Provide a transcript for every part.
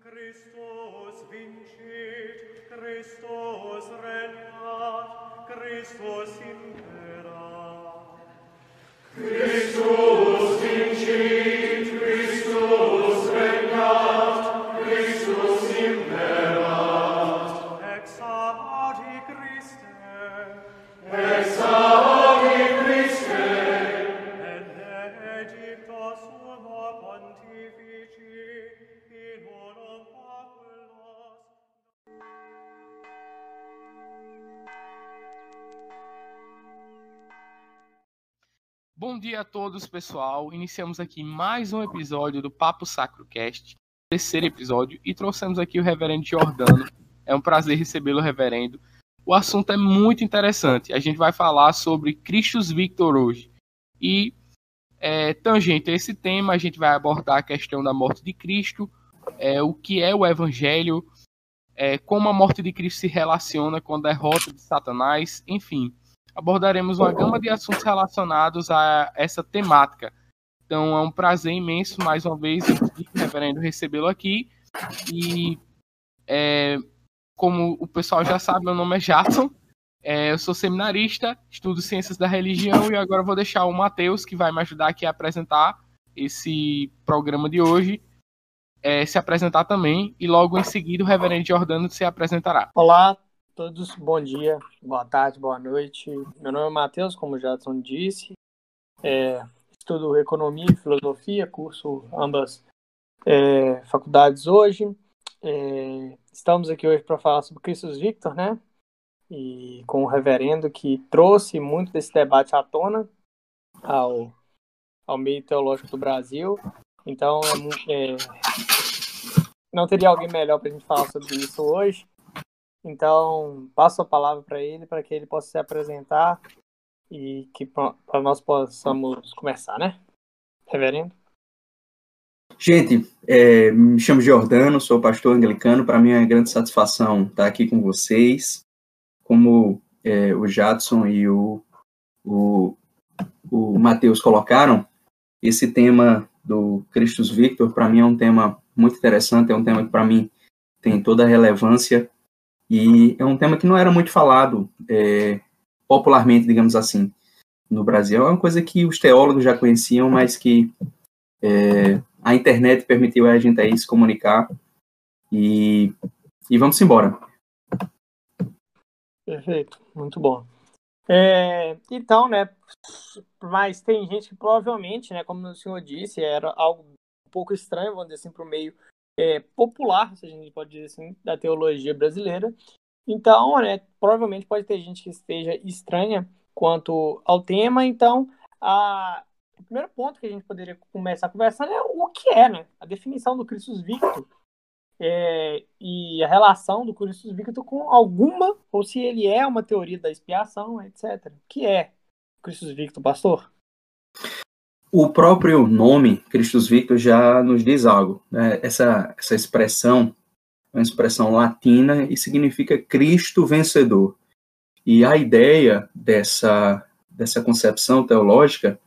Christus vincit, Christus regnat, Christus imperat. Christus vincit, dia a todos, pessoal. Iniciamos aqui mais um episódio do Papo Sacro Cast, terceiro episódio, e trouxemos aqui o Reverendo Jordano. É um prazer recebê-lo, Reverendo. O assunto é muito interessante. A gente vai falar sobre Christus Victor hoje. E, é, tangente a esse tema, a gente vai abordar a questão da morte de Cristo, é, o que é o Evangelho, é, como a morte de Cristo se relaciona com a derrota de Satanás, enfim abordaremos uma gama de assuntos relacionados a essa temática. Então é um prazer imenso, mais uma vez, reverendo, recebê-lo aqui. E é, como o pessoal já sabe, meu nome é Jadson, é, eu sou seminarista, estudo ciências da religião e agora vou deixar o Matheus, que vai me ajudar aqui a apresentar esse programa de hoje, é, se apresentar também, e logo em seguida o reverendo Jordano se apresentará. Olá a todos, bom dia, boa tarde, boa noite. Meu nome é Matheus, como o Jadson disse. É, estudo Economia e Filosofia, curso ambas é, faculdades hoje. É, estamos aqui hoje para falar sobre Christus Victor, né? E com o reverendo que trouxe muito desse debate à tona ao, ao meio teológico do Brasil. Então, é é, não teria alguém melhor para a gente falar sobre isso hoje. Então, passo a palavra para ele, para que ele possa se apresentar e que para nós possamos começar, né? Reverendo? Gente, é, me chamo Jordano, sou pastor anglicano. Para mim é uma grande satisfação estar aqui com vocês. Como é, o Jadson e o, o, o Matheus colocaram, esse tema do Christus Victor, para mim é um tema muito interessante, é um tema que para mim tem toda a relevância e é um tema que não era muito falado é, popularmente, digamos assim, no Brasil. É uma coisa que os teólogos já conheciam, mas que é, a internet permitiu a gente aí se comunicar. E, e vamos embora. Perfeito, muito bom. É, então, né, mas tem gente que provavelmente, né, como o senhor disse, era algo um pouco estranho, vamos dizer assim, para o meio é, popular, se a gente pode dizer assim, da teologia brasileira. Então, né, provavelmente pode ter gente que esteja estranha quanto ao tema. Então, a, o primeiro ponto que a gente poderia começar conversando é o que é, né, a definição do Christus Victor é, e a relação do Christus Victor com alguma, ou se ele é uma teoria da expiação, etc. O que é Christus Victor, pastor? O próprio nome Christus Victor já nos diz algo. Né? Essa, essa expressão é uma expressão latina e significa Cristo vencedor. E a ideia dessa, dessa concepção teológica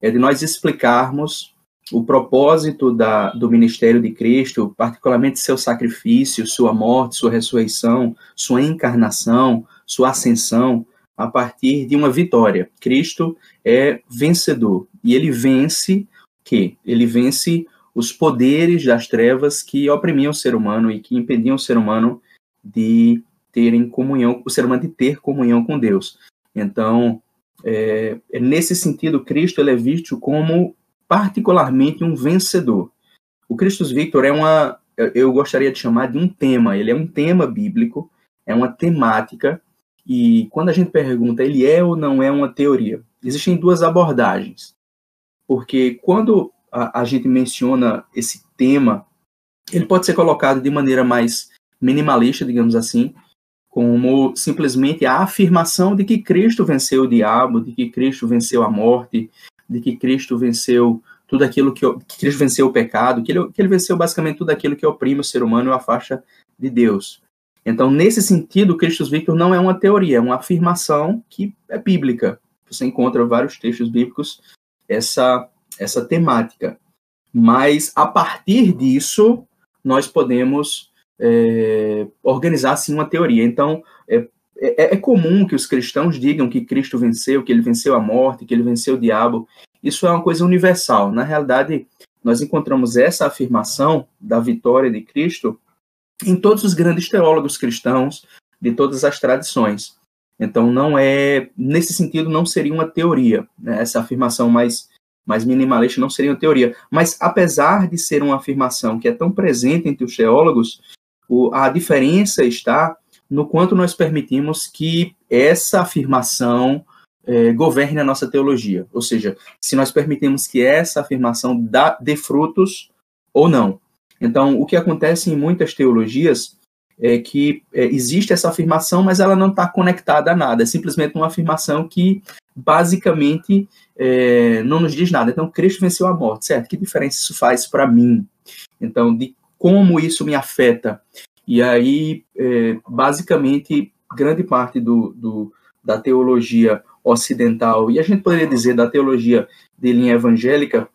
é de nós explicarmos o propósito da, do ministério de Cristo, particularmente seu sacrifício, sua morte, sua ressurreição, sua encarnação, sua ascensão, a partir de uma vitória. Cristo é vencedor e ele vence que ele vence os poderes das trevas que oprimiam o ser humano e que impediam o ser humano de terem comunhão, o ser humano de ter comunhão com Deus. Então, é, nesse sentido, Cristo ele é visto como particularmente um vencedor. O Christus Victor é uma, eu gostaria de chamar de um tema. Ele é um tema bíblico, é uma temática e quando a gente pergunta, ele é ou não é uma teoria? Existem duas abordagens. Porque quando a, a, gente menciona esse tema, ele pode ser colocado de maneira mais minimalista, digamos assim, como simplesmente a afirmação de que Cristo venceu o diabo, de que Cristo venceu a morte, de que Cristo venceu tudo aquilo que, que Cristo venceu o pecado, que ele, que ele venceu basicamente tudo aquilo que oprime o ser humano e o afasta de Deus. Então, nesse sentido, Christus Victor não é uma teoria, é uma afirmação que é bíblica. Você encontra vários textos bíblicos essa essa temática. Mas a partir disso, nós podemos é, organizar assim uma teoria. Então, é, é, é, comum que os cristãos digam que Cristo venceu, que ele venceu a morte, que ele venceu o diabo. Isso é uma coisa universal. Na realidade, nós encontramos essa afirmação da vitória de Cristo em todos os grandes teólogos cristãos de todas as tradições. Então, não é nesse sentido, não seria uma teoria. Né? Essa afirmação mais mais minimalista não seria uma teoria. Mas, apesar de ser uma afirmação que é tão presente entre os teólogos, o, a diferença está no quanto nós permitimos que essa afirmação é, governe a nossa teologia. Ou seja, se nós permitimos que essa afirmação dá, dê frutos ou não. Então, o que acontece em muitas teologias é que é, existe essa afirmação, mas ela não está conectada a nada. É simplesmente uma afirmação que, basicamente, é, não nos diz nada. Então, Cristo venceu a morte, certo? Que diferença isso faz para mim? Então, de como isso me afeta? E aí, é, basicamente, grande parte do, do, da teologia ocidental, e a gente poderia dizer da teologia de linha evangélica,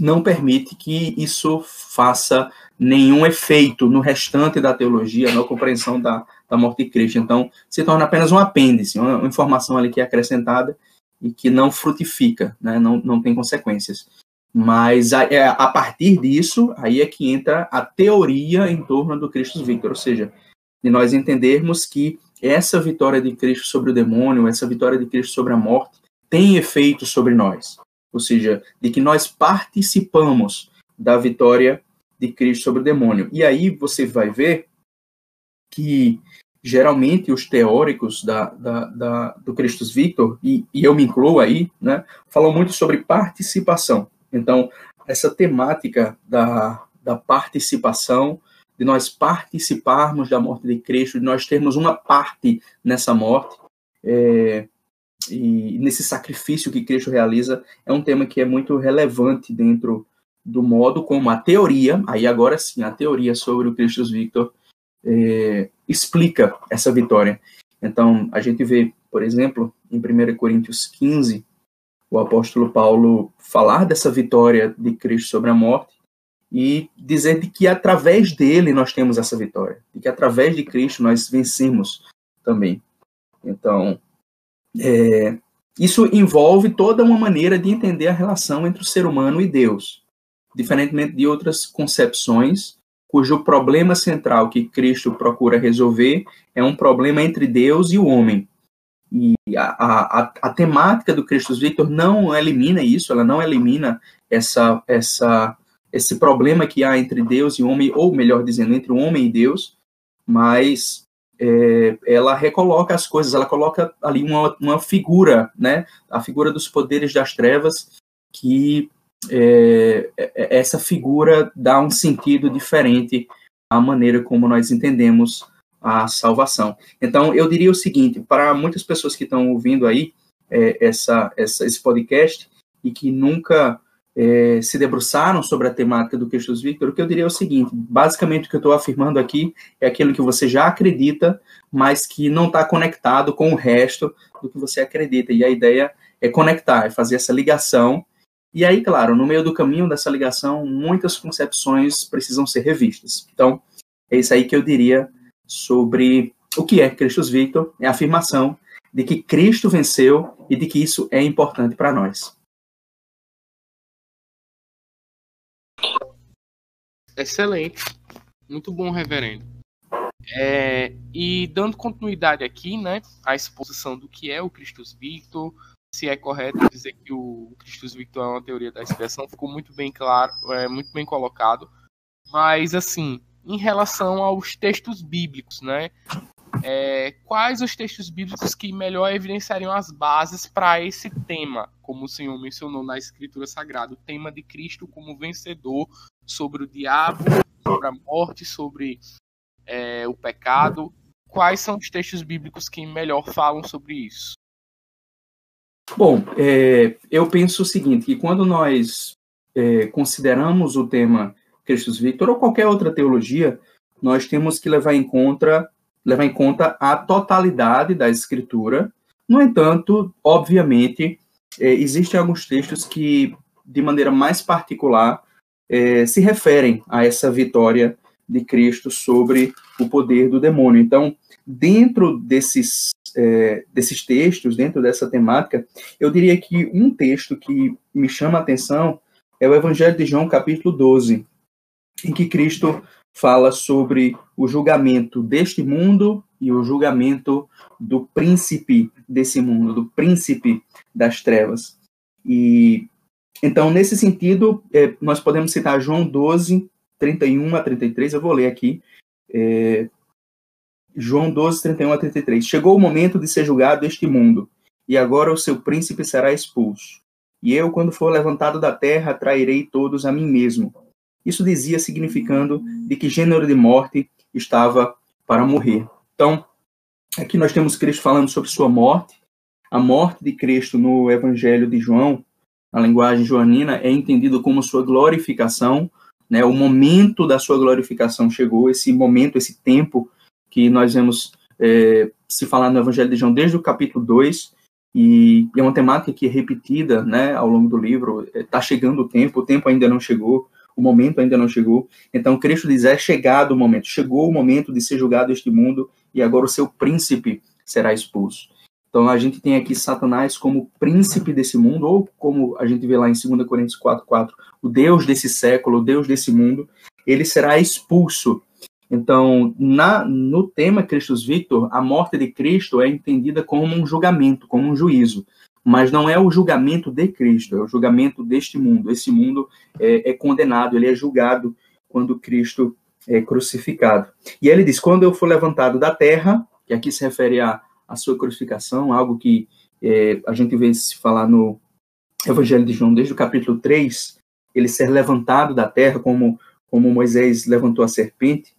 não permite que isso faça nenhum efeito no restante da teologia, na compreensão da, da morte de Cristo. Então, se torna apenas um apêndice, uma informação ali que é acrescentada e que não frutifica, né? não, não tem consequências. Mas a, é, a, partir disso, aí é que entra a teoria em torno do Cristo Victor, ou seja, de nós entendermos que essa vitória de Cristo sobre o demônio, essa vitória de Cristo sobre a morte, tem efeito sobre nós. Ou seja, de que nós participamos da vitória de Cristo sobre o demônio. E aí você vai ver que geralmente os teóricos da, da, da, do Christus Victor, e, e, eu me incluo aí, né, falam muito sobre participação. Então, essa temática da, da participação, de nós participarmos da morte de Cristo, de nós termos uma parte nessa morte, é, e nesse sacrifício que Cristo realiza, é um tema que é muito relevante dentro do modo como a teoria, aí agora sim, a teoria sobre o Christus Victor é, explica essa vitória. Então, a gente vê, por exemplo, em 1 Coríntios 15, o apóstolo Paulo falar dessa vitória de Cristo sobre a morte e dizer de que através dele nós temos essa vitória, de que através de Cristo nós vencemos também. Então, é, isso envolve toda uma maneira de entender a relação entre o ser humano e Deus, diferentemente de outras concepções cujo problema central que Cristo procura resolver é um problema entre Deus e o homem. E a, a, a temática do Cristo Victor não elimina isso, ela não elimina essa, essa, esse problema que há entre Deus e o homem, ou melhor dizendo, entre o homem e Deus, mas é, ela recoloca as coisas, ela coloca ali uma, uma figura, né, a figura dos poderes das trevas, que é, é, essa figura dá um sentido diferente à maneira como nós entendemos a salvação. Então, eu diria o seguinte: para muitas pessoas que estão ouvindo aí é, essa, essa, esse podcast e que nunca é, se debruçaram sobre a temática do Cristo Victor, o que eu diria é o seguinte: basicamente, o que eu estou afirmando aqui é aquilo que você já acredita, mas que não está conectado com o resto do que você acredita. E a ideia é conectar, é fazer essa ligação e aí, claro, no meio do caminho dessa ligação, muitas concepções precisam ser revistas. Então, é isso aí que eu diria sobre o que é Christus Victor, é a afirmação de que Cristo venceu e de que isso é importante para nós. Excelente. Muito bom, reverendo. É, e dando continuidade aqui, né, à exposição do que é o Christus Victor, se é correto dizer que o Christus Victor é uma teoria da expressão, ficou muito bem claro, é, muito bem colocado. Mas, assim, em relação aos textos bíblicos, né? É, quais os textos bíblicos que melhor evidenciariam as bases para esse tema, como o Senhor mencionou na Escritura Sagrada, o tema de Cristo como vencedor sobre o diabo, sobre a morte, sobre é, o pecado. Quais são os textos bíblicos que melhor falam sobre isso? Bom, é, eu penso o seguinte, que quando nós é, consideramos o tema Christus Victor ou qualquer outra teologia, nós temos que levar em conta, levar em conta a totalidade da escritura. No entanto, obviamente, é, existem alguns textos que, de maneira mais particular, é, se referem a essa vitória de Cristo sobre o poder do demônio. Então, dentro desses, é, desses textos, dentro dessa temática, eu diria que um texto que me chama a atenção é o Evangelho de João, capítulo 12, em que Cristo fala sobre o julgamento deste mundo e o julgamento do príncipe desse mundo, do príncipe das trevas. E então, nesse sentido, é, nós podemos citar João 12, 31 a 33, eu vou ler aqui. É, João 12, 31 a 33. Chegou o momento de ser julgado este mundo, e agora o seu príncipe será expulso. E eu, quando for levantado da terra, trairei todos a mim mesmo. Isso dizia significando de que gênero de morte estava para morrer. Então, aqui nós temos Cristo falando sobre sua morte. A morte de Cristo no Evangelho de João, na linguagem joanina, é entendido como sua glorificação. Né? O momento da sua glorificação chegou, esse momento, esse tempo que nós vemos é, se falar no Evangelho de João desde o capítulo 2, e é uma temática que é repetida né, ao longo do livro. Está é, chegando o tempo, o tempo ainda não chegou o momento ainda não chegou. Então, Cristo diz: é chegado o momento, chegou o momento de ser julgado este mundo e agora o seu príncipe será expulso. Então, a gente tem aqui Satanás como príncipe desse mundo, ou como a gente vê lá em 2 Coríntios 4, 4, o Deus desse século, o Deus desse mundo, ele será expulso. Então, na, no tema Christus Victor, a morte de Cristo é entendida como um julgamento, como um juízo mas não é o julgamento de Cristo, é o julgamento deste mundo. Esse mundo é, é condenado, ele é julgado quando Cristo é crucificado. E ele diz: quando eu for levantado da terra, que aqui se refere à, à sua crucificação, algo que é, a gente vê se falar no Evangelho de João, desde o capítulo 3, ele ser levantado da terra, como, como Moisés levantou a serpente,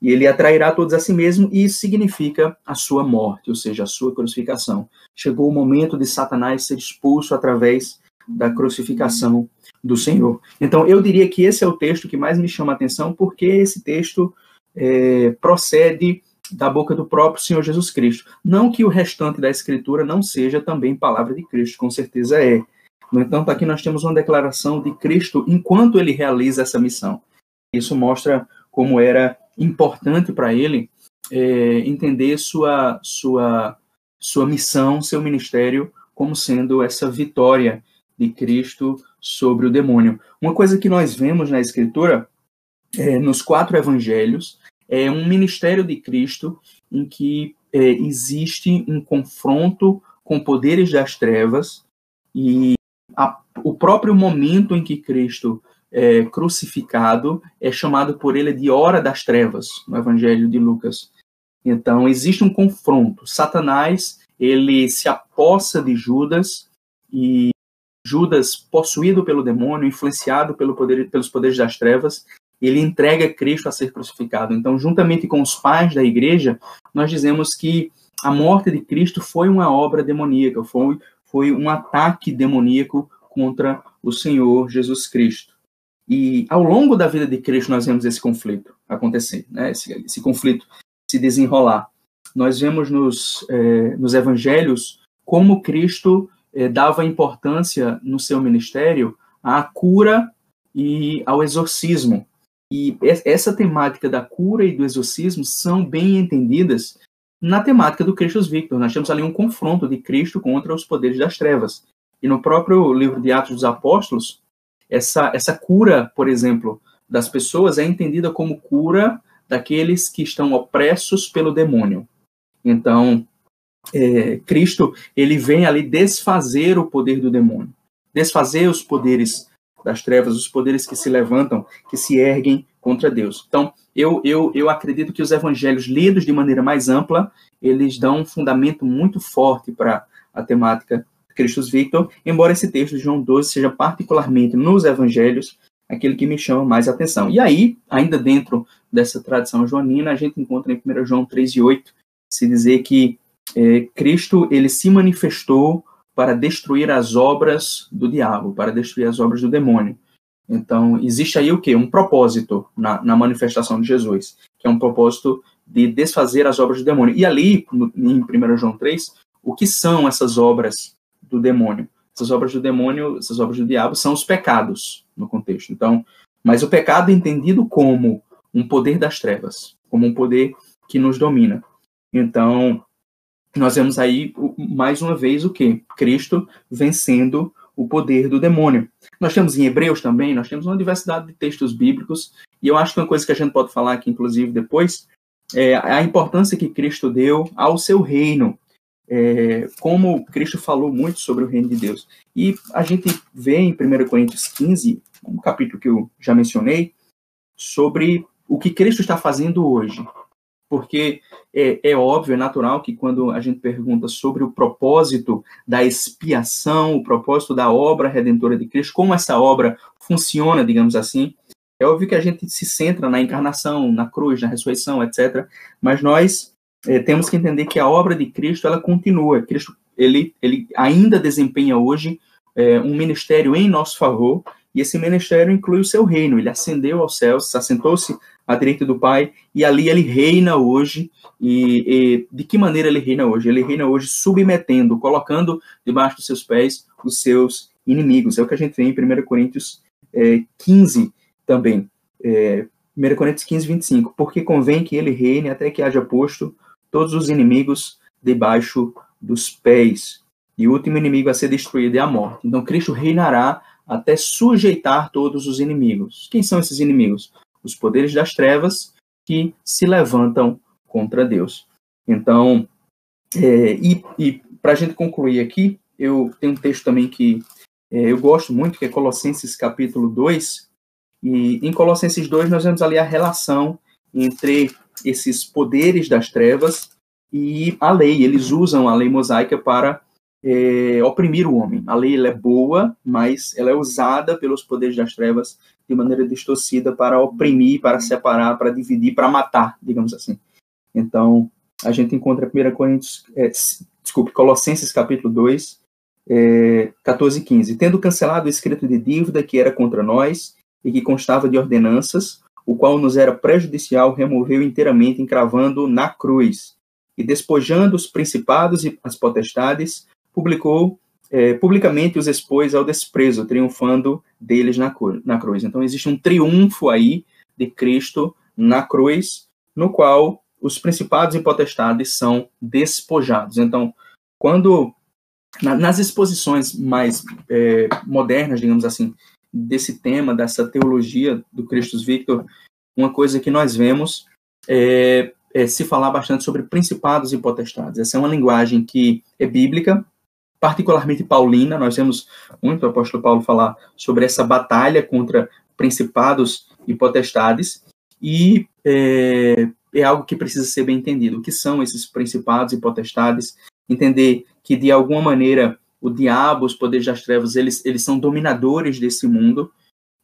e ele atrairá todos a si mesmo, e isso significa a sua morte, ou seja, a sua crucificação. Chegou o momento de Satanás ser expulso através da crucificação do Senhor. Então, eu diria que esse é o texto que mais me chama a atenção, porque esse texto é, procede da boca do próprio Senhor Jesus Cristo. Não que o restante da Escritura não seja também palavra de Cristo, com certeza é. No entanto, aqui nós temos uma declaração de Cristo enquanto ele realiza essa missão. Isso mostra como era importante para ele é, entender sua, sua, sua missão, seu ministério, como sendo essa vitória de Cristo sobre o demônio. Uma coisa que nós vemos na Escritura, é, nos quatro evangelhos, é um ministério de Cristo em que é, existe um confronto com poderes das trevas e a, o próprio momento em que Cristo é, crucificado é chamado por ele de hora das trevas, no Evangelho de Lucas. Então, existe um confronto. Satanás, ele se apossa de Judas e Judas, possuído pelo demônio, influenciado pelo poder, pelos poderes das trevas, ele entrega Cristo a ser crucificado. Então, juntamente com os pais da igreja, nós dizemos que a morte de Cristo foi uma obra demoníaca, foi, foi um ataque demoníaco contra o Senhor Jesus Cristo. E ao longo da vida de Cristo nós vemos esse conflito acontecer, né? esse, esse conflito se desenrolar. Nós vemos nos, é, nos evangelhos como Cristo é, dava importância no seu ministério à cura e ao exorcismo. E essa temática da cura e do exorcismo são bem entendidas na temática do Cristo Victor. Nós temos ali um confronto de Cristo contra os poderes das trevas. E no próprio livro de Atos dos Apóstolos, essa, essa cura, por exemplo, das pessoas é entendida como cura daqueles que estão opressos pelo demônio. Então, é, Cristo ele vem ali desfazer o poder do demônio, desfazer os poderes das trevas, os poderes que se levantam, que se erguem contra Deus. Então, eu, eu, eu acredito que os evangelhos lidos de maneira mais ampla, eles dão um fundamento muito forte para a temática Christus Victor, embora esse texto de João 12 seja particularmente nos evangelhos aquele que me chama mais atenção. E aí, ainda dentro dessa tradição joanina, a gente encontra em 1 João 3 e 8, se dizer que é, Cristo ele se manifestou para destruir as obras do diabo, para destruir as obras do demônio. Então, existe aí o quê? Um propósito na, na manifestação de Jesus, que é um propósito de desfazer as obras do demônio. E ali, no, em 1 João 3, o que são essas obras do demônio. Essas obras do demônio, essas obras do diabo são os pecados no contexto. Então, mas o pecado entendido como um poder das trevas, como um poder que nos domina. Então, nós vemos aí mais uma vez o que? Cristo vencendo o poder do demônio. Nós temos em Hebreus também, nós temos uma diversidade de textos bíblicos, e eu acho que uma coisa que a gente pode falar aqui, inclusive, depois, é a importância que Cristo deu ao seu reino, é, como Cristo falou muito sobre o reino de Deus. E a gente vê em 1 Coríntios 15, um capítulo que eu já mencionei, sobre o que Cristo está fazendo hoje. Porque é, é, óbvio, é natural que quando a gente pergunta sobre o propósito da expiação, o propósito da obra redentora de Cristo, como essa obra funciona, digamos assim, é óbvio que a gente se centra na encarnação, na cruz, na ressurreição, etc. Mas nós é, temos que entender que a obra de Cristo ela continua. Cristo ele, ele ainda desempenha hoje é, um ministério em nosso favor e esse ministério inclui o seu reino. Ele ascendeu aos céus, assentou-se à direita do Pai, e ali ele reina hoje. E, e, de que maneira ele reina hoje? Ele reina hoje submetendo, colocando debaixo dos seus pés os seus inimigos. É o que a gente vê em 1 Coríntios é, 15 também. É, 1 Coríntios 15, 25. Porque convém que ele reine até que haja posto todos os inimigos debaixo dos pés. E o último inimigo a ser destruído é a morte. Então Cristo reinará até sujeitar todos os inimigos. Quem são esses inimigos? Os poderes das trevas que se levantam contra Deus. Então, é, e, e para a gente concluir aqui, eu tenho um texto também que é, eu gosto muito, que é Colossenses capítulo 2. E em Colossenses 2 nós vemos ali a relação entre esses poderes das trevas e a lei. Eles usam a lei mosaica para é, oprimir o homem. A lei é boa, mas ela é usada pelos poderes das trevas de maneira distorcida para oprimir, para separar, para dividir, para matar, digamos assim. Então, a gente encontra 1 Coríntios, é, desculpe, Colossenses capítulo 2, é, 14 e 15. Tendo cancelado o escrito de dívida que era contra nós e que constava de ordenanças, o qual nos era prejudicial, removeu inteiramente, encravando na cruz, e despojando os principados e as potestades, publicou é, publicamente os expôs ao desprezo, triunfando deles na, na cruz. Então existe um triunfo aí de Cristo na cruz, no qual os principados e potestades são despojados. Então, quando na, nas exposições mais é, modernas, digamos assim, desse tema, dessa teologia do Christus Victor, uma coisa que nós vemos é, é se falar bastante sobre principados e potestades. Essa é uma linguagem que é bíblica, particularmente paulina. Nós vemos muito o apóstolo Paulo falar sobre essa batalha contra principados e potestades, e é, é algo que precisa ser bem entendido. O que são esses principados e potestades? Entender que, de alguma maneira, o diabo, os poderes das trevas, eles, eles são dominadores desse mundo,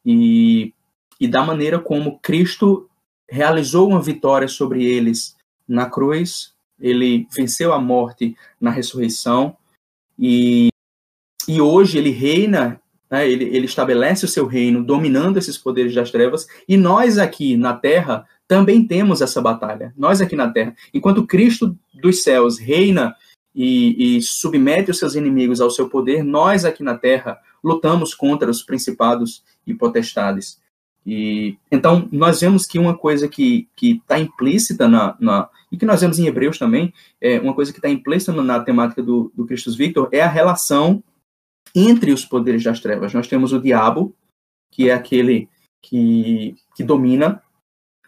e, e da maneira como Cristo realizou uma vitória sobre eles na cruz, ele venceu a morte na ressurreição, e, e hoje ele reina, né, ele, ele estabelece o seu reino dominando esses poderes das trevas, e nós aqui na Terra também temos essa batalha. Nós aqui na Terra, enquanto Cristo dos céus reina e, e, submete os seus inimigos ao seu poder, nós aqui na Terra lutamos contra os principados e potestades. E então nós vemos que uma coisa que está implícita na, na, e que nós vemos em Hebreus também, é uma coisa que está implícita na temática do, do Christus Victor é a relação entre os poderes das trevas. Nós temos o diabo, que é aquele que, que domina.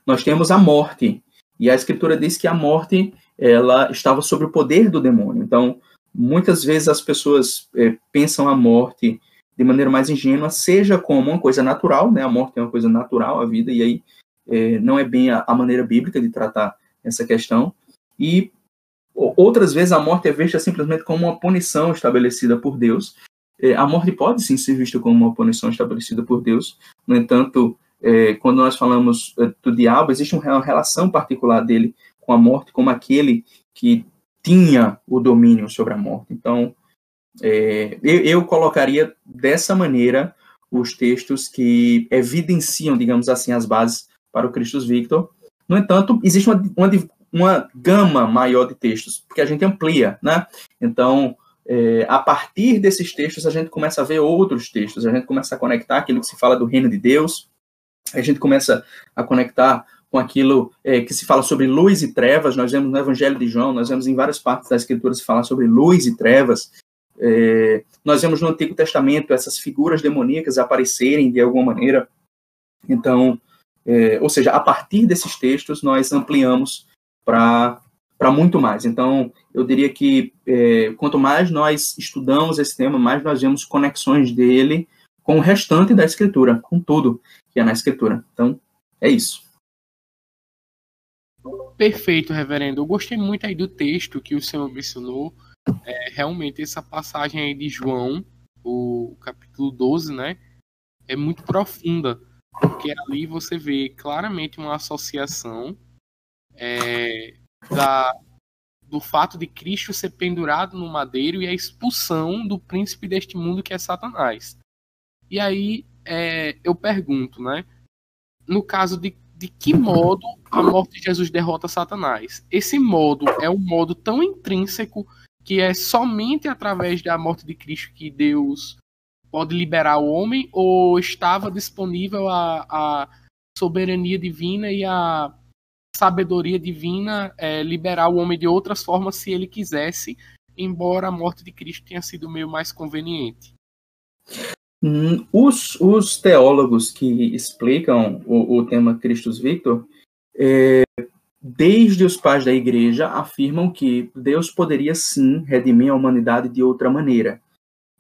Nós temos a morte, e a escritura diz que a morte ela estava sob o poder do demônio. Então, muitas vezes as pessoas é, pensam a morte de maneira mais ingênua, seja como uma coisa natural, né? A morte é uma coisa natural, a vida, e aí é, não é bem a, a, maneira bíblica de tratar essa questão. E outras vezes a morte é vista simplesmente como uma punição estabelecida por Deus. É, a morte pode sim ser vista como uma punição estabelecida por Deus. No entanto, é, quando nós falamos é, do diabo, existe uma relação particular dele com a morte, como aquele que tinha o domínio sobre a morte. Então, é, eu, eu, colocaria dessa maneira os textos que evidenciam, digamos assim, as bases para o Christus Victor. No entanto, existe uma, uma, uma gama maior de textos, porque a gente amplia, né? Então, é, a partir desses textos, a gente começa a ver outros textos, a gente começa a conectar aquilo que se fala do reino de Deus, a gente começa a conectar com aquilo é, que se fala sobre luz e trevas. Nós vemos no Evangelho de João, nós vemos em várias partes da Escritura se falar sobre luz e trevas. É, nós vemos no Antigo Testamento essas figuras demoníacas aparecerem de alguma maneira. Então, é, ou seja, a partir desses textos, nós ampliamos para muito mais. Então, eu diria que é, quanto mais nós estudamos esse tema, mais nós vemos conexões dele com o restante da Escritura, com tudo é na Escritura. Então, é isso. Perfeito, reverendo. Eu gostei muito aí do texto que o senhor mencionou. É, realmente, essa passagem aí de João, o capítulo 12, né? É muito profunda, porque ali você vê claramente uma associação é, da, do fato de Cristo ser pendurado no madeiro e a expulsão do príncipe deste mundo que é Satanás. E aí é, eu pergunto, né? No caso de de que modo a morte de Jesus derrota Satanás. Esse modo é um modo tão intrínseco que é somente através da morte de Cristo que Deus pode liberar o homem, ou estava disponível a, a soberania divina e a sabedoria divina é, liberar o homem de outras formas se ele quisesse, embora a morte de Cristo tenha sido meio mais conveniente. Hum, os, os teólogos que explicam o, o tema Christus Victor, é, desde os pais da igreja, afirmam que Deus poderia sim redimir a humanidade de outra maneira.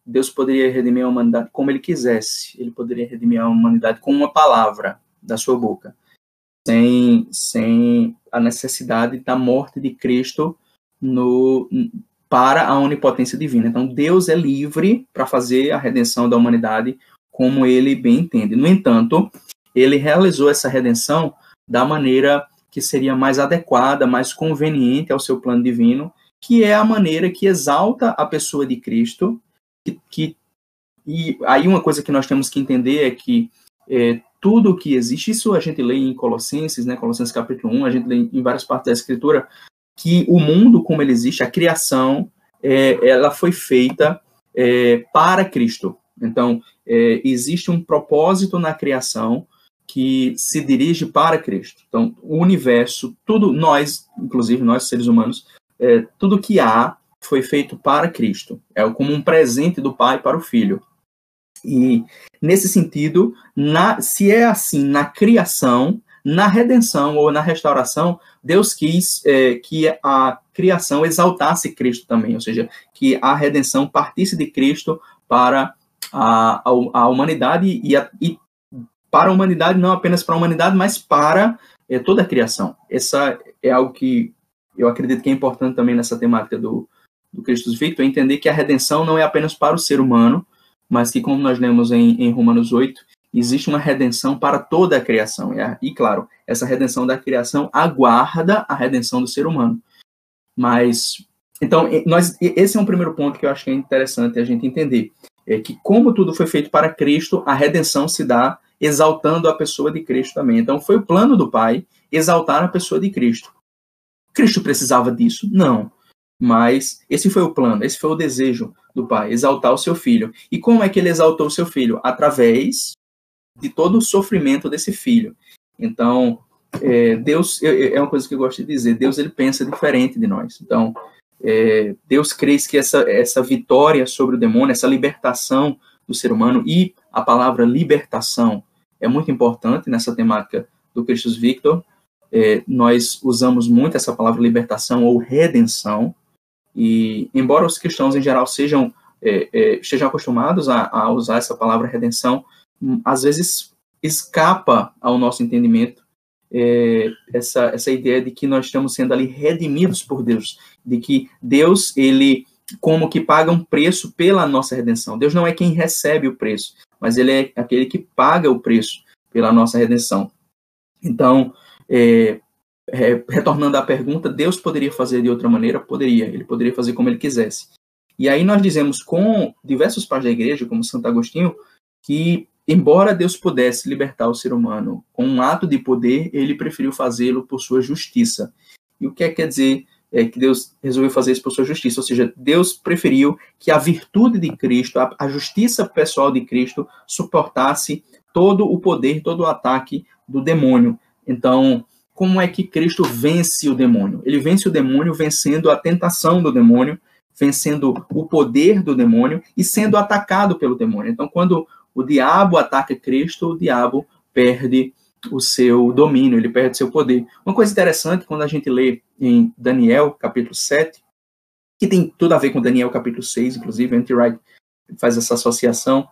Deus poderia redimir a humanidade como ele quisesse. Ele poderia redimir a humanidade com uma palavra da sua boca, sem, sem a necessidade da morte de Cristo no, para a onipotência divina. Então, Deus é livre para fazer a redenção da humanidade como ele bem entende. No entanto, ele realizou essa redenção da maneira que seria mais adequada, mais conveniente ao seu plano divino, que é a maneira que exalta a pessoa de Cristo. Que, que e aí uma coisa que nós temos que entender é que é, tudo que existe, isso a gente lê em Colossenses, né, Colossenses capítulo 1, a gente lê em várias partes da Escritura, que o mundo como ele existe, a criação, é, ela foi feita é, para Cristo. Então, é, existe um propósito na criação que se dirige para Cristo. Então, o universo, tudo, nós, inclusive nós seres humanos, é, tudo que há foi feito para Cristo. É como um presente do Pai para o Filho. E, nesse sentido, na, se é assim na criação, na redenção ou na restauração, Deus quis é, que a criação exaltasse Cristo também, ou seja, que a redenção partisse de Cristo para a, a, a humanidade e, a, e, para a humanidade, não apenas para a humanidade, mas para é, toda a criação. Essa é algo que eu acredito que é importante também nessa temática do, do Cristo Victor, entender que a redenção não é apenas para o ser humano, mas que, como nós lemos em, em Romanos 8, existe uma redenção para toda a criação. E, claro, essa redenção da criação aguarda a redenção do ser humano. Mas, então, nós, esse é um primeiro ponto que eu acho que é interessante a gente entender. É que, como tudo foi feito para Cristo, a redenção se dá exaltando a pessoa de Cristo também. Então, foi o plano do Pai exaltar a pessoa de Cristo. Cristo precisava disso? Não. Mas esse foi o plano, esse foi o desejo do Pai, exaltar o seu filho. E como é que ele exaltou o seu filho? Através de todo o sofrimento desse filho. Então, é, Deus é uma coisa que eu gosto de dizer. Deus ele pensa diferente de nós. Então, é, Deus crê que essa essa vitória sobre o demônio, essa libertação do ser humano e a palavra libertação é muito importante nessa temática do Christus Victor. É, nós usamos muito essa palavra libertação ou redenção e embora os cristãos em geral sejam é, é, estejam acostumados a, a usar essa palavra redenção, às vezes escapa ao nosso entendimento é, essa, essa ideia de que nós estamos sendo ali redimidos por Deus, de que Deus, ele como que paga um preço pela nossa redenção. Deus não é quem recebe o preço, mas ele é aquele que paga o preço pela nossa redenção. Então, é, é, retornando à pergunta, Deus poderia fazer de outra maneira? Poderia, ele poderia fazer como ele quisesse. E aí nós dizemos com diversos pais da igreja, como Santo Agostinho, que Embora Deus pudesse libertar o ser humano com um ato de poder, ele preferiu fazê-lo por sua justiça. E o que é, quer dizer é que Deus resolveu fazer isso por sua justiça? Ou seja, Deus preferiu que a virtude de Cristo, a, a justiça pessoal de Cristo, suportasse todo o poder, todo o ataque do demônio. Então, como é que Cristo vence o demônio? Ele vence o demônio vencendo a tentação do demônio, vencendo o poder do demônio e sendo atacado pelo demônio. Então, quando o diabo ataca Cristo, o diabo perde o seu domínio, ele perde seu poder. Uma coisa interessante, quando a gente lê em Daniel, capítulo 7, que tem tudo a ver com Daniel, capítulo 6, inclusive, Anti Wright faz essa associação,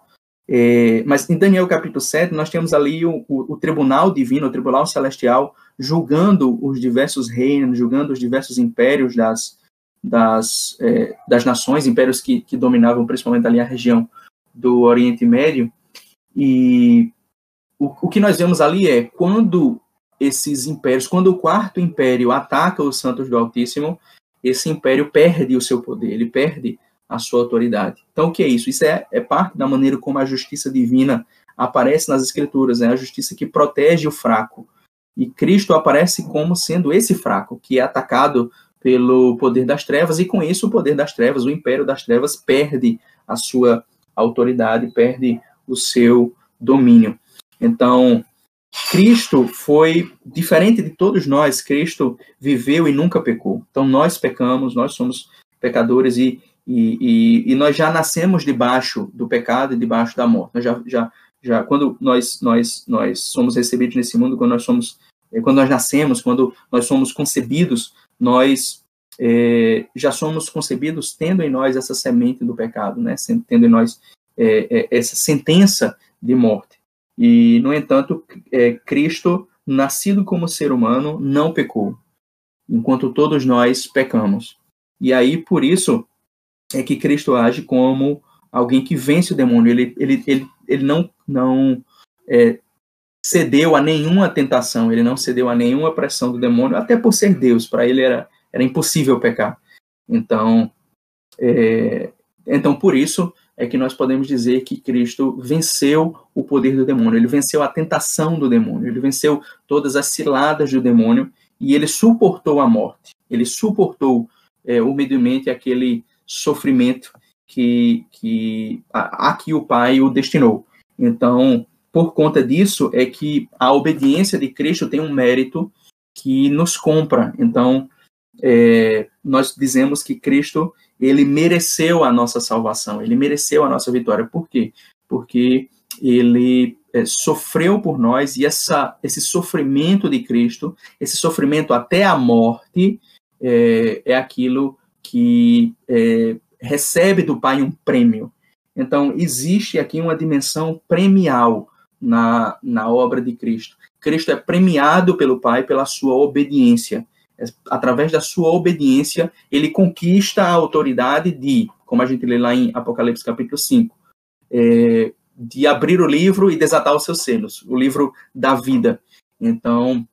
é, mas em Daniel capítulo 7, nós temos ali o, o, o, tribunal divino, o tribunal celestial, julgando os diversos reinos, julgando os diversos impérios das, das, é, das nações, impérios que, que dominavam principalmente ali a região do Oriente Médio. E o, o que nós vemos ali é quando esses impérios, quando o quarto império ataca os santos do Altíssimo, esse império perde o seu poder, ele perde a sua autoridade. Então, o que é isso? Isso é, é parte da maneira como a justiça divina aparece nas Escrituras, é a justiça que protege o fraco. E Cristo aparece como sendo esse fraco, que é atacado pelo poder das trevas, e com isso o poder das trevas, o império das trevas, perde a sua autoridade, perde o seu domínio. Então, Cristo foi diferente de todos nós, Cristo viveu e nunca pecou. Então, nós pecamos, nós somos pecadores e e, e, e, nós já nascemos debaixo do pecado e debaixo da morte. Nós já, já, já, quando nós, nós, nós somos recebidos nesse mundo, quando nós somos, eh, quando nós nascemos, quando nós somos concebidos, nós é, já somos concebidos tendo em nós essa semente do pecado, né? Tendo em nós é, é, essa sentença de morte. E, no entanto, Cristo, nascido como ser humano, não pecou, enquanto todos nós pecamos. E aí, por isso, é que Cristo age como alguém que vence o demônio. Ele, ele, ele, ele não, não é, cedeu a nenhuma tentação, ele não cedeu a nenhuma pressão do demônio, até por ser Deus. Para ele era, era impossível pecar. Então, é, então, por isso é que nós podemos dizer que Cristo venceu o poder do demônio, ele venceu a tentação do demônio, ele venceu todas as ciladas do demônio e ele suportou a morte, ele suportou é, humildemente aquele sofrimento que, que aqui o Pai o destinou. Então, por conta disso, é que a obediência de Cristo tem um mérito que nos compra. Então, é, nós dizemos que Cristo ele mereceu a nossa salvação, ele mereceu a nossa vitória. Por quê? Porque ele é, sofreu por nós e essa, esse sofrimento de Cristo, esse sofrimento até a morte, é, é aquilo que é, recebe do Pai um prêmio. Então, existe aqui uma dimensão premial na, na obra de Cristo. Cristo é premiado pelo Pai pela sua obediência. Através da sua obediência, ele conquista a autoridade de, como a gente lê lá em Apocalipse capítulo 5, é, de abrir o livro e desatar os seus selos, o livro da vida. Então,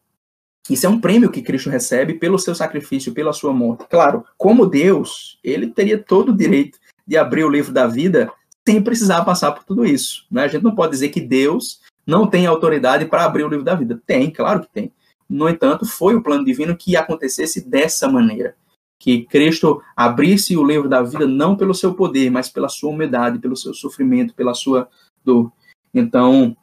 isso é um prêmio que Cristo recebe pelo seu sacrifício, pela sua morte. Claro, como Deus, ele teria todo o direito de abrir o livro da vida sem precisar passar por tudo isso. Né? A gente não pode dizer que Deus não tem autoridade para abrir o livro da vida. Tem, claro que tem. No entanto, foi o plano divino que acontecesse dessa maneira. Que Cristo abrisse o livro da vida não pelo seu poder, mas pela sua humildade, pelo seu sofrimento, pela sua dor. Então,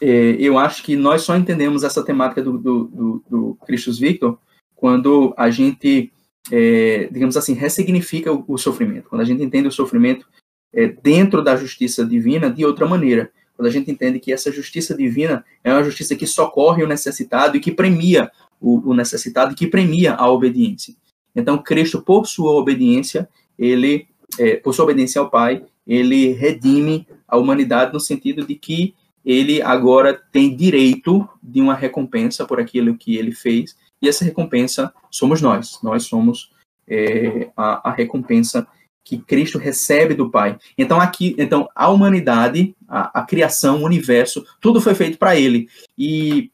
é, eu acho que nós só entendemos essa temática do, do, do, do Christus Victor quando a gente, é, digamos assim, ressignifica o, o, sofrimento, quando a gente entende o sofrimento é, dentro da justiça divina de outra maneira, quando a gente entende que essa justiça divina é uma justiça que socorre o necessitado e que premia o, o necessitado e que premia a obediência. Então, Cristo, por sua obediência, ele, é, por sua obediência ao Pai, ele redime a humanidade no sentido de que ele agora tem direito de uma recompensa por aquilo que ele fez, e essa recompensa somos nós. Nós somos é, a, a, recompensa que Cristo recebe do Pai. Então aqui, então a humanidade, a, a criação, o universo, tudo foi feito para ele e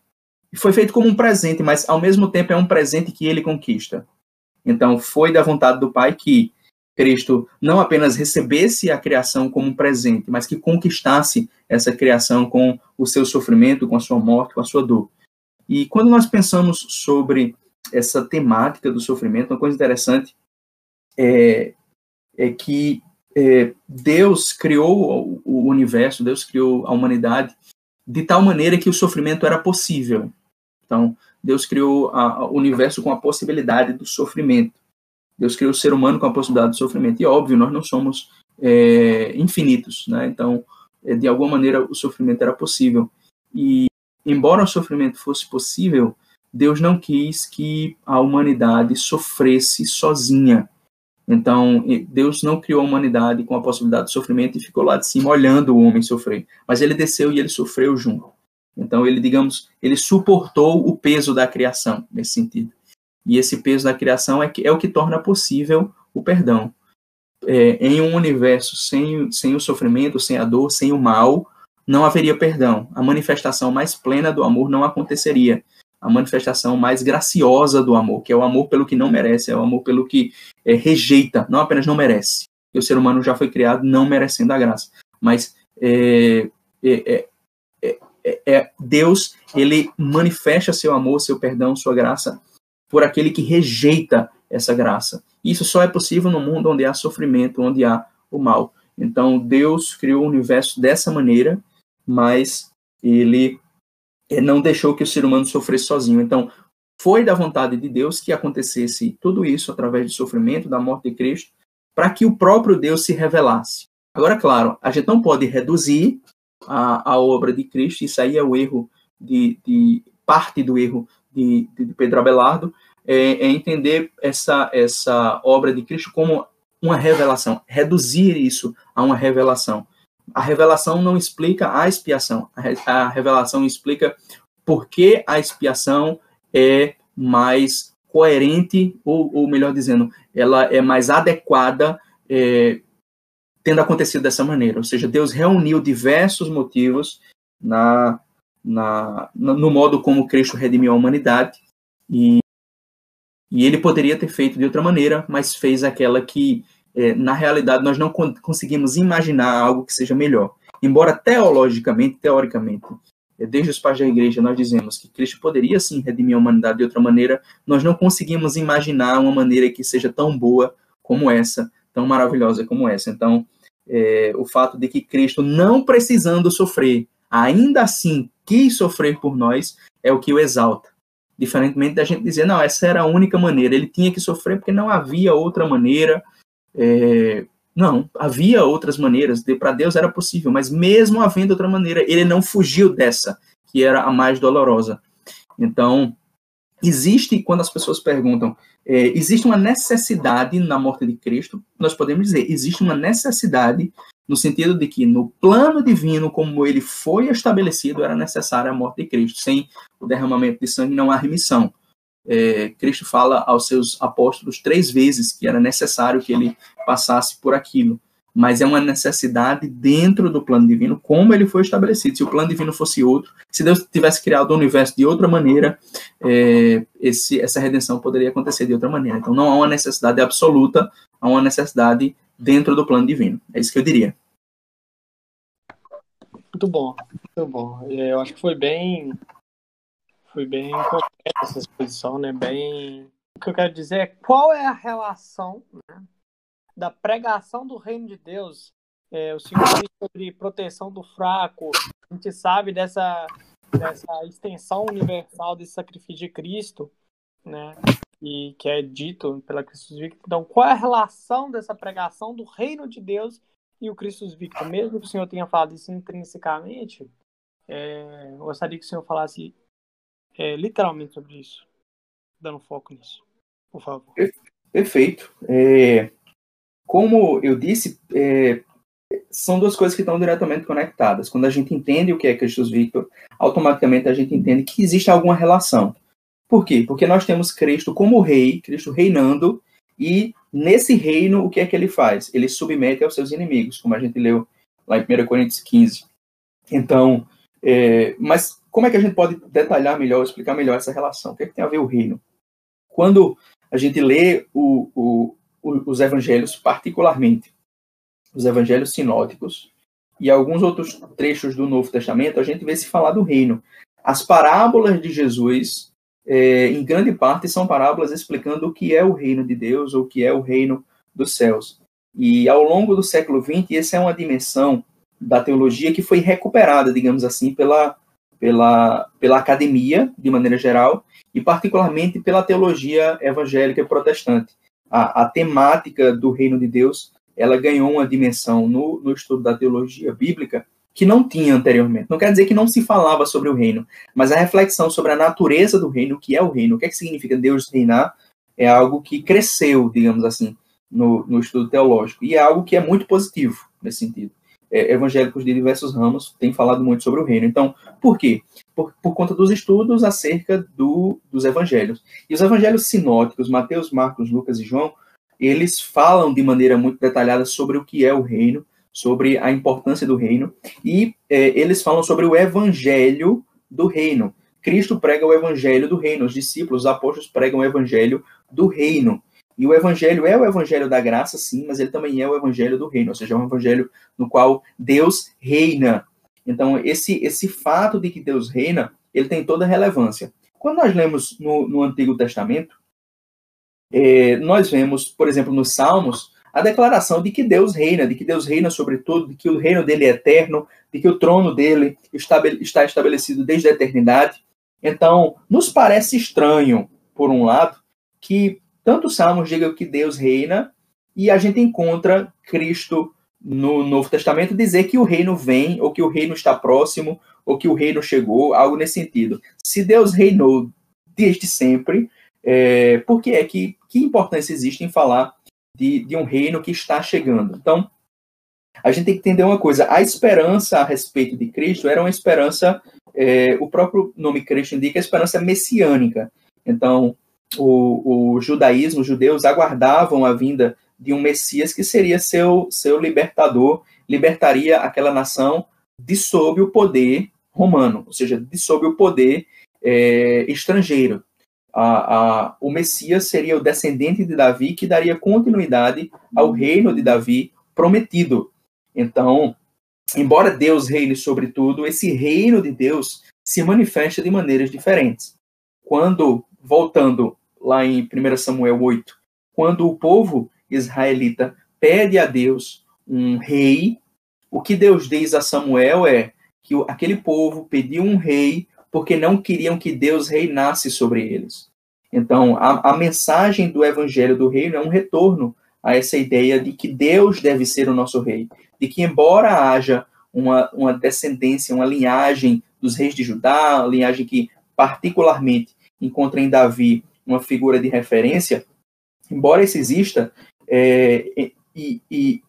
foi feito como um presente, mas ao mesmo tempo é um presente que ele conquista. Então foi da vontade do Pai que Cristo não apenas recebesse a criação como um presente, mas que conquistasse essa criação com o seu sofrimento, com a sua morte, com a sua dor. E quando nós pensamos sobre essa temática do sofrimento, uma coisa interessante é, é que é, Deus criou o universo, Deus criou a humanidade de tal maneira que o sofrimento era possível. Então, Deus criou a, o universo com a possibilidade do sofrimento. Deus criou o ser humano com a possibilidade do sofrimento. E, óbvio, nós não somos é, infinitos, né? Então, é, de alguma maneira, o sofrimento era possível. E, embora o sofrimento fosse possível, Deus não quis que a humanidade sofresse sozinha. Então, Deus não criou a humanidade com a possibilidade de sofrimento e ficou lá de cima olhando o homem sofrer. Mas ele desceu e ele sofreu junto. Então, ele, digamos, ele suportou o peso da criação, nesse sentido. E esse peso da criação é, que, é o que torna possível o perdão. É, em um universo sem, sem o sofrimento, sem a dor, sem o mal, não haveria perdão. A manifestação mais plena do amor não aconteceria a manifestação mais graciosa do amor, que é o amor pelo que não merece, é o amor pelo que é, rejeita, não apenas não merece. E o ser humano já foi criado não merecendo a graça, mas é é, é, Deus ele manifesta seu amor, seu perdão, sua graça por aquele que rejeita essa graça. Isso só é possível no mundo onde há sofrimento, onde há o mal. Então Deus criou o universo dessa maneira, mas ele não deixou que o ser humano sofresse sozinho. Então, foi da vontade de Deus que acontecesse tudo isso através do sofrimento, da morte de Cristo, para que o próprio Deus se revelasse. Agora, claro, a gente não pode reduzir a, a obra de Cristo, isso aí é o erro de, de parte do erro de, de Pedro Abelardo, é, é, entender essa, essa obra de Cristo como uma revelação, reduzir isso a uma revelação a revelação não explica a expiação. A, revelação explica por que a expiação é mais coerente, ou, ou melhor dizendo, ela é mais adequada é, tendo acontecido dessa maneira. Ou seja, Deus reuniu diversos motivos na, na, no modo como Cristo redimiu a humanidade e, e ele poderia ter feito de outra maneira, mas fez aquela que é, na realidade, nós não conseguimos imaginar algo que seja melhor. Embora teologicamente, teoricamente, é, desde os pais da igreja, nós dizemos que Cristo poderia sim redimir a humanidade de outra maneira, nós não conseguimos imaginar uma maneira que seja tão boa como essa, tão maravilhosa como essa. Então, é, o fato de que Cristo, não precisando sofrer, ainda assim quis sofrer por nós, é o que o exalta. Diferentemente da gente dizer, não, essa era a única maneira, ele tinha que sofrer porque não havia outra maneira, é, não, havia outras maneiras, de, para Deus era possível, mas mesmo havendo outra maneira, ele não fugiu dessa, que era a mais dolorosa. Então, existe, quando as pessoas perguntam, é, existe uma necessidade na morte de Cristo, nós podemos dizer, existe uma necessidade no sentido de que no plano divino, como ele foi estabelecido, era necessária a morte de Cristo. Sem o derramamento de sangue não há remissão é, Cristo fala aos seus apóstolos três vezes que era necessário que ele passasse por aquilo. Mas é uma necessidade dentro do plano divino, como ele foi estabelecido. Se o plano divino fosse outro, se Deus tivesse criado o universo de outra maneira, é, esse, essa redenção poderia acontecer de outra maneira. Então não há uma necessidade absoluta, há uma necessidade dentro do plano divino. É isso que eu diria. Muito bom, muito bom. É, eu acho que foi bem foi bem completa essa exposição, né? Bem. O que eu quero dizer é qual é a relação né, da pregação do reino de Deus. É, o Senhor disse sobre proteção do fraco. A gente sabe dessa, dessa extensão universal desse sacrifício de Cristo, né? E que é dito pela Cristo Victor. Então, qual é a relação dessa pregação do reino de Deus e o Cristo Victor? Mesmo que o Senhor tenha falado isso intrinsecamente, é, eu gostaria que o Senhor falasse é, literalmente sobre isso, dando foco nisso, por favor. Perfeito. É, como eu disse, é, são duas coisas que estão diretamente conectadas. Quando a gente entende o que é Cristo Victor, automaticamente a gente entende que existe alguma relação. Por quê? Porque nós temos Cristo como rei, Cristo reinando, e nesse reino, o que é que ele faz? Ele submete aos seus inimigos, como a gente leu lá em 1 Coríntios 15. Então, é, mas como é que a gente pode detalhar melhor, explicar melhor essa relação? O que, é que tem a ver o reino? Quando a gente lê o, o, os evangelhos, particularmente os evangelhos sinóticos e alguns outros trechos do Novo Testamento, a gente vê se falar do reino. As parábolas de Jesus, é, em grande parte, são parábolas explicando o que é o reino de Deus ou o que é o reino dos céus. E ao longo do século XX, essa é uma dimensão da teologia que foi recuperada, digamos assim, pela pela, pela academia, de maneira geral, e particularmente pela teologia evangélica protestante. A, a temática do reino de Deus ela ganhou uma dimensão no, no estudo da teologia bíblica que não tinha anteriormente. Não quer dizer que não se falava sobre o reino, mas a reflexão sobre a natureza do reino, o que é o reino, o que, é que significa Deus reinar, é algo que cresceu, digamos assim, no, no estudo teológico. E é algo que é muito positivo nesse sentido. É, evangélicos de diversos ramos têm falado muito sobre o reino. Então, por quê? Por, por conta dos estudos acerca do, dos evangelhos. E os evangelhos sinóticos, Mateus, Marcos, Lucas e João, eles falam de maneira muito detalhada sobre o que é o reino, sobre a importância do reino, e é, eles falam sobre o evangelho do reino. Cristo prega o evangelho do reino, os discípulos, os apóstolos pregam o evangelho do reino. E o evangelho é o evangelho da graça, sim, mas ele também é o evangelho do reino, ou seja, é um evangelho no qual Deus reina. Então, esse, esse fato de que Deus reina, ele tem toda a relevância. Quando nós lemos no, no Antigo Testamento, é, nós vemos, por exemplo, nos Salmos, a declaração de que Deus reina, de que Deus reina sobre tudo, de que o reino dele é eterno, de que o trono dele está estabelecido desde a eternidade. Então, nos parece estranho, por um lado, que tanto os Salmos digam que Deus reina e a gente encontra Cristo no Novo Testamento dizer que o reino vem, ou que o reino está próximo, ou que o reino chegou, algo nesse sentido. Se Deus reinou desde sempre, é, por que é que, que importância existe em falar de, de um reino que está chegando? Então, a gente tem que entender uma coisa: a esperança a respeito de Cristo era uma esperança, é, o próprio nome Cristo indica, a esperança messiânica. Então, o, o judaísmo, os judeus aguardavam a vinda de um Messias que seria seu, seu libertador, libertaria aquela nação de sob o poder romano, ou seja, de sob o poder é, estrangeiro. A, a, o Messias seria o descendente de Davi que daria continuidade ao reino de Davi prometido. Então, embora Deus reine sobre tudo, esse reino de Deus se manifesta de maneiras diferentes. Quando, voltando lá em 1 Samuel 8, quando o povo israelita pede a Deus um rei, o que Deus diz a Samuel é que aquele povo pediu um rei porque não queriam que Deus reinasse sobre eles. Então, a, a mensagem do evangelho do reino é um retorno a essa ideia de que Deus deve ser o nosso rei, de que, embora haja uma, uma descendência, uma linhagem dos reis de Judá, uma linhagem que particularmente encontra em Davi uma figura de referência, embora isso exista, é, e, e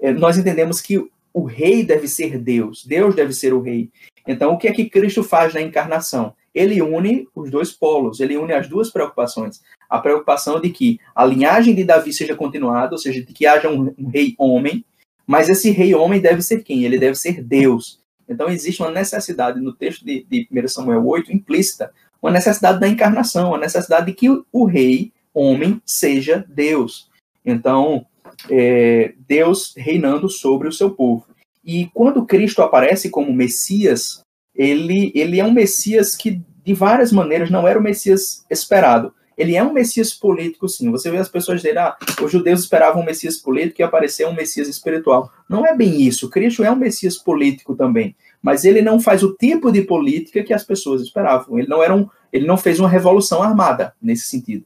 é, nós entendemos que o rei deve ser Deus, Deus deve ser o rei. Então, o que é que Cristo faz na encarnação? Ele une os dois polos, ele une as duas preocupações. A preocupação de que a linhagem de Davi seja continuada, ou seja, de que haja um, um rei homem, mas esse rei homem deve ser quem? Ele deve ser Deus. Então, existe uma necessidade no texto de, de 1 Samuel 8, implícita, uma necessidade da encarnação, uma necessidade de que o rei, homem, seja Deus. Então, é, Deus reinando sobre o seu povo. E quando Cristo aparece como Messias, ele, ele é um Messias que, de várias maneiras, não era o Messias esperado. Ele é um Messias político, sim. Você vê as pessoas dizendo, ah, os judeus esperavam um Messias político e apareceu um Messias espiritual. Não é bem isso. Cristo é um Messias político também mas ele não faz o tipo de política que as pessoas esperavam. Ele não era um, ele não fez uma revolução armada nesse sentido.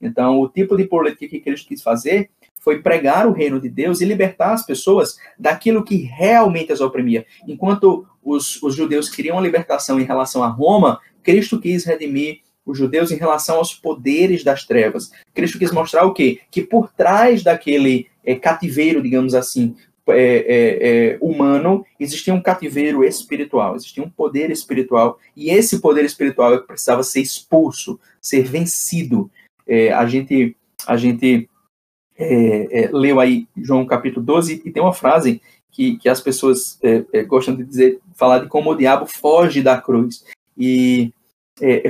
Então, o tipo de política que Cristo quis fazer foi pregar o reino de Deus e libertar as pessoas daquilo que realmente as oprimia. Enquanto os, os judeus queriam a libertação em relação a Roma, Cristo quis redimir os judeus em relação aos poderes das trevas. Cristo quis mostrar o quê? Que por trás daquele é, cativeiro, digamos assim, é, é, é, humano, existia um cativeiro espiritual, existia um poder espiritual, e esse poder espiritual é precisava ser expulso, ser vencido. É, a gente, a gente é, é, leu aí João capítulo 12, e tem uma frase que, que as pessoas gostam de dizer, falar de como o diabo foge da cruz. E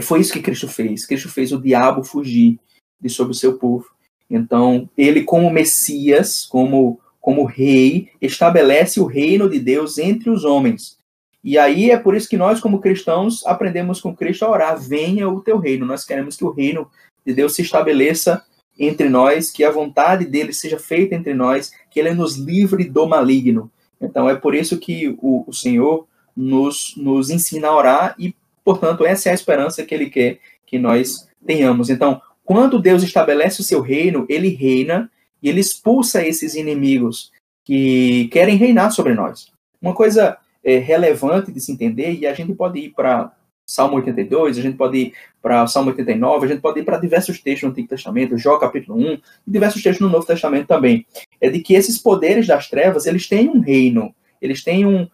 foi isso que Cristo fez. Cristo fez o diabo fugir de sobre o seu povo. Então, ele como Messias, como como rei, estabelece o reino de Deus entre os homens. E aí é por isso que nós, como cristãos, aprendemos com Cristo a orar: venha o teu reino. Nós queremos que o reino de Deus se estabeleça entre nós, que a vontade dele seja feita entre nós, que ele nos livre do maligno. Então é por isso que o, o Senhor, nos, nos ensina a orar e, portanto, essa é a esperança que ele quer que nós tenhamos. Então, quando Deus estabelece o seu reino, ele reina e ele expulsa esses inimigos que querem reinar sobre nós. Uma coisa é, relevante de se entender, e a gente pode ir para Salmo 82, a gente pode ir para Salmo 89, a gente pode ir para diversos textos no Antigo Testamento, Jó capítulo 1, e diversos textos no Novo Testamento também, é de que esses poderes das trevas, eles têm um reino, eles têm um,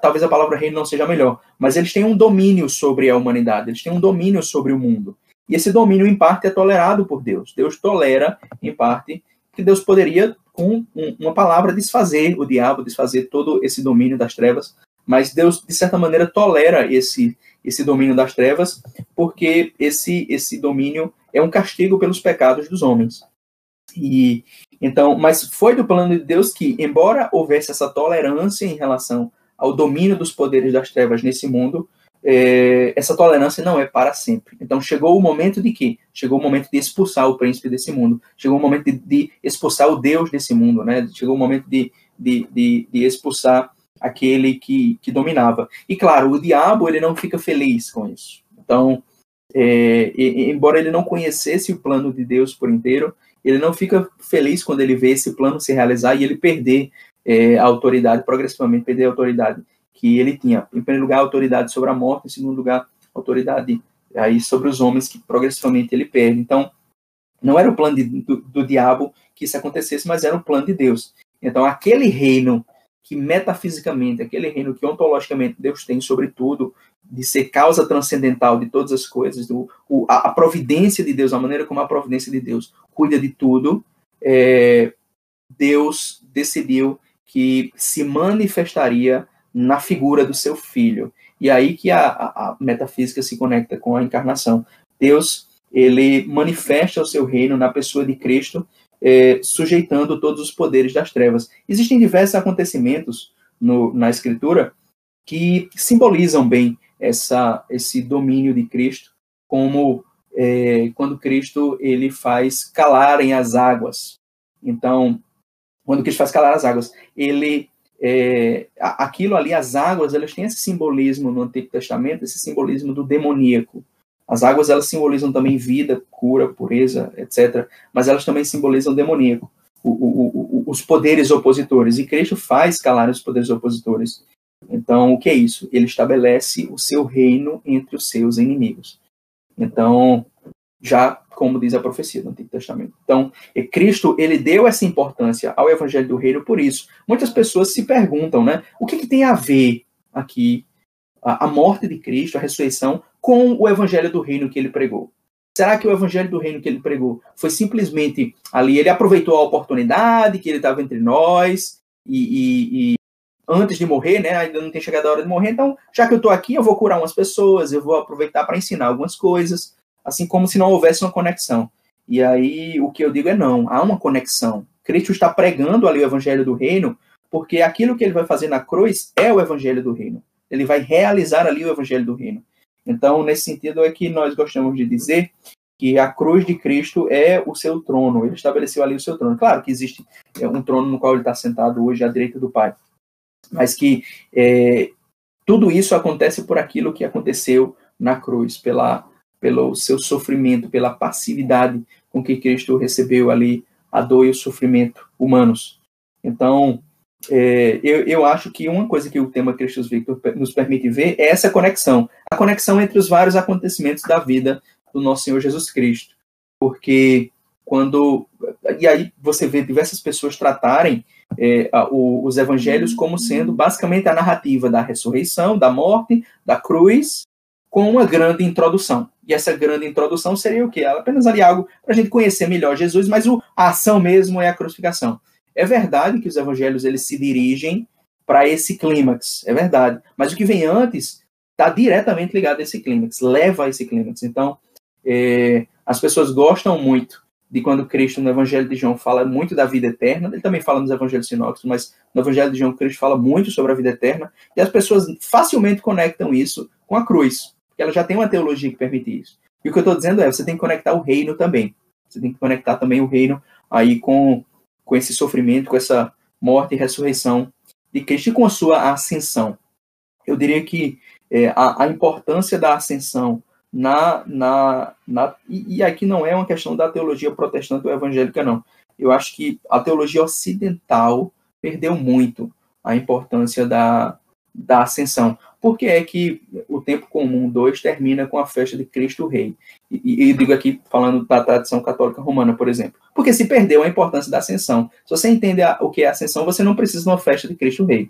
talvez a palavra reino não seja melhor, mas eles têm um domínio sobre a humanidade, eles têm um domínio sobre o mundo. E esse domínio, em parte, é tolerado por Deus. Deus tolera, em parte, que Deus poderia, com uma palavra, desfazer o diabo, desfazer todo esse domínio das trevas. Mas Deus, de certa maneira, tolera esse, esse domínio das trevas, porque esse, esse domínio é um castigo pelos pecados dos homens. E então, mas foi do plano de Deus que, embora houvesse essa tolerância em relação ao domínio dos poderes das trevas nesse mundo, é, essa tolerância não é para sempre. Então chegou o momento de quê? Chegou o momento de expulsar o príncipe desse mundo. Chegou o momento de, de expulsar o Deus desse mundo, né? Chegou o momento de, de, de, de expulsar aquele que, que dominava. E claro, o diabo ele não fica feliz com isso. Então, é, e, embora ele não conhecesse o plano de Deus por inteiro, ele não fica feliz quando ele vê esse plano se realizar e ele perder é, a autoridade, progressivamente perder a autoridade que ele tinha. Em primeiro lugar, autoridade sobre a morte, em segundo lugar, autoridade aí sobre os homens, que progressivamente ele perde. Então, não era o plano de, do, do diabo que isso acontecesse, mas era o plano de Deus. Então, aquele reino que metafisicamente, aquele reino que ontologicamente Deus tem sobre tudo, de ser causa transcendental de todas as coisas, do, o, a, providência de Deus, a maneira como a providência de Deus cuida de tudo, é, Deus decidiu que se manifestaria na figura do seu filho. E aí que a, a, metafísica se conecta com a encarnação. Deus, ele manifesta o seu reino na pessoa de Cristo, é, sujeitando todos os poderes das trevas. Existem diversos acontecimentos no, na Escritura que simbolizam bem essa, esse domínio de Cristo, como é, quando Cristo ele faz calarem as águas. Então, quando Cristo faz calar as águas, ele é, aquilo ali, as águas, elas têm esse simbolismo no Antigo Testamento, esse simbolismo do demoníaco. As águas, elas simbolizam também vida, cura, pureza, etc. Mas elas também simbolizam o demoníaco, o, o, o, os poderes opositores. E Cristo faz calar os poderes opositores. Então, o que é isso? Ele estabelece o seu reino entre os seus inimigos. Então, já como diz a profecia do Antigo Testamento. Então, Cristo, ele deu essa importância ao evangelho do reino por isso. Muitas pessoas se perguntam, né, o que, que tem a ver aqui a, a morte de Cristo, a ressurreição, com o evangelho do reino que ele pregou? Será que o evangelho do reino que ele pregou foi simplesmente ali, ele aproveitou a oportunidade que ele estava entre nós e, e, e antes de morrer, né? Ainda não tem chegado a hora de morrer, então, já que eu estou aqui, eu vou curar umas pessoas, eu vou aproveitar para ensinar algumas coisas assim como se não houvesse uma conexão. E aí o que eu digo é não, há uma conexão. Cristo está pregando ali o evangelho do reino, porque aquilo que ele vai fazer na cruz é o evangelho do reino. Ele vai realizar ali o evangelho do reino. Então, nesse sentido é que nós gostamos de dizer que a cruz de Cristo é o seu trono. Ele estabeleceu ali o seu trono. Claro que existe é, um trono no qual ele está sentado hoje à direita do Pai, mas que é, tudo isso acontece por aquilo que aconteceu na cruz, pela pelo seu sofrimento, pela passividade com que Cristo recebeu ali a dor e o sofrimento humanos. Então, é, eu, eu acho que uma coisa que o tema Cristo Victor nos permite ver é essa conexão, a conexão entre os vários acontecimentos da vida do nosso Senhor Jesus Cristo. Porque quando. E aí você vê diversas pessoas tratarem é, o, os evangelhos como sendo basicamente a narrativa da ressurreição, da morte, da cruz, com uma grande introdução. E essa grande introdução seria o quê? Ela apenas ali algo para a gente conhecer melhor Jesus, mas o, a ação mesmo é a crucificação. É verdade que os evangelhos eles se dirigem para esse clímax, é verdade. Mas o que vem antes está diretamente ligado a esse clímax, leva a esse clímax. Então, é, as pessoas gostam muito de quando Cristo no Evangelho de João fala muito da vida eterna, ele também fala nos Evangelhos sinópticos, mas no Evangelho de João Cristo fala muito sobre a vida eterna, e as pessoas facilmente conectam isso com a cruz ela já tem uma teologia que permite isso. E o que eu estou dizendo é, você tem que conectar o reino também. Você tem que conectar também o reino aí com, com esse sofrimento, com essa morte e ressurreição de Cristo e com a sua ascensão. eu diria que é, a, a, importância da ascensão na, na, na e, e, aqui não é uma questão da teologia protestante ou evangélica, não. Eu acho que a teologia ocidental perdeu muito a importância da, da ascensão. Por que é que o tempo comum 2 termina com a festa de Cristo Rei? E, e, digo aqui, falando da tradição católica romana, por exemplo. Porque se perdeu a importância da ascensão. Se você entende a, o que é ascensão, você não precisa de uma festa de Cristo Rei.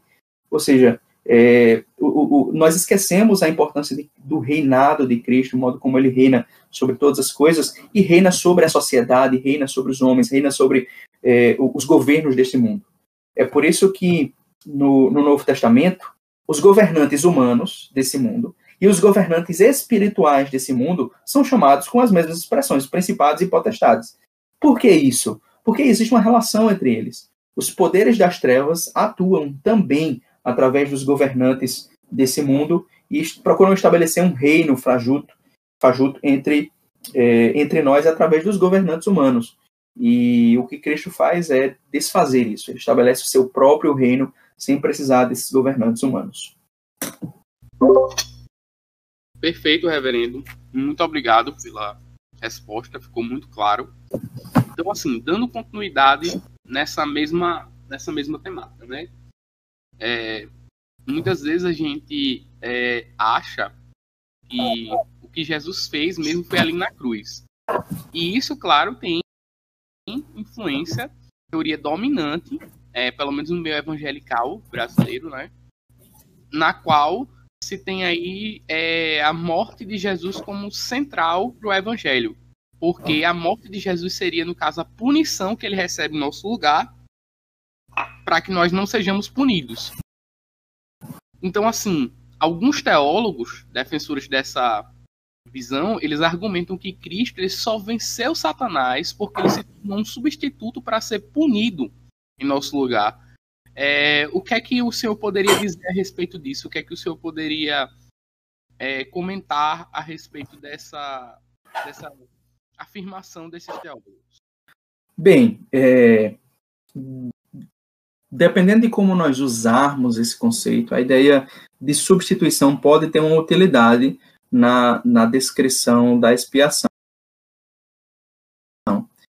Ou seja, é, o, o, nós esquecemos a importância de, do reinado de Cristo, o modo como ele reina sobre todas as coisas, e reina sobre a sociedade, reina sobre os homens, reina sobre é, os governos deste mundo. É por isso que no, no Novo Testamento, os governantes humanos desse mundo e os governantes espirituais desse mundo são chamados com as mesmas expressões, principados e potestades. Por que isso? Porque existe uma relação entre eles. Os poderes das trevas atuam também através dos governantes desse mundo e procuram estabelecer um reino fajuto, fajuto entre, é, entre nós através dos governantes humanos. E o que Cristo faz é desfazer isso. Ele estabelece o seu próprio reino sem precisar desses governantes humanos. Perfeito, reverendo. Muito obrigado pela resposta, ficou muito claro. Então, assim, dando continuidade nessa mesma, nessa mesma temática, né? É, muitas vezes a gente é, acha que o que Jesus fez mesmo foi ali na cruz. E isso, claro, tem influência, teoria dominante, é, pelo menos no meio evangelical brasileiro, né? Na qual se tem aí é, a morte de Jesus como central para o evangelho. Porque a morte de Jesus seria, no caso, a punição que ele recebe em nosso lugar para que nós não sejamos punidos. Então, assim, alguns teólogos, defensores dessa visão, eles argumentam que Cristo ele só venceu Satanás porque ele se tornou um substituto para ser punido em nosso lugar. É, o que é que o senhor poderia dizer a respeito disso? O que é que o senhor poderia é, comentar a respeito dessa, dessa afirmação desses teólogos? Bem, é, dependendo de como nós usarmos esse conceito, a ideia de substituição pode ter uma utilidade na, na descrição da expiação.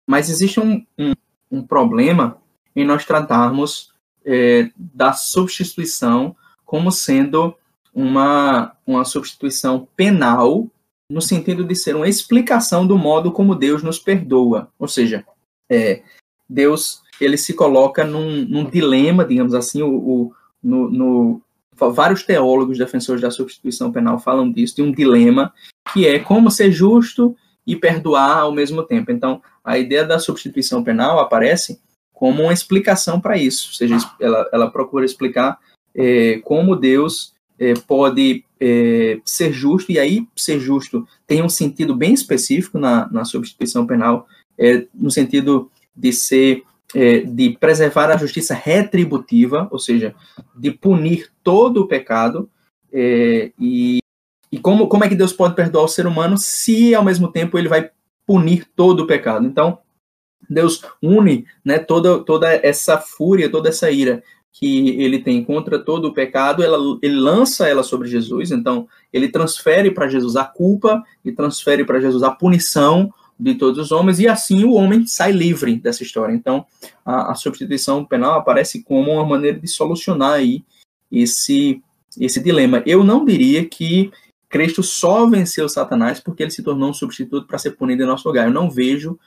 Mas existe um, um, um problema em nós tratarmos é, da substituição como sendo uma, uma substituição penal, no sentido de ser uma explicação do modo como Deus nos perdoa. Ou seja, é, Deus ele se coloca num, num dilema, digamos assim, o, o no, no, vários teólogos defensores da substituição penal falam disso, de um dilema que é como ser justo e perdoar ao mesmo tempo. Então, a ideia da substituição penal aparece como uma explicação para isso, ou seja, ela, ela procura explicar é, como Deus é, pode é, ser justo, e aí ser justo tem um sentido bem específico na, na substituição penal, é, no sentido de ser é, de preservar a justiça retributiva, ou seja, de punir todo o pecado, é, e, e como, como é que Deus pode perdoar o ser humano se, ao mesmo tempo, ele vai punir todo o pecado? Então, Deus une né, toda, toda essa fúria, toda essa ira que ele tem contra todo o pecado, ela, ele lança ela sobre Jesus, então ele transfere para Jesus a culpa e transfere para Jesus a punição de todos os homens, e assim o homem sai livre dessa história. Então, a, a substituição penal aparece como uma maneira de solucionar aí esse, esse dilema. Eu não diria que Cristo só venceu Satanás porque ele se tornou um substituto para ser punido em nosso lugar. Eu não vejo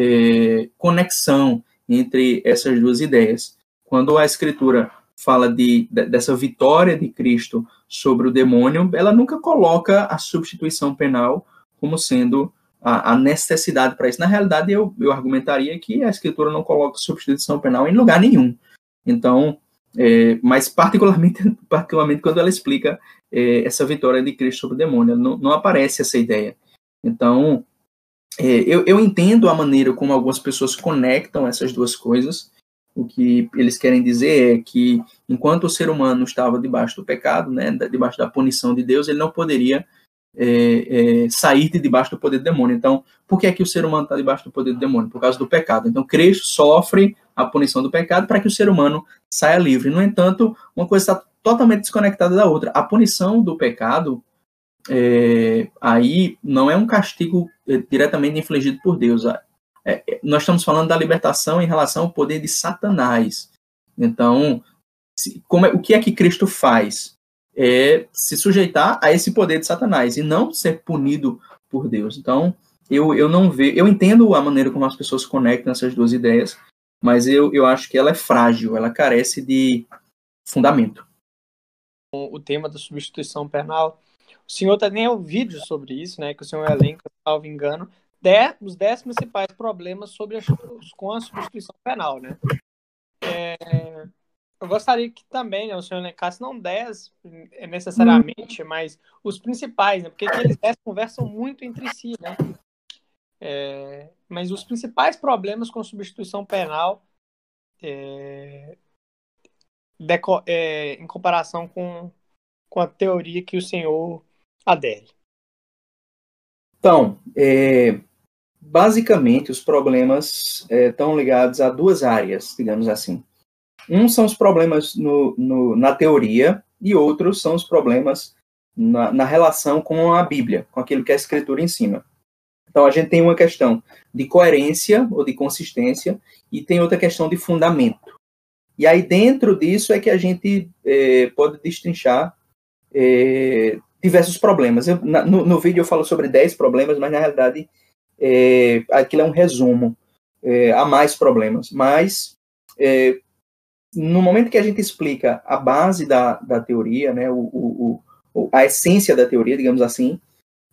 é, conexão entre essas duas ideias. Quando a Escritura fala de, de, dessa vitória de Cristo sobre o demônio, ela nunca coloca a substituição penal como sendo a, a necessidade para isso. Na realidade, eu, eu argumentaria que a escritura não coloca substituição penal em lugar nenhum. Então, é, mas particularmente, particularmente quando ela explica é, essa vitória de Cristo sobre o demônio, não, não aparece essa ideia. Então, eu, eu entendo a maneira como algumas pessoas conectam essas duas coisas. O que eles querem dizer é que, enquanto o ser humano estava debaixo do pecado, né, debaixo da punição de Deus, ele não poderia é, é, sair de debaixo do poder do demônio. Então, por que é que o ser humano está debaixo do poder do demônio? Por causa do pecado. Então, Cristo sofre a punição do pecado para que o ser humano saia livre. No entanto, uma coisa está totalmente desconectada da outra. A punição do pecado é, aí não é um castigo é, diretamente infligido por Deus. É, é, nós estamos falando da libertação em relação ao poder de Satanás. Então, se, como é, o que é que Cristo faz? É se sujeitar a esse poder de Satanás e não ser punido por Deus. Então, eu, eu não vejo, eu entendo a maneira como as pessoas conectam essas duas ideias, mas eu, eu acho que ela é frágil, ela carece de fundamento. O tema da substituição penal o senhor tem um vídeo sobre isso, né? Que o senhor elenca, salvo engano, dez, os 10 principais problemas sobre a, com a substituição penal, né? É, eu gostaria que também né, o senhor elencasse não 10 é, necessariamente, mas os principais, né? Porque aqueles 10 conversam muito entre si, né? É, mas os principais problemas com substituição penal é, deco, é, em comparação com, com a teoria que o senhor adere? Então, é, basicamente, os problemas é, estão ligados a duas áreas, digamos assim. Um são os problemas no, no, na teoria e outros são os problemas na, na, relação com a Bíblia, com aquilo que a Escritura ensina. Então, a gente tem uma questão de coerência ou de consistência e tem outra questão de fundamento. E aí, dentro disso, é que a gente é, pode destrinchar é, diversos problemas. Eu, na, no, no, vídeo eu falo sobre 10 problemas, mas na realidade é, aquilo é um resumo. É, há mais problemas. Mas é, no momento que a gente explica a base da, da teoria, né, o, o, o a essência da teoria, digamos assim,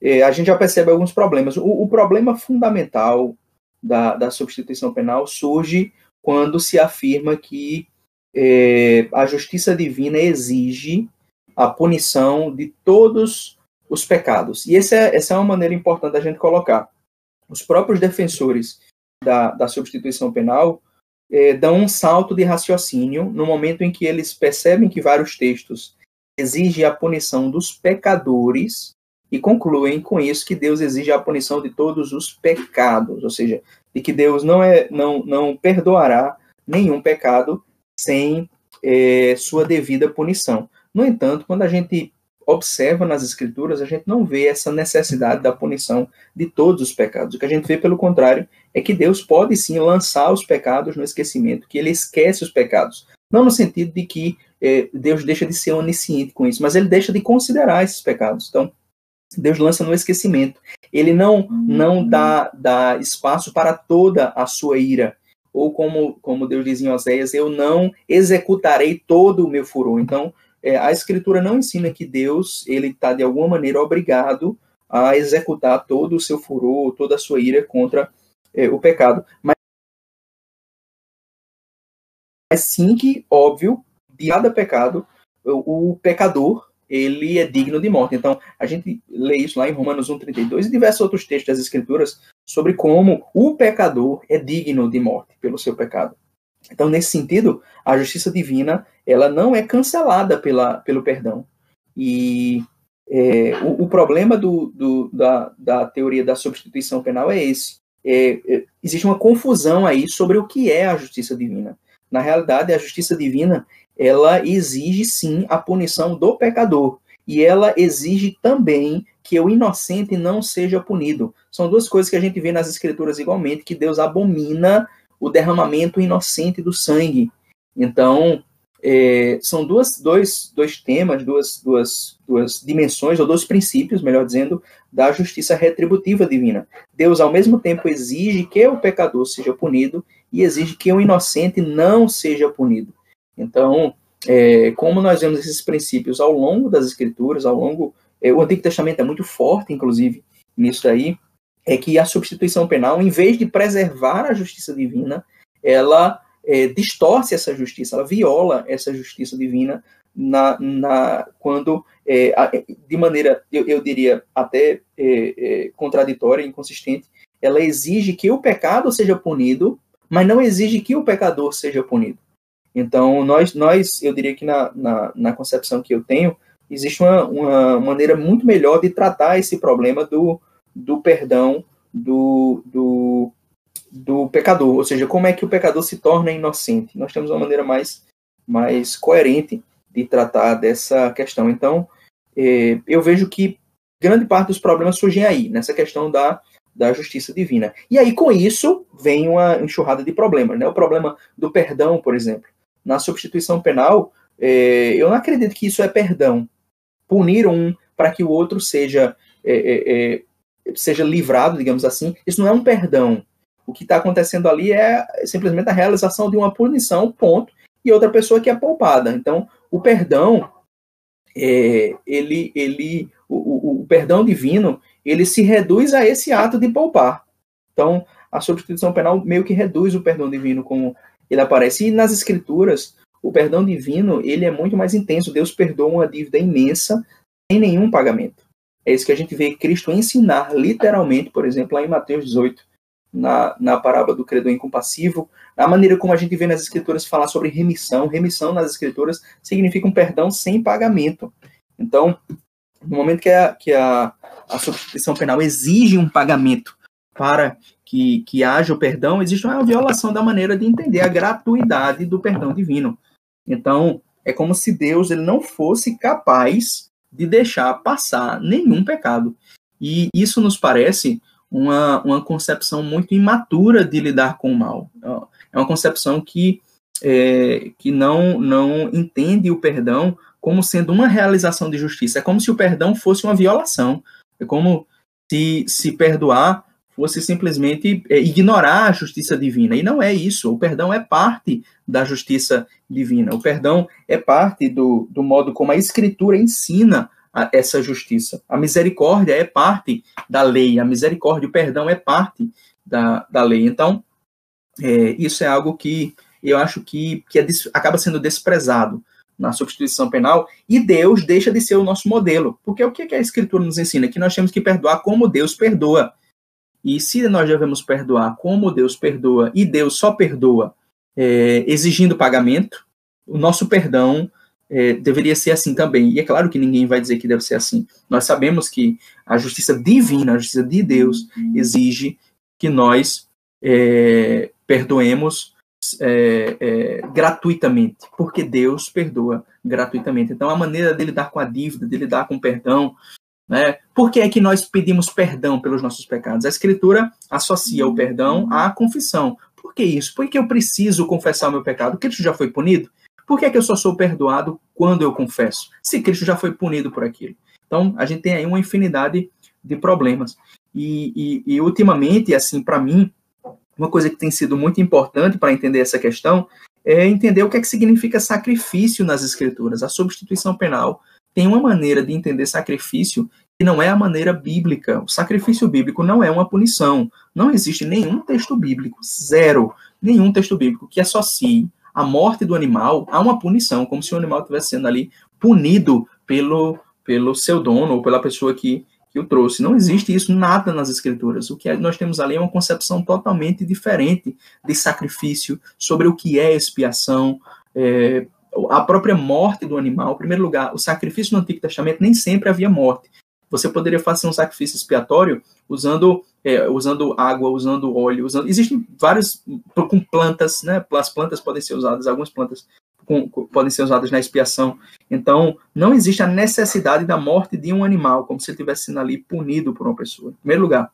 é, a gente já percebe alguns problemas. O, o problema fundamental da, da substituição penal surge quando se afirma que é, a justiça divina exige a punição de todos os pecados. E essa é, essa é uma maneira importante da gente colocar. Os próprios defensores da, da substituição penal é, dão um salto de raciocínio no momento em que eles percebem que vários textos exigem a punição dos pecadores e concluem com isso que Deus exige a punição de todos os pecados, ou seja, de que Deus não é não não perdoará nenhum pecado sem é, sua devida punição. No entanto, quando a gente observa nas escrituras, a gente não vê essa necessidade da punição de todos os pecados. O que a gente vê, pelo contrário, é que Deus pode sim lançar os pecados no esquecimento, que ele esquece os pecados. Não no sentido de que eh, Deus deixa de ser onisciente com isso, mas ele deixa de considerar esses pecados. Então, Deus lança no esquecimento. Ele não, não dá, dá espaço para toda a sua ira. Ou como, como Deus diz em Oséias, eu não executarei todo o meu furor. Então, é, a escritura não ensina que Deus ele está de alguma maneira obrigado a executar todo o seu furor, toda a sua ira contra é, o pecado, mas é sim que óbvio de cada pecado o, o pecador ele é digno de morte. Então, a gente lê isso lá em Romanos 1,32 e diversos outros textos das Escrituras sobre como o pecador é digno de morte pelo seu pecado. Então, nesse sentido, a justiça divina ela não é cancelada pela, pelo perdão. E é, o, o, problema do, do, da, da teoria da substituição penal é esse. É, é, existe uma confusão aí sobre o que é a justiça divina. Na realidade, a justiça divina ela exige sim a punição do pecador e ela exige também que o inocente não seja punido. São duas coisas que a gente vê nas escrituras igualmente, que Deus abomina o derramamento inocente do sangue. Então, é, são duas, dois, dois temas, duas, duas, duas dimensões, ou dois princípios, melhor dizendo, da justiça retributiva divina. Deus, ao mesmo tempo, exige que o pecador seja punido e exige que o inocente não seja punido. Então, é, como nós vemos esses princípios ao longo das Escrituras, ao longo. É, o Antigo Testamento é muito forte, inclusive, nisso daí, é que a substituição penal, em vez de preservar a justiça divina, ela é, distorce essa justiça, ela viola essa justiça divina na, na quando, é, de maneira, eu, eu diria, até é, é, contraditória, inconsistente, ela exige que o pecado seja punido, mas não exige que o pecador seja punido. Então, nós, nós eu diria que na, na, na concepção que eu tenho, existe uma, uma maneira muito melhor de tratar esse problema do, do perdão do, do, do pecador, ou seja, como é que o pecador se torna inocente. Nós temos uma maneira mais, mais coerente de tratar dessa questão. Então, é, eu vejo que grande parte dos problemas surgem aí, nessa questão da, da justiça divina. E aí, com isso, vem uma enxurrada de problemas. Né? O problema do perdão, por exemplo. Na substituição penal, é, eu não acredito que isso é perdão. Punir um para que o outro seja, é, seja livrado, digamos assim, isso não é um perdão. O que está acontecendo ali é simplesmente a realização de uma punição, ponto, e outra pessoa que é poupada. Então, o perdão, é, ele, ele, o, o, o, perdão divino, ele se reduz a esse ato de poupar. Então, a substituição penal meio que reduz o perdão divino como ele aparece. E nas escrituras, o perdão divino, ele é muito mais intenso. Deus perdoa uma dívida imensa sem nenhum pagamento. É isso que a gente vê Cristo ensinar, literalmente, por exemplo, lá em Mateus 18, na, na parábola do credor incompassivo, a maneira como a gente vê nas escrituras falar sobre remissão. Remissão nas escrituras significa um perdão sem pagamento. Então, no momento que a, que a, a substituição penal exige um pagamento para que, que haja o perdão, existe uma violação da maneira de entender a gratuidade do perdão divino. Então, é como se Deus ele não fosse capaz de deixar passar nenhum pecado. E isso nos parece uma, uma concepção muito imatura de lidar com o mal. É uma concepção que, é, que não, não entende o perdão como sendo uma realização de justiça. É como se o perdão fosse uma violação. É como se, se perdoar fosse simplesmente é, ignorar a justiça divina. E não é isso. O perdão é parte da justiça divina. O perdão é parte do, do modo como a Escritura ensina a, essa justiça. A misericórdia é parte da lei. A misericórdia, o perdão é parte da, da lei. Então, é, isso é algo que eu acho que, que é, acaba sendo desprezado na substituição penal, e Deus deixa de ser o nosso modelo. Porque o que a Escritura nos ensina? Que nós temos que perdoar como Deus perdoa. E se nós devemos perdoar como Deus perdoa, e Deus só perdoa é, exigindo pagamento, o nosso perdão é, deveria ser assim também. E é claro que ninguém vai dizer que deve ser assim. Nós sabemos que a justiça divina, a justiça de Deus, exige que nós é, perdoemos é, é, gratuitamente, porque Deus perdoa gratuitamente. Então, a maneira de lidar com a dívida, de lidar com o perdão, né? Por que é que nós pedimos perdão pelos nossos pecados? A Escritura associa o perdão à confissão. Por que isso? Por que eu preciso confessar o meu pecado? Cristo já foi punido? Por que é que eu só sou perdoado quando eu confesso? Se Cristo já foi punido por aquilo. Então, a gente tem aí uma infinidade de problemas. E, e, e ultimamente, assim, para mim, uma coisa que tem sido muito importante para entender essa questão é entender o que é que significa sacrifício nas escrituras. A substituição penal tem uma maneira de entender sacrifício que não é a maneira bíblica. O sacrifício bíblico não é uma punição. Não existe nenhum texto bíblico, zero, nenhum texto bíblico que associe a morte do animal a uma punição, como se o animal estivesse sendo ali punido pelo, pelo seu dono ou pela pessoa que, que o trouxe. Não existe isso nada nas escrituras. O que nós temos ali é uma concepção totalmente diferente de sacrifício, sobre o que é expiação, é, a própria morte do animal. Em primeiro lugar, o sacrifício no Antigo Testamento nem sempre havia morte. Você poderia fazer um sacrifício expiatório usando, é, usando água, usando óleo, usando. Existem vários com plantas, né? As plantas podem ser usadas, algumas plantas com, com, podem ser usadas na expiação. Então, não existe a necessidade da morte de um animal, como se ele estivesse sendo ali punido por uma pessoa. Em primeiro lugar.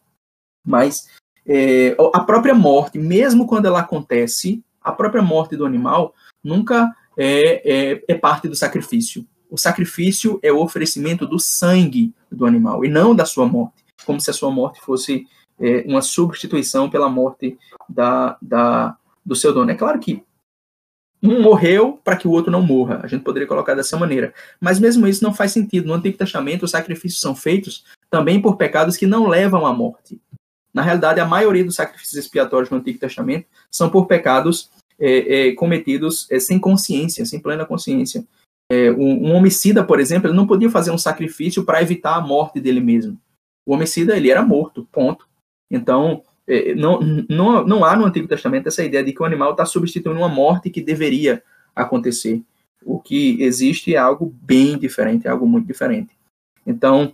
Mas é, a própria morte, mesmo quando ela acontece, a própria morte do animal nunca é, é, é parte do sacrifício o sacrifício é o oferecimento do sangue do animal e não da sua morte, como se a sua morte fosse é, uma substituição pela morte da, da, do seu dono. É claro que um morreu para que o outro não morra. A gente poderia colocar dessa maneira. Mas mesmo isso não faz sentido. No Antigo Testamento, os sacrifícios são feitos também por pecados que não levam à morte. Na realidade, a maioria dos sacrifícios expiatórios no Antigo Testamento são por pecados é, é, cometidos é, sem consciência, sem plena consciência. É, um, um, homicida, por exemplo, ele não podia fazer um sacrifício para evitar a morte dele mesmo. O homicida, ele era morto, ponto. Então, não, não, não há no Antigo Testamento essa ideia de que o animal está substituindo uma morte que deveria acontecer. O que existe é algo bem diferente, é algo muito diferente. Então,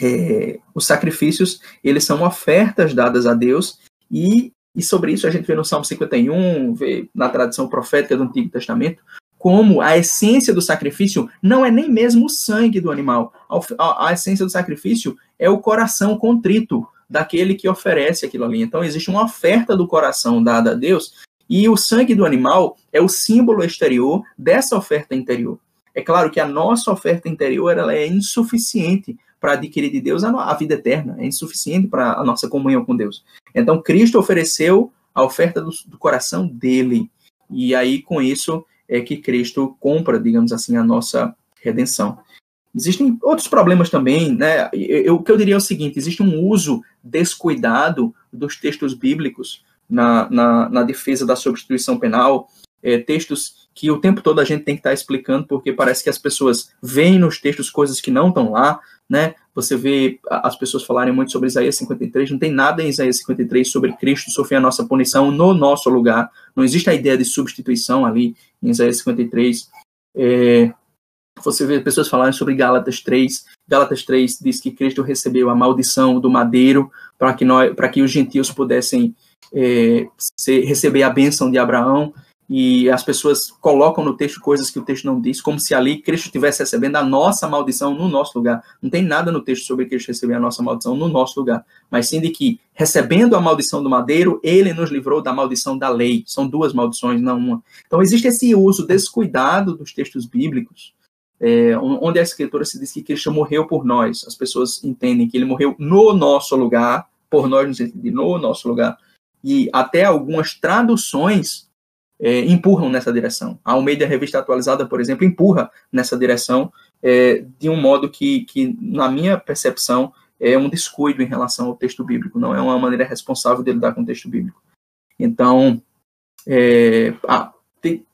é, os sacrifícios, eles são ofertas dadas a Deus e, e sobre isso a gente vê no Salmo 51, vê na tradição profética do Antigo Testamento, como a essência do sacrifício não é nem mesmo o sangue do animal. A, essência do sacrifício é o coração contrito daquele que oferece aquilo ali. Então, existe uma oferta do coração dada a Deus, e o sangue do animal é o símbolo exterior dessa oferta interior. É claro que a nossa oferta interior ela é insuficiente para adquirir de Deus a, vida eterna, é insuficiente para a nossa comunhão com Deus. Então, Cristo ofereceu a oferta do, do coração dele. E aí, com isso, é que Cristo compra, digamos assim, a nossa redenção. Existem outros problemas também, né? Eu, o que eu diria é o seguinte: existe um uso descuidado dos textos bíblicos na, na, na defesa da substituição penal, é, textos que o tempo todo a gente tem que estar tá explicando, porque parece que as pessoas veem nos textos coisas que não estão lá, né? Você vê as pessoas falarem muito sobre Isaías 53, não tem nada em Isaías 53 sobre Cristo sofrer a nossa punição no nosso lugar, não existe a ideia de substituição ali em Isaías 53. É, você vê pessoas falarem sobre Gálatas 3. Gálatas 3 diz que Cristo recebeu a maldição do madeiro para que, nós, que os gentios pudessem é, ser, receber a bênção de Abraão e as pessoas colocam no texto coisas que o texto não diz, como se ali Cristo estivesse recebendo a nossa maldição no nosso lugar. Não tem nada no texto sobre Cristo receber a nossa maldição no nosso lugar, mas sim de que, recebendo a maldição do madeiro, ele nos livrou da maldição da lei. São duas maldições, não uma. Então existe esse uso descuidado dos textos bíblicos, é, onde a escritura se diz que Cristo morreu por nós. As pessoas entendem que ele morreu no nosso lugar, por nós, no nosso lugar. E até algumas traduções é, empurram nessa direção. A Almeida Revista Atualizada, por exemplo, empurra nessa direção é, de um modo que, que, na minha percepção, é um descuido em relação ao texto bíblico, não é uma maneira responsável de lidar com o texto bíblico. Então, é, a, tem,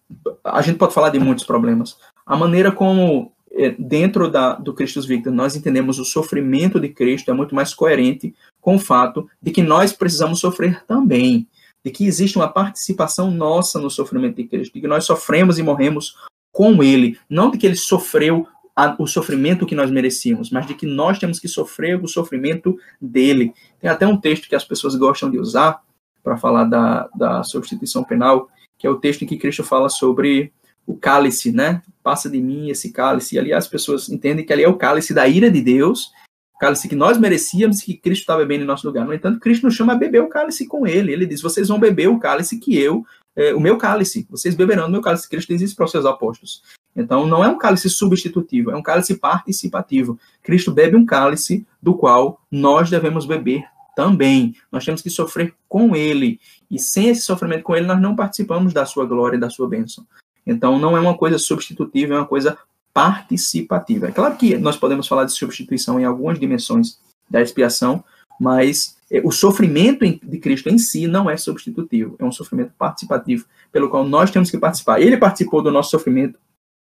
a gente pode falar de muitos problemas. A maneira como, é, dentro da, do Cristo Victor, nós entendemos o sofrimento de Cristo é muito mais coerente com o fato de que nós precisamos sofrer também de que existe uma participação nossa no sofrimento de Cristo, de que nós sofremos e morremos com Ele, não de que Ele sofreu a, o sofrimento que nós merecíamos, mas de que nós temos que sofrer o sofrimento dele. Tem até um texto que as pessoas gostam de usar para falar da, da substituição penal, que é o texto em que Cristo fala sobre o cálice, né? Passa de mim esse cálice. E ali as pessoas entendem que ali é o cálice da ira de Deus cálice que nós merecíamos que Cristo está bebendo em nosso lugar. No entanto, Cristo nos chama a beber o cálice com ele. Ele diz: vocês vão beber o cálice que eu, é, o meu cálice, vocês beberão o meu cálice. Cristo diz isso para os seus apóstolos. Então, não é um cálice substitutivo, é um cálice participativo. Cristo bebe um cálice do qual nós devemos beber também. Nós temos que sofrer com ele. E sem esse sofrimento com ele, nós não participamos da sua glória e da sua bênção. Então, não é uma coisa substitutiva, é uma coisa participativa. É claro que nós podemos falar de substituição em algumas dimensões da expiação, mas é, o sofrimento de Cristo em si não é substitutivo, é um sofrimento participativo, pelo qual nós temos que participar. Ele participou do nosso sofrimento,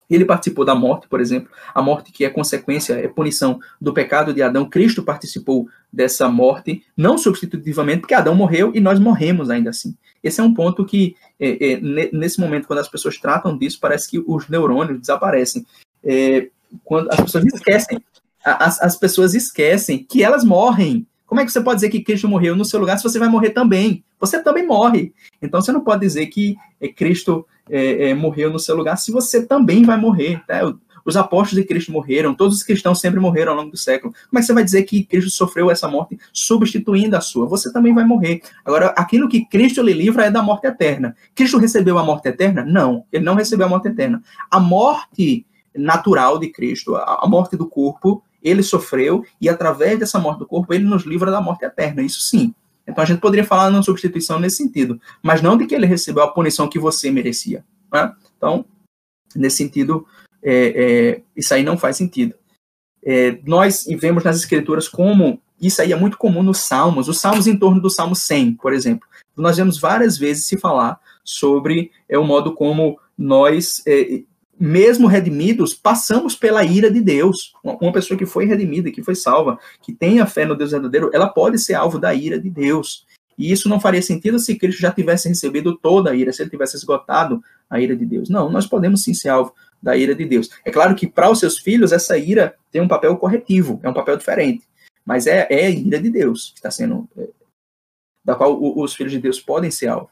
ele participou da morte, por exemplo, a morte que é consequência, é punição do pecado de Adão. Cristo participou dessa morte, não substitutivamente, porque Adão morreu e nós morremos ainda assim. Esse é um ponto que, é, é, nesse momento, quando as pessoas tratam disso, parece que os neurônios desaparecem é, quando as pessoas esquecem, as, as pessoas esquecem que elas morrem. Como é que você pode dizer que Cristo morreu no seu lugar se você vai morrer também? Você também morre. Então você não pode dizer que é, Cristo é, é, morreu no seu lugar se você também vai morrer. Tá? Os apóstolos de Cristo morreram, todos os cristãos sempre morreram ao longo do século. Como é que você vai dizer que Cristo sofreu essa morte substituindo a sua? Você também vai morrer. Agora, aquilo que Cristo lhe livra é da morte eterna. Cristo recebeu a morte eterna? Não, ele não recebeu a morte eterna. A morte natural de Cristo, a, morte do corpo, ele sofreu e através dessa morte do corpo ele nos livra da morte eterna. Isso sim. Então a gente poderia falar na substituição nesse sentido, mas não de que ele recebeu a punição que você merecia. Né? Então, nesse sentido, é, é, isso aí não faz sentido. É, nós vemos nas escrituras como isso aí é muito comum nos salmos, os salmos em torno do salmo 100, por exemplo. Nós vemos várias vezes se falar sobre é, o modo como nós é, mesmo redimidos, passamos pela ira de Deus. Uma pessoa que foi redimida, que foi salva, que tem a fé no Deus verdadeiro, ela pode ser alvo da ira de Deus. E isso não faria sentido se Cristo já tivesse recebido toda a ira, se ele tivesse esgotado a ira de Deus. Não, nós podemos sim ser alvo da ira de Deus. É claro que para os seus filhos, essa ira tem um papel corretivo, é um papel diferente. Mas é, é a ira de Deus que está sendo. É, da qual os filhos de Deus podem ser alvo.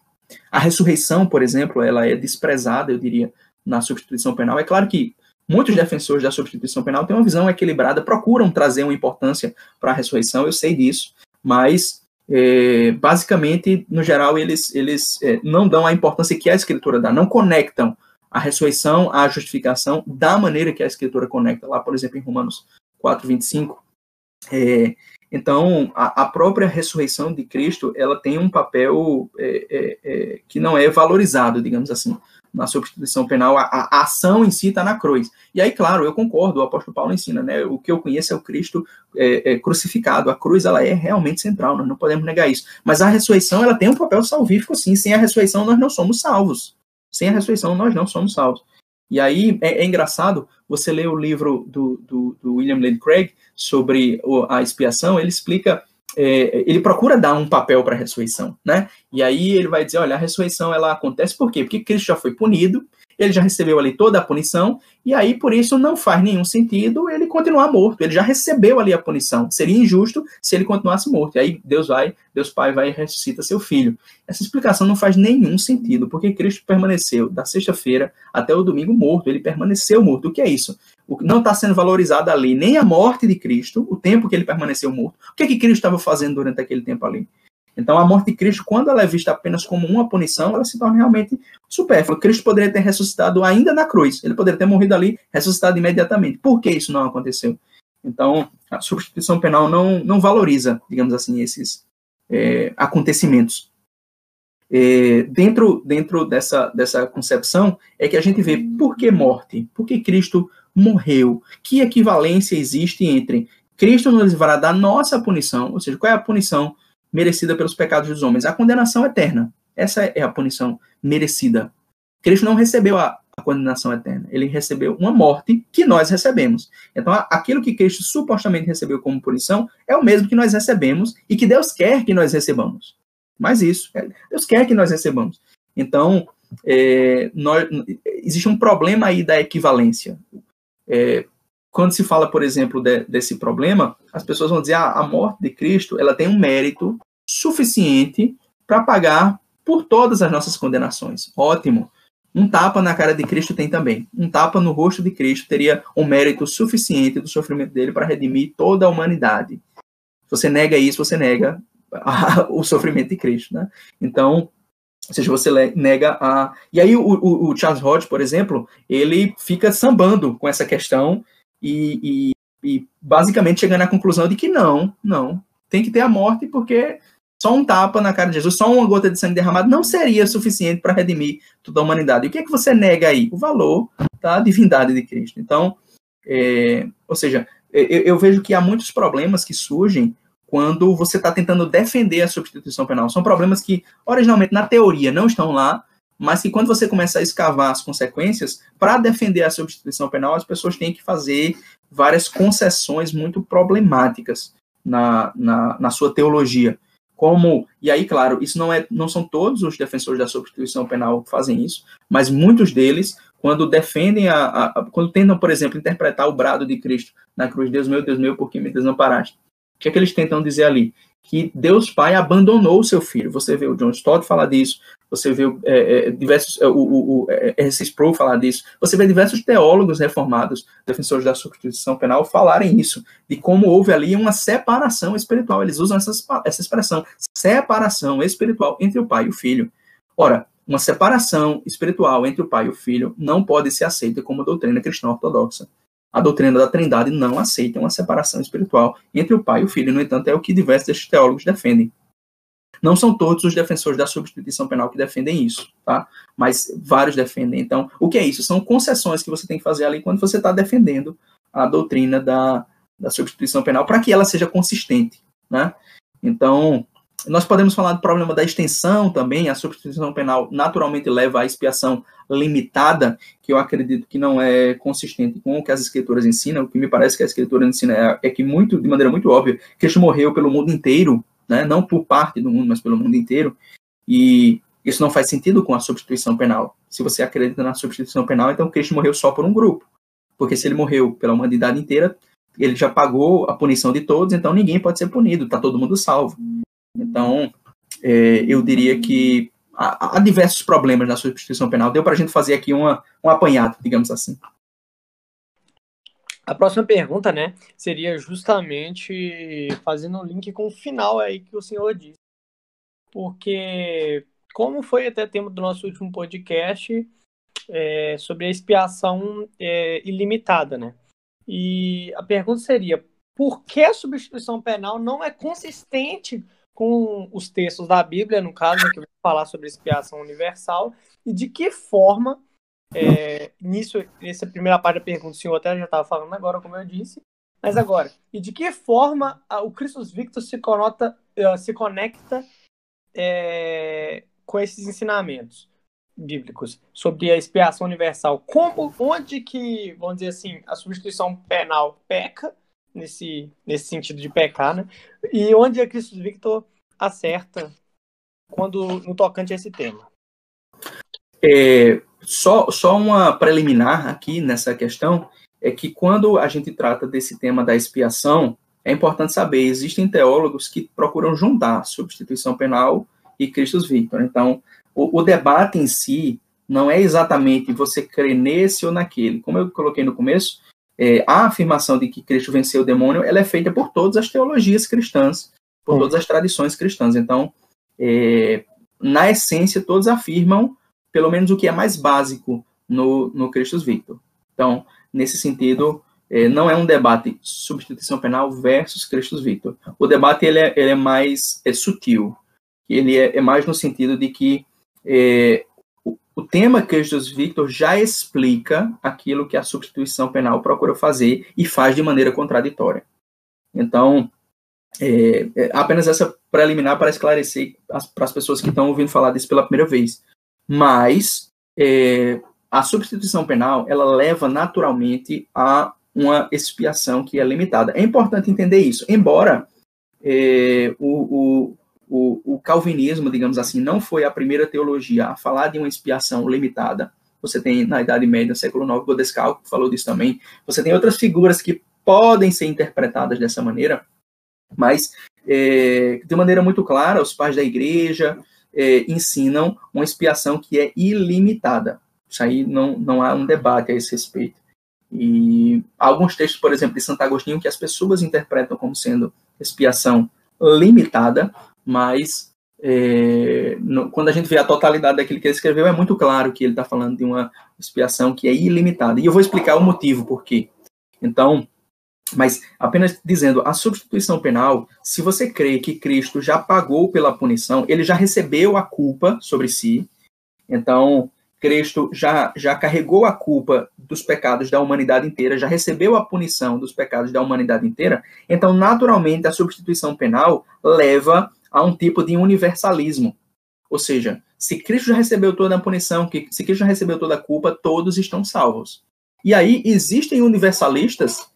A ressurreição, por exemplo, ela é desprezada, eu diria, na substituição penal. É claro que muitos defensores da substituição penal têm uma visão equilibrada, procuram trazer uma importância para a ressurreição, eu sei disso, mas é, basicamente, no geral, eles, eles é, não dão a importância que a Escritura dá, não conectam a ressurreição à justificação da maneira que a Escritura conecta, lá, por exemplo, em Romanos 4, 25. É, então, a, a, própria ressurreição de Cristo, ela tem um papel é, é, é, que não é valorizado, digamos assim, na substituição penal. A, a ação em si está na cruz. E aí, claro, eu concordo, o apóstolo Paulo ensina, né? O que eu conheço é o Cristo é, é, crucificado. A cruz, ela é realmente central, nós não podemos negar isso. Mas a ressurreição, ela tem um papel salvífico, sim. Sem a ressurreição, nós não somos salvos. Sem a ressurreição, nós não somos salvos. E aí é, é engraçado você ler o livro do, do, do William Lane Craig sobre a expiação, ele explica, é, ele procura dar um papel para a ressurreição, né? E aí ele vai dizer, olha, a ressurreição ela acontece por quê? Porque Cristo já foi punido, ele já recebeu ali toda a punição, e aí por isso não faz nenhum sentido ele continuar morto. Ele já recebeu ali a punição. Seria injusto se ele continuasse morto. E aí Deus vai, Deus Pai vai e ressuscita seu filho. Essa explicação não faz nenhum sentido, porque Cristo permaneceu da sexta-feira até o domingo morto. Ele permaneceu morto. O que é isso? Não está sendo valorizado ali nem a morte de Cristo, o tempo que ele permaneceu morto. O que é que Cristo estava fazendo durante aquele tempo ali? Então, a morte de Cristo, quando ela é vista apenas como uma punição, ela se torna realmente supérflua. Cristo poderia ter ressuscitado ainda na cruz. Ele poderia ter morrido ali, ressuscitado imediatamente. Por que isso não aconteceu? Então, a substituição penal não, não valoriza, digamos assim, esses é, acontecimentos. É, dentro dentro dessa, dessa concepção é que a gente vê por que morte? Por que Cristo morreu? Que equivalência existe entre Cristo nos livrará da nossa punição, ou seja, qual é a punição merecida pelos pecados dos homens? A condenação eterna. Essa é a punição merecida. Cristo não recebeu a, a condenação eterna, ele recebeu uma morte que nós recebemos. Então, aquilo que Cristo supostamente recebeu como punição é o mesmo que nós recebemos e que Deus quer que nós recebamos. Mas isso, é, Deus quer que nós recebamos. Então, é, nós, existe um problema aí da equivalência. É, quando se fala, por exemplo, de, desse problema, as pessoas vão dizer ah, a morte de Cristo ela tem um mérito suficiente para pagar por todas as nossas condenações. Ótimo. Um tapa na cara de Cristo tem também. Um tapa no rosto de Cristo teria um mérito suficiente do sofrimento dele para redimir toda a humanidade. Se você nega isso, você nega o sofrimento de Cristo, né? Então, ou seja, você nega a. E aí o, o, o Charles Hodge, por exemplo, ele fica sambando com essa questão e, e, e, basicamente chegando à conclusão de que não, não, tem que ter a morte porque só um tapa na cara de Jesus, só uma gota de sangue derramado não seria suficiente para redimir toda a humanidade. E o que é que você nega aí? O valor da divindade de Cristo. Então, é, ou seja, eu, eu, vejo que há muitos problemas que surgem quando você está tentando defender a substituição penal. São problemas que, originalmente, na teoria, não estão lá, mas que quando você começa a escavar as consequências, para defender a substituição penal, as pessoas têm que fazer várias concessões muito problemáticas na, na, na sua teologia. Como, e aí, claro, isso não, é, não são todos os defensores da substituição penal que fazem isso, mas muitos deles, quando defendem a, a, quando tentam, por exemplo, interpretar o brado de Cristo na cruz, Deus meu, Deus meu, por que me desamparaste? O que é que eles tentam dizer ali? Que Deus Pai abandonou o seu filho. Você vê o John Stott falar disso, você vê é, é, diversos, é, o, o, o R.C. Sproul falar disso, você vê diversos teólogos reformados, defensores da substituição penal, falarem isso, de como houve ali uma separação espiritual. Eles usam essa, essa expressão, separação espiritual entre o pai e o filho. Ora, uma separação espiritual entre o pai e o filho não pode ser aceita como doutrina cristã ortodoxa. A doutrina da Trindade não aceita uma separação espiritual entre o pai e o filho. No entanto, é o que diversos teólogos defendem. Não são todos os defensores da substituição penal que defendem isso, tá? Mas vários defendem. Então, o que é isso? São concessões que você tem que fazer ali quando você está defendendo a doutrina da, da substituição penal para que ela seja consistente, né? Então, nós podemos falar do problema da extensão também. A substituição penal naturalmente leva à expiação limitada, que eu acredito que não é consistente com o que as escrituras ensinam. O que me parece que a escritura ensina é, é que, muito, de maneira muito óbvia, Cristo morreu pelo mundo inteiro né? não por parte do mundo, mas pelo mundo inteiro. E isso não faz sentido com a substituição penal. Se você acredita na substituição penal, então Cristo morreu só por um grupo. Porque se ele morreu pela humanidade inteira, ele já pagou a punição de todos, então ninguém pode ser punido, está todo mundo salvo. Então, é, eu diria que há, há diversos problemas na substituição penal. Deu para a gente fazer aqui uma, um apanhado, digamos assim. A próxima pergunta, né, seria justamente fazendo um link com o final aí que o senhor disse. Porque, como foi até tempo do nosso último podcast é, sobre a expiação é, ilimitada, né? E a pergunta seria: por que a substituição penal não é consistente com os textos da Bíblia, no caso, que vai falar sobre expiação universal, e de que forma é, nisso, essa primeira parte da pergunta, o senhor até já estava falando agora, como eu disse. Mas agora, e de que forma o Christus Victor se, conota, uh, se conecta é, com esses ensinamentos bíblicos sobre a expiação universal? Como, onde que, vamos dizer assim, a substituição penal peca, nesse, nesse sentido de pecar, né? E onde a Christus Victor acerta quando no tocante a esse tema? É, só, só uma preliminar aqui nessa questão é que quando a gente trata desse tema da expiação, é importante saber, existem teólogos que procuram juntar substituição penal e Christus Victor. Então, o, o debate em si não é exatamente você crer nesse ou naquele. Como eu coloquei no começo, é, a afirmação de que Cristo venceu o demônio, ela é feita por todas as teologias cristãs, por todas as tradições cristãs. Então, é, na essência, todos afirmam pelo menos o que é mais básico no, no Christus Victor. Então, nesse sentido, é, não é um debate substituição penal versus Christus Victor. O debate ele é, ele é mais é sutil. Ele é, mais no sentido de que o, o, tema Christus Victor já explica aquilo que a substituição penal procura fazer e faz de maneira contraditória. Então, é, é apenas essa preliminar para esclarecer para as pessoas que estão ouvindo falar disso pela primeira vez mas é, a substituição penal ela leva naturalmente a uma expiação que é limitada. É importante entender isso, embora é, o, o, o, calvinismo, digamos assim, não foi a primeira teologia a falar de uma expiação limitada. Você tem na Idade Média, século IX, Godescal que falou disso também. Você tem outras figuras que podem ser interpretadas dessa maneira, mas é, de maneira muito clara, os pais da igreja, é, ensinam uma expiação que é ilimitada. Isso aí não, não há um debate a esse respeito. E alguns textos, por exemplo, de Santo Agostinho, que as pessoas interpretam como sendo expiação limitada, mas é, no, quando a gente vê a totalidade daquilo que ele escreveu, é muito claro que ele está falando de uma expiação que é ilimitada. E eu vou explicar o motivo por quê. Então, mas apenas dizendo, a substituição penal, se você crê que Cristo já pagou pela punição, ele já recebeu a culpa sobre si, então Cristo já, já carregou a culpa dos pecados da humanidade inteira, já recebeu a punição dos pecados da humanidade inteira, então naturalmente a substituição penal leva a um tipo de universalismo. Ou seja, se Cristo já recebeu toda a punição, se Cristo já recebeu toda a culpa, todos estão salvos. E aí existem universalistas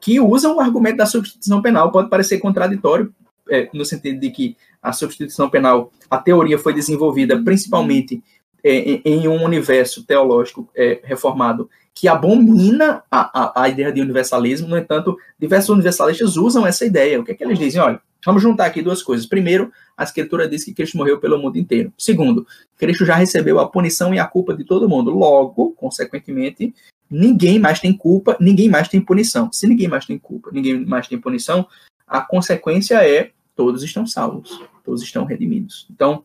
que usam o argumento da substituição penal. Pode parecer contraditório, é, no sentido de que a substituição penal, a teoria foi desenvolvida principalmente é, em, um universo teológico é, reformado que abomina a, a, a, ideia de universalismo. No entanto, diversos universalistas usam essa ideia. O que é que eles dizem? Olha, vamos juntar aqui duas coisas. Primeiro, a Escritura diz que Cristo morreu pelo mundo inteiro. Segundo, Cristo já recebeu a punição e a culpa de todo mundo. Logo, consequentemente, ninguém mais tem culpa, ninguém mais tem punição. Se ninguém mais tem culpa, ninguém mais tem punição, a consequência é todos estão salvos, todos estão redimidos. Então,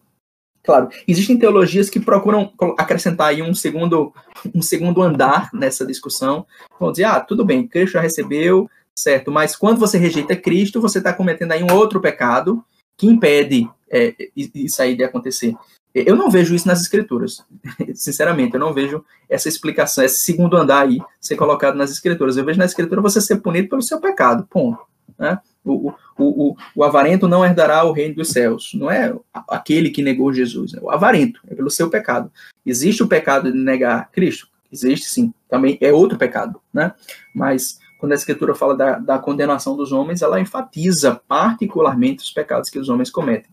claro, existem teologias que procuram acrescentar aí um segundo, um segundo andar nessa discussão. Vão dizer, ah, tudo bem, Cristo já recebeu, certo, mas quando você rejeita Cristo, você está cometendo aí um outro pecado que impede é, isso aí de acontecer. Eu não vejo isso nas escrituras, sinceramente, eu não vejo essa explicação, esse segundo andar aí ser colocado nas escrituras. Eu vejo na escritura você ser punido pelo seu pecado, ponto. Né? O, o, o, o avarento não herdará o reino dos céus. Não é aquele que negou Jesus, é o avarento, é pelo seu pecado. Existe o pecado de negar Cristo? Existe sim, também é outro pecado, né? Mas quando a escritura fala da, da condenação dos homens, ela enfatiza particularmente os pecados que os homens cometem.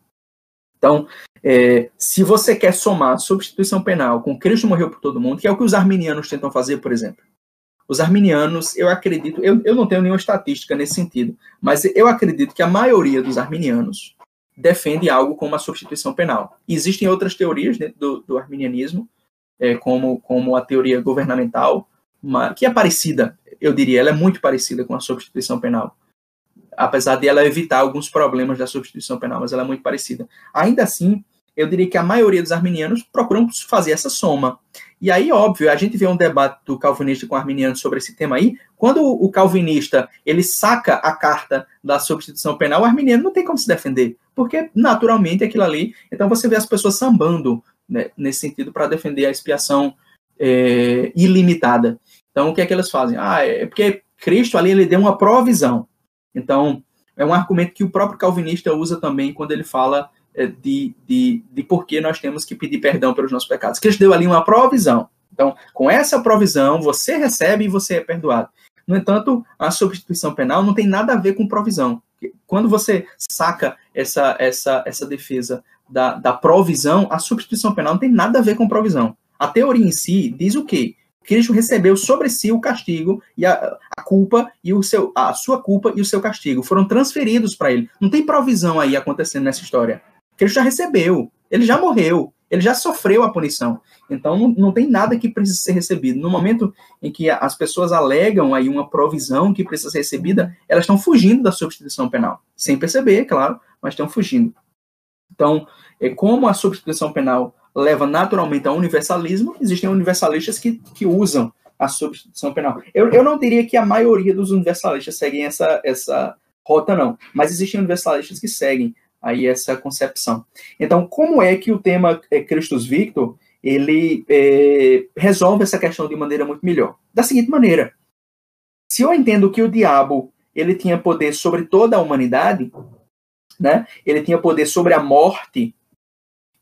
Então, é, se você quer somar substituição penal com Cristo morreu por todo mundo, que é o que os arminianos tentam fazer, por exemplo. Os arminianos, eu acredito, eu, eu não tenho nenhuma estatística nesse sentido, mas eu acredito que a maioria dos arminianos defende algo como a substituição penal. Existem outras teorias dentro do, do arminianismo, é, como, como a teoria governamental, uma, que é parecida, eu diria, ela é muito parecida com a substituição penal. Apesar de ela evitar alguns problemas da substituição penal, mas ela é muito parecida. Ainda assim, eu diria que a maioria dos arminianos procuram fazer essa soma. E aí, óbvio, a gente vê um debate do calvinista com o arminiano sobre esse tema aí. Quando o calvinista ele saca a carta da substituição penal, o arminiano não tem como se defender, porque naturalmente aquilo ali. Então você vê as pessoas sambando né, nesse sentido para defender a expiação é, ilimitada. Então o que é que elas fazem? Ah, é porque Cristo ali ele deu uma provisão. Então é um argumento que o próprio calvinista usa também quando ele fala de, de, de por que nós temos que pedir perdão pelos nossos pecados. Cristo deu ali uma provisão. Então, com essa provisão, você recebe e você é perdoado. No entanto, a substituição penal não tem nada a ver com provisão. Quando você saca essa, essa, essa defesa da, da provisão, a substituição penal não tem nada a ver com provisão. A teoria em si diz o quê? Cristo recebeu sobre si o castigo e a, a, culpa e o seu a sua culpa e o seu castigo foram transferidos para ele. Não tem provisão aí acontecendo nessa história ele já recebeu, ele já morreu, ele já sofreu a punição. Então não, não tem nada que precisa ser recebido. No momento em que as pessoas alegam aí uma provisão que precisa ser recebida, elas estão fugindo da substituição penal, sem perceber, claro, mas estão fugindo. Então, é como a substituição penal leva naturalmente ao universalismo, existem universalistas que, que usam a substituição penal. Eu, eu não diria que a maioria dos universalistas seguem essa, essa rota, não, mas existem universalistas que seguem aí essa concepção. Então, como é que o tema é, Christus Victor ele é, resolve essa questão de maneira muito melhor? Da seguinte maneira: se eu entendo que o diabo ele tinha poder sobre toda a humanidade, né? Ele tinha poder sobre a morte.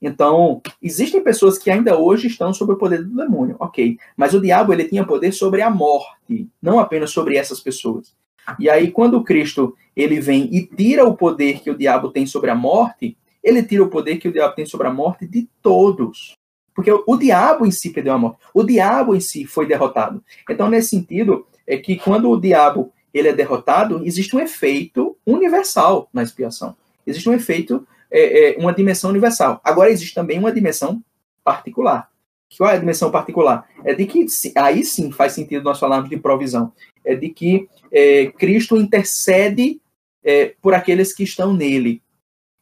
Então, existem pessoas que ainda hoje estão sob o poder do demônio, ok. Mas o diabo ele tinha poder sobre a morte, não apenas sobre essas pessoas. E aí, quando Cristo ele vem e tira o poder que o diabo tem sobre a morte, ele tira o poder que o diabo tem sobre a morte de todos. Porque o diabo em si perdeu a morte. O diabo em si foi derrotado. Então, nesse sentido, é que quando o diabo ele é derrotado, existe um efeito universal na expiação. Existe um efeito, é, é, uma dimensão universal. Agora, existe também uma dimensão particular. Qual é a dimensão particular? É de que, aí sim faz sentido nós falarmos de provisão. É de que é, Cristo intercede é, por aqueles que estão nele.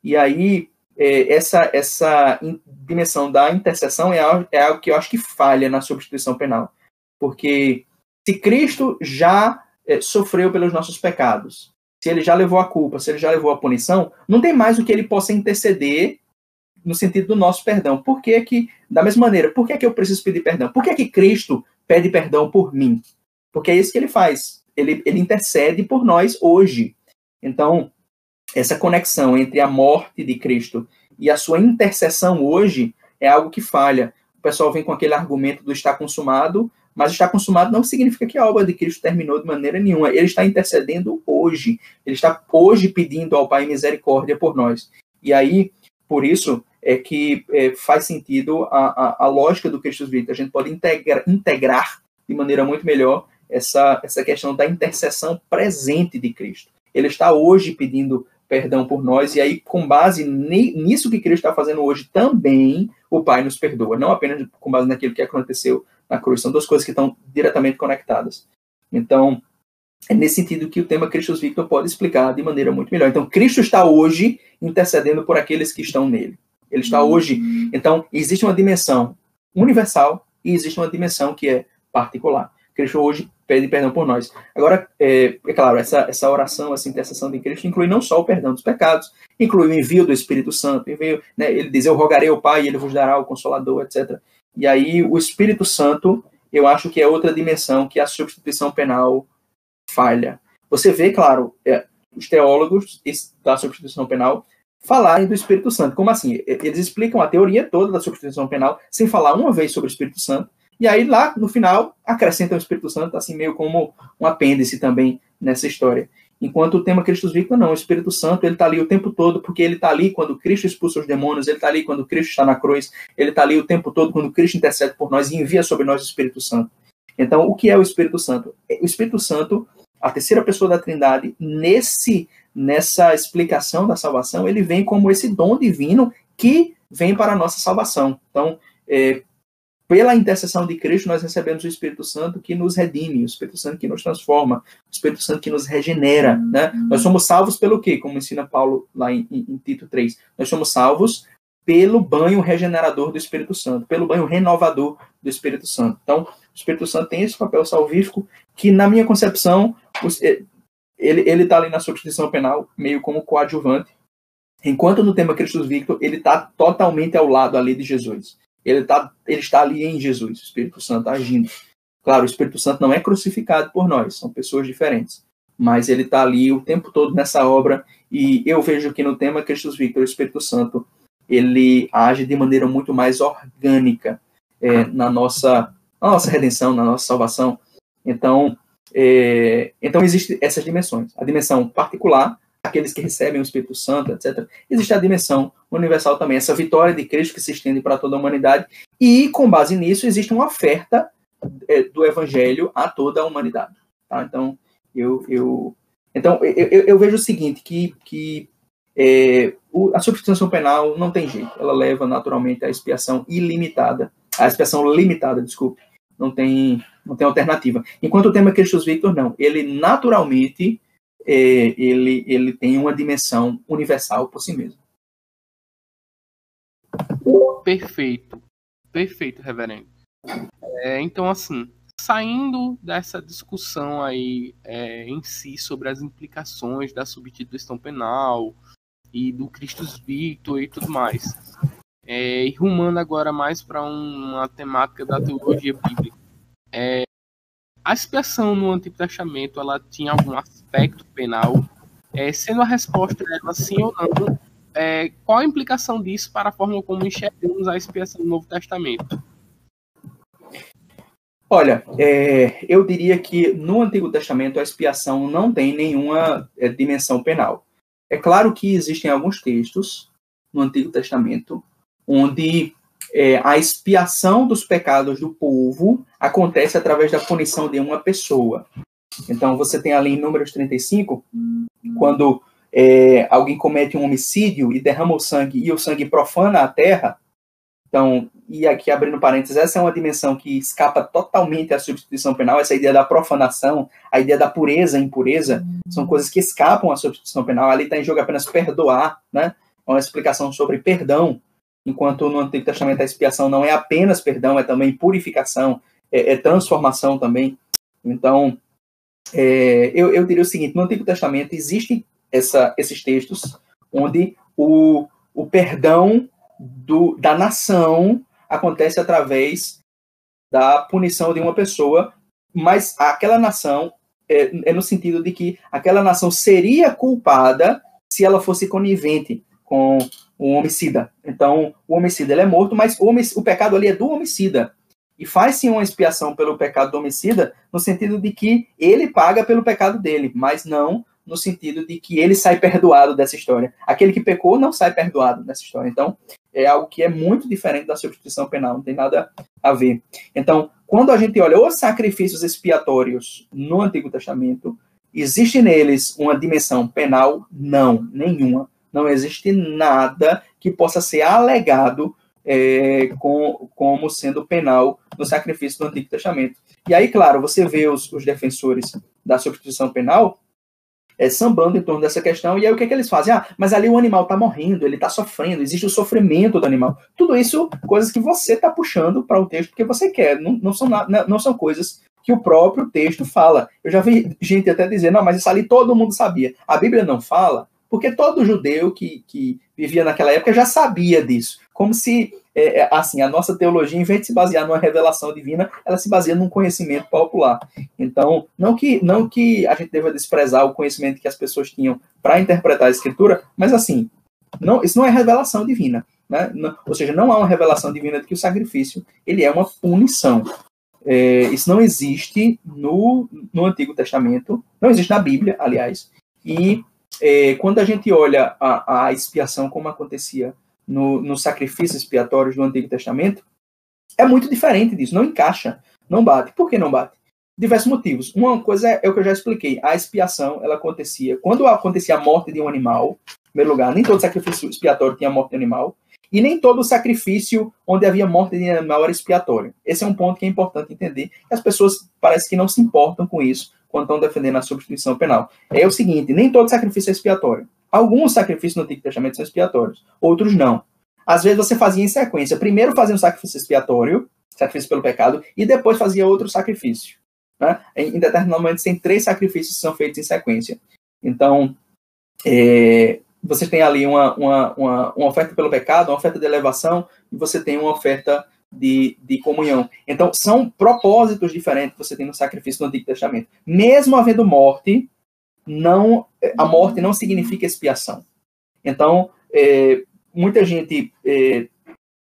E aí, é, essa, essa dimensão da intercessão é algo, é algo que eu acho que falha na substituição penal. Porque se Cristo já é, sofreu pelos nossos pecados, se ele já levou a culpa, se ele já levou a punição, não tem mais o que ele possa interceder no sentido do nosso perdão. Por que que, da mesma maneira, por que que eu preciso pedir perdão? Por que que Cristo pede perdão por mim? Porque é isso que ele faz. Ele, ele intercede por nós hoje. Então, essa conexão entre a morte de Cristo e a sua intercessão hoje é algo que falha. O pessoal vem com aquele argumento do está consumado, mas está consumado não significa que a obra de Cristo terminou de maneira nenhuma. Ele está intercedendo hoje. Ele está hoje pedindo ao Pai misericórdia por nós. E aí, por isso, é que é, faz sentido a, a, a, lógica do Cristo Vita. A gente pode integra, integrar de maneira muito melhor essa, essa questão da intercessão presente de Cristo. Ele está hoje pedindo perdão por nós, e aí, com base nisso que Cristo está fazendo hoje, também o Pai nos perdoa, não apenas com base naquilo que aconteceu na cruz. São duas coisas que estão diretamente conectadas. Então, é nesse sentido que o tema Cristo Victor pode explicar de maneira muito melhor. Então, Cristo está hoje intercedendo por aqueles que estão nele. Ele está hoje. Então, existe uma dimensão universal e existe uma dimensão que é particular. Cristo hoje pede perdão por nós. Agora, é, é, claro, essa, essa oração, essa intercessão de Cristo inclui não só o perdão dos pecados, inclui o envio do Espírito Santo. Envio, né, ele diz: Eu rogarei ao Pai e ele vos dará o Consolador, etc. E aí, o Espírito Santo, eu acho que é outra dimensão que a substituição penal falha. Você vê, claro, é, os teólogos da substituição penal falarem do Espírito Santo. Como assim? Eles explicam a teoria toda da substituição penal sem falar uma vez sobre o Espírito Santo e aí lá no final acrescenta o Espírito Santo, assim meio como um apêndice também nessa história. Enquanto o tema Cristo Victor não, o Espírito Santo ele está ali o tempo todo, porque ele está ali quando Cristo expulsa os demônios, ele está ali quando Cristo está na cruz, ele está ali o tempo todo quando Cristo intercede por nós e envia sobre nós o Espírito Santo. Então, o que é o Espírito Santo? O Espírito Santo, a terceira pessoa da Trindade, nesse nessa explicação da salvação, ele vem como esse dom divino que vem para a nossa salvação. Então, é, pela intercessão de Cristo, nós recebemos o Espírito Santo que nos redime, o Espírito Santo que nos transforma, o Espírito Santo que nos regenera. Né? Nós somos salvos pelo quê? Como ensina Paulo lá em, em, Tito 3. Nós somos salvos pelo banho regenerador do Espírito Santo, pelo banho renovador do Espírito Santo. Então, o Espírito Santo tem esse papel salvífico que, na minha concepção, eh, ele está ali na substituição penal, meio como coadjuvante, enquanto no tema Cristo Victor, ele está totalmente ao lado ali de Jesus. Ele, tá, ele está ali em Jesus, o Espírito Santo agindo. Claro, o Espírito Santo não é crucificado por nós, são pessoas diferentes. Mas ele está ali o tempo todo nessa obra, e eu vejo que no tema Cristo Victor, o Espírito Santo ele age de maneira muito mais orgânica é, na, nossa, na nossa redenção, na nossa salvação. Então, é, então existem essas dimensões. A dimensão particular, aqueles que recebem o Espírito Santo, etc. Existe a dimensão universal também, essa vitória de Cristo que se estende para toda a humanidade. E, com base nisso, existe uma oferta é, do Evangelho a toda a humanidade. Tá? Então, eu, eu, então eu, eu, eu vejo o seguinte, que, que é, o, a substituição penal não tem jeito, ela leva naturalmente à expiação ilimitada, a expiação limitada, desculpe, não tem, não tem alternativa. Enquanto o tema Christus Victor, não, ele naturalmente é, ele, ele tem uma dimensão universal por si mesmo. Perfeito, perfeito, reverendo. É, então, assim, saindo dessa discussão aí é, em si sobre as implicações da substituição penal, e do Christus Victor e tudo mais. É, e rumando agora mais para uma temática da teologia bíblica. É, a expiação no Antigo Testamento ela tinha algum aspecto penal, é, sendo a resposta dela sim ou não, é, qual a implicação disso para a forma como enxergamos a expiação no Novo Testamento? Olha, é, eu diria que no Antigo Testamento a expiação não tem nenhuma é, dimensão penal. É claro que existem alguns textos no Antigo Testamento onde é, a expiação dos pecados do povo acontece através da punição de uma pessoa. Então, você tem ali em Números 35, quando é, alguém comete um homicídio e derrama o sangue e o sangue profana a terra, então, e aqui abrindo parênteses, essa é uma dimensão que escapa totalmente à substituição penal, essa ideia da profanação, a ideia da pureza e impureza, são coisas que escapam à substituição penal. Ali está em jogo apenas perdoar, né? É uma explicação sobre perdão, enquanto no Antigo Testamento a expiação não é apenas perdão, é também purificação, é, é transformação também. Então, é, eu, eu diria o seguinte: no Antigo Testamento existem essa, esses textos onde o, o perdão do, da nação acontece através da punição de uma pessoa, mas aquela nação é, é, no sentido de que aquela nação seria culpada se ela fosse conivente com o homicida. Então, o homicida ele é morto, mas o, o pecado ali é do homicida. E faz-se uma expiação pelo pecado do homicida, no sentido de que ele paga pelo pecado dele, mas não no sentido de que ele sai perdoado dessa história. Aquele que pecou não sai perdoado dessa história. Então, é algo que é muito diferente da substituição penal, não tem nada a ver. Então, quando a gente olha os sacrifícios expiatórios no Antigo Testamento, existe neles uma dimensão penal? Não, nenhuma. Não existe nada que possa ser alegado é, com, como sendo penal no sacrifício do Antigo Testamento. E aí, claro, você vê os, os defensores da substituição penal é, sambando em torno dessa questão. E aí o que, é que eles fazem? Ah, mas ali o animal está morrendo, ele está sofrendo, existe o sofrimento do animal. Tudo isso, coisas que você está puxando para o texto porque você quer. Não, não, são, não são coisas que o próprio texto fala. Eu já vi gente até dizer, não, mas isso ali todo mundo sabia. A Bíblia não fala, porque todo judeu que, que vivia naquela época já sabia disso. Como se é, é, assim, a nossa teologia, em vez de se basear numa revelação divina, ela se baseia num conhecimento popular. Então, não que, não que a gente deva desprezar o conhecimento que as pessoas tinham para interpretar a escritura, mas assim, não, isso não é revelação divina. Né? Não, ou seja, não há uma revelação divina de que o sacrifício ele é uma punição. É, isso não existe no, no Antigo Testamento, não existe na Bíblia, aliás. E é, quando a gente olha a, a expiação como acontecia no, nos sacrifícios expiatórios do Antigo Testamento, é muito diferente disso, não encaixa, não bate. Por que não bate? diversos motivos. Uma coisa é, é, o que eu já expliquei. A expiação, ela acontecia quando acontecia a morte de um animal, em primeiro lugar, nem todo sacrifício expiatório tinha morte de animal, e nem todo sacrifício onde havia morte de animal era expiatório. Esse é um ponto que é importante entender. As pessoas parece que não se importam com isso quando estão defendendo a substituição penal. É o seguinte, nem todo sacrifício é expiatório. Alguns sacrifícios no Antigo Testamento são expiatórios, outros não. Às vezes você fazia em sequência. Primeiro fazia um sacrifício expiatório, sacrifício pelo pecado, e depois fazia outro sacrifício. Né? Em, determinado momento, tem três sacrifícios que são feitos em sequência. Então, é, você tem ali uma, uma, uma, uma, oferta pelo pecado, uma oferta de elevação, e você tem uma oferta de, de comunhão. Então, são propósitos diferentes que você tem no sacrifício do Antigo Testamento. Mesmo havendo morte, não a morte não significa expiação. Então, é, muita gente é,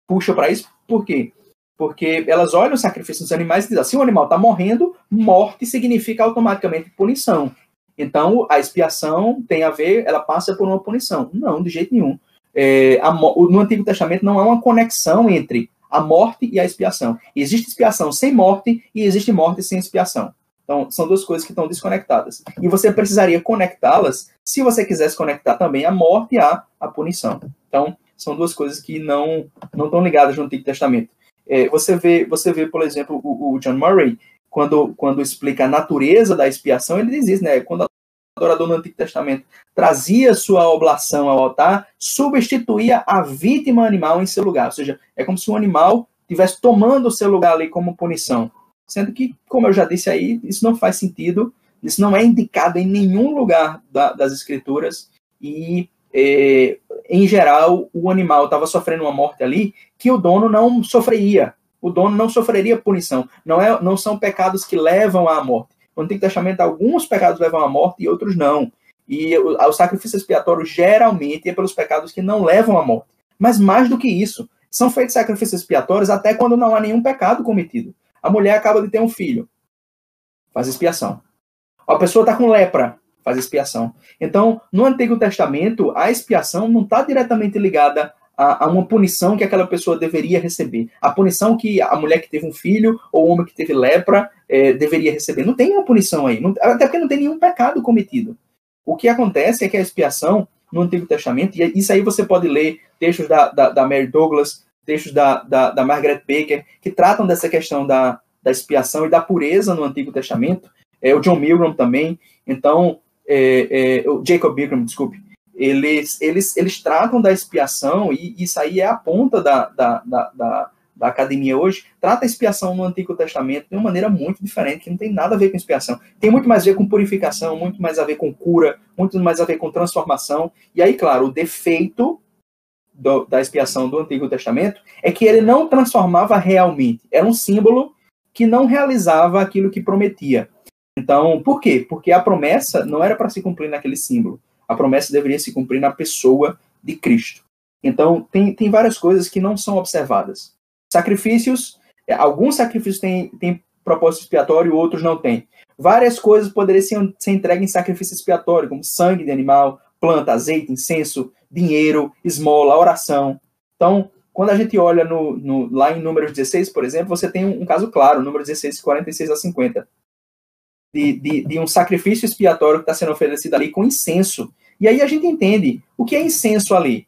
puxa para isso, por quê? Porque elas olham o sacrifício dos animais e dizem assim, o animal está morrendo, morte significa automaticamente punição. Então, a expiação tem a ver, ela passa por uma punição. Não, de jeito nenhum. É, a, no Antigo Testamento não há uma conexão entre a morte e a expiação. Existe expiação sem morte e existe morte sem expiação. Então, são duas coisas que estão desconectadas. E você precisaria conectá-las se você quisesse conectar também a morte à, à punição. Então, são duas coisas que não, não estão ligadas no Antigo Testamento. É, você, vê, você vê, por exemplo, o, o, John Murray, quando, quando explica a natureza da expiação, ele diz isso, né? Quando o adorador no Antigo Testamento trazia sua oblação ao altar, substituía a vítima animal em seu lugar. Ou seja, é como se o animal estivesse tomando o seu lugar ali como punição. Sendo que, como eu já disse aí, isso não faz sentido, isso não é indicado em nenhum lugar da, das escrituras, e é, em geral, o animal estava sofrendo uma morte ali que o dono não sofreria. O dono não sofreria punição. Não, é, não são pecados que levam à morte. No Antigo Testamento, alguns pecados levam à morte e outros não. E o, o sacrifício expiatório geralmente é pelos pecados que não levam à morte. Mas mais do que isso, são feitos sacrifícios expiatórios até quando não há nenhum pecado cometido. A mulher acaba de ter um filho, faz expiação. A pessoa está com lepra, faz expiação. Então, no Antigo Testamento, a expiação não está diretamente ligada a, a, uma punição que aquela pessoa deveria receber. A punição que a mulher que teve um filho ou o homem que teve lepra é, deveria receber. Não tem uma punição aí, não, até porque não tem nenhum pecado cometido. O que acontece é que a expiação no Antigo Testamento, e isso aí você pode ler textos da, da, da Mary Douglas, textos da, da, da, Margaret Baker, que tratam dessa questão da, da expiação e da pureza no Antigo Testamento. É, o John Milgram também. Então, é, é, o Jacob Milgram, desculpe, eles, eles, eles tratam da expiação, e isso aí é a ponta da, da, da, da, da academia hoje, trata a expiação no Antigo Testamento de uma maneira muito diferente, que não tem nada a ver com expiação. Tem muito mais a ver com purificação, muito mais a ver com cura, muito mais a ver com transformação. E aí, claro, o defeito do, da expiação do Antigo Testamento é que ele não transformava realmente, era um símbolo que não realizava aquilo que prometia. Então, por quê? Porque a promessa não era para se cumprir naquele símbolo. A promessa deveria se cumprir na pessoa de Cristo. Então, tem, tem várias coisas que não são observadas. Sacrifícios, é, alguns sacrifícios têm, têm propósito expiatório, outros não têm. Várias coisas poderiam ser, ser entregues em sacrifício expiatório, como sangue de animal, planta, azeite, incenso, dinheiro, esmola, oração. Então, quando a gente olha no, no, lá em número 16, por exemplo, você tem um, um caso claro, número 16, 46 a 50 de, de, de um sacrifício expiatório que está sendo oferecido ali com incenso. E aí a gente entende o que é incenso ali.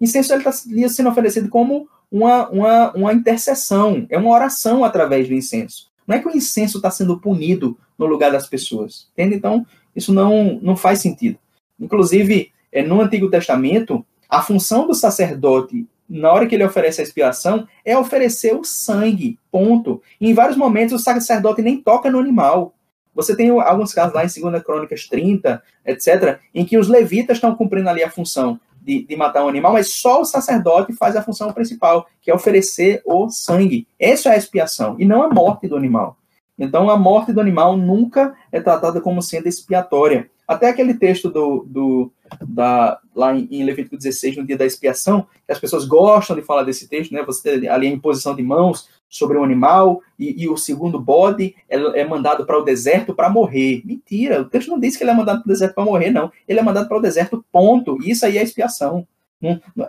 Incenso está sendo oferecido como uma, uma, uma intercessão, é uma oração através do incenso. Não é que o incenso está sendo punido no lugar das pessoas. Entende? Então, isso não, não faz sentido. Inclusive, é, no Antigo Testamento, a função do sacerdote, na hora que ele oferece a expiação, é oferecer o sangue. Ponto. E em vários momentos, o sacerdote nem toca no animal. Você tem alguns casos lá em 2 Crônicas 30, etc., em que os levitas estão cumprindo ali a função de, de, matar um animal, mas só o sacerdote faz a função principal, que é oferecer o sangue. Essa é a expiação, e não a morte do animal. Então, a morte do animal nunca é tratada como sendo expiatória. Até aquele texto do, do da, lá em, Levítico 16, no dia da expiação, que as pessoas gostam de falar desse texto, né? Você ali a imposição de mãos sobre um animal e, e o segundo bode é, é mandado para o deserto para morrer. Mentira, o texto não diz que ele é mandado para o deserto para morrer, não. Ele é mandado para o deserto, ponto. Isso aí é expiação.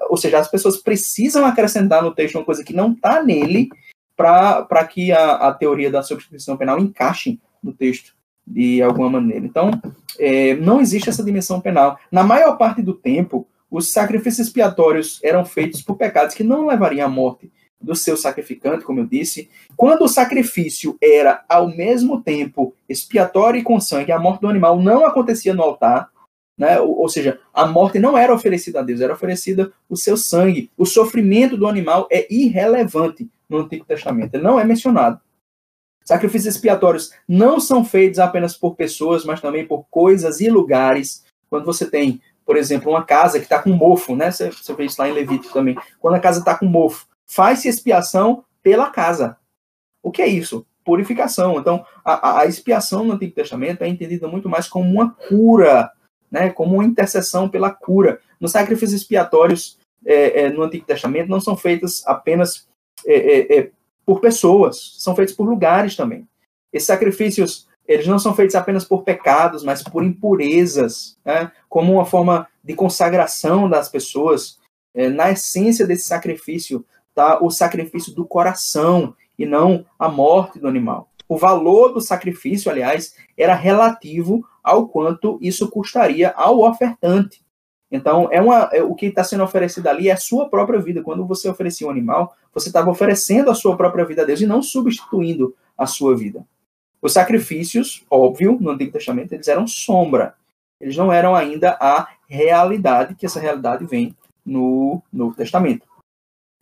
ou seja, as pessoas precisam acrescentar no texto uma coisa que não está nele para que a, a teoria da substituição penal encaixe no texto, de alguma maneira. Então, é, não existe essa dimensão penal. Na maior parte do tempo, os sacrifícios expiatórios eram feitos por pecados que não levariam à morte do seu sacrificante, como eu disse. Quando o sacrifício era ao mesmo tempo expiatório e com sangue, a morte do animal não acontecia no altar, né? Ou, ou, seja, a morte não era oferecida a Deus, era oferecida o seu sangue. O sofrimento do animal é irrelevante no Antigo Testamento, ele não é mencionado. Sacrifícios expiatórios não são feitos apenas por pessoas, mas também por coisas e lugares. Quando você tem, por exemplo, uma casa que está com mofo, né? Você, você vê isso lá em Levítico também. Quando a casa está com mofo, faz-se expiação pela casa. O que é isso? Purificação. Então, a, a expiação no Antigo Testamento é entendida muito mais como uma cura, né? como uma intercessão pela cura. Nos sacrifícios expiatórios é, é, no Antigo Testamento não são feitas apenas é, é, é por pessoas, são feitos por lugares também. Esses sacrifícios, eles não são feitos apenas por pecados, mas por impurezas, né? como uma forma de consagração das pessoas. É, na essência desse sacrifício está o sacrifício do coração e não a morte do animal. O valor do sacrifício, aliás, era relativo ao quanto isso custaria ao ofertante. Então, é uma, é, o que está sendo oferecido ali é a sua própria vida. Quando você oferecia um animal, você estava oferecendo a sua própria vida a Deus e não substituindo a sua vida. Os sacrifícios, óbvio, no Antigo Testamento, eles eram sombra. Eles não eram ainda a realidade, que essa realidade vem no Novo Testamento.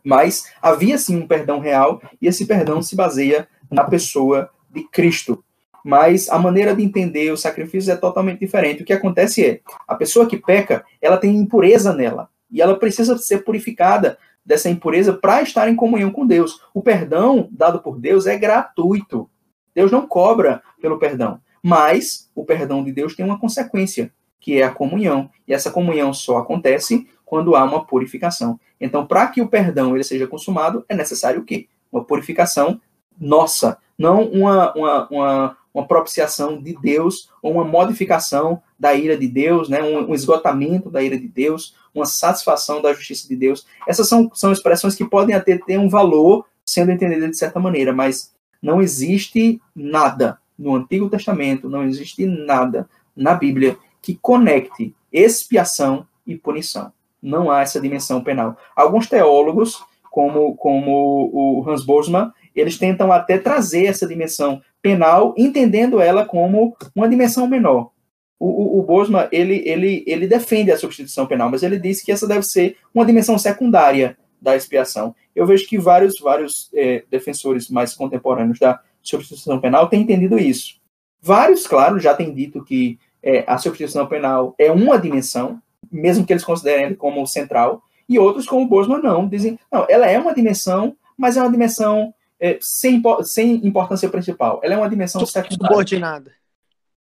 Mas havia sim um perdão real, e esse perdão se baseia na pessoa de Cristo mas a maneira de entender o sacrifício é totalmente diferente. O que acontece é, a pessoa que peca, ela tem impureza nela, e ela precisa ser purificada dessa impureza para estar em comunhão com Deus. O perdão dado por Deus é gratuito. Deus não cobra pelo perdão, mas o perdão de Deus tem uma consequência, que é a comunhão, e essa comunhão só acontece quando há uma purificação. Então, para que o perdão ele seja consumado, é necessário o quê? Uma purificação nossa, não uma, uma, uma, uma propiciação de Deus, ou uma modificação da ira de Deus, né? um, um esgotamento da ira de Deus, uma satisfação da justiça de Deus. Essas são, são expressões que podem até ter um valor sendo entendidas de certa maneira, mas não existe nada no Antigo Testamento, não existe nada na Bíblia que conecte expiação e punição. Não há essa dimensão penal. Alguns teólogos, como, como o Hans Borsman, eles tentam até trazer essa dimensão penal, entendendo ela como uma dimensão menor. O, o, o Bosma, ele, ele, ele defende a substituição penal, mas ele diz que essa deve ser uma dimensão secundária da expiação. Eu vejo que vários, vários é, defensores mais contemporâneos da substituição penal têm entendido isso. Vários, claro, já têm dito que é, a substituição penal é uma dimensão, mesmo que eles considerem ele como central, e outros, como o Bosma, não, dizem, não, ela é uma dimensão, mas é uma dimensão é, sem, sem importância principal. Ela é uma dimensão secundária. Subordinada.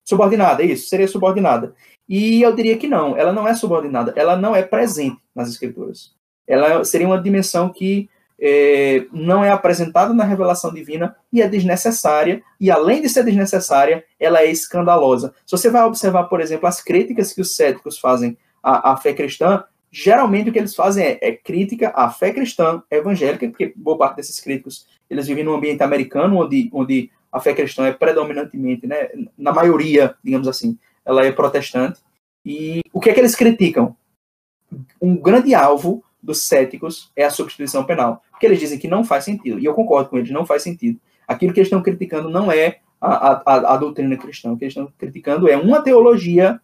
Subordinada, isso, seria subordinada. E eu diria que não, ela não é subordinada, ela não é presente nas escrituras. Ela seria uma dimensão que é, não é apresentada na revelação divina e é desnecessária, e além de ser desnecessária, ela é escandalosa. Se você vai observar, por exemplo, as críticas que os céticos fazem à, à fé cristã, geralmente o que eles fazem é, é, crítica à fé cristã evangélica, porque boa parte desses críticos eles vivem num ambiente americano onde, onde a fé cristã é predominantemente, né, na maioria, digamos assim, ela é protestante. E o que é que eles criticam? Um grande alvo dos céticos é a substituição penal, porque eles dizem que não faz sentido, e eu concordo com eles, não faz sentido. Aquilo que eles estão criticando não é a, a, a doutrina cristã, o que eles estão criticando é uma teologia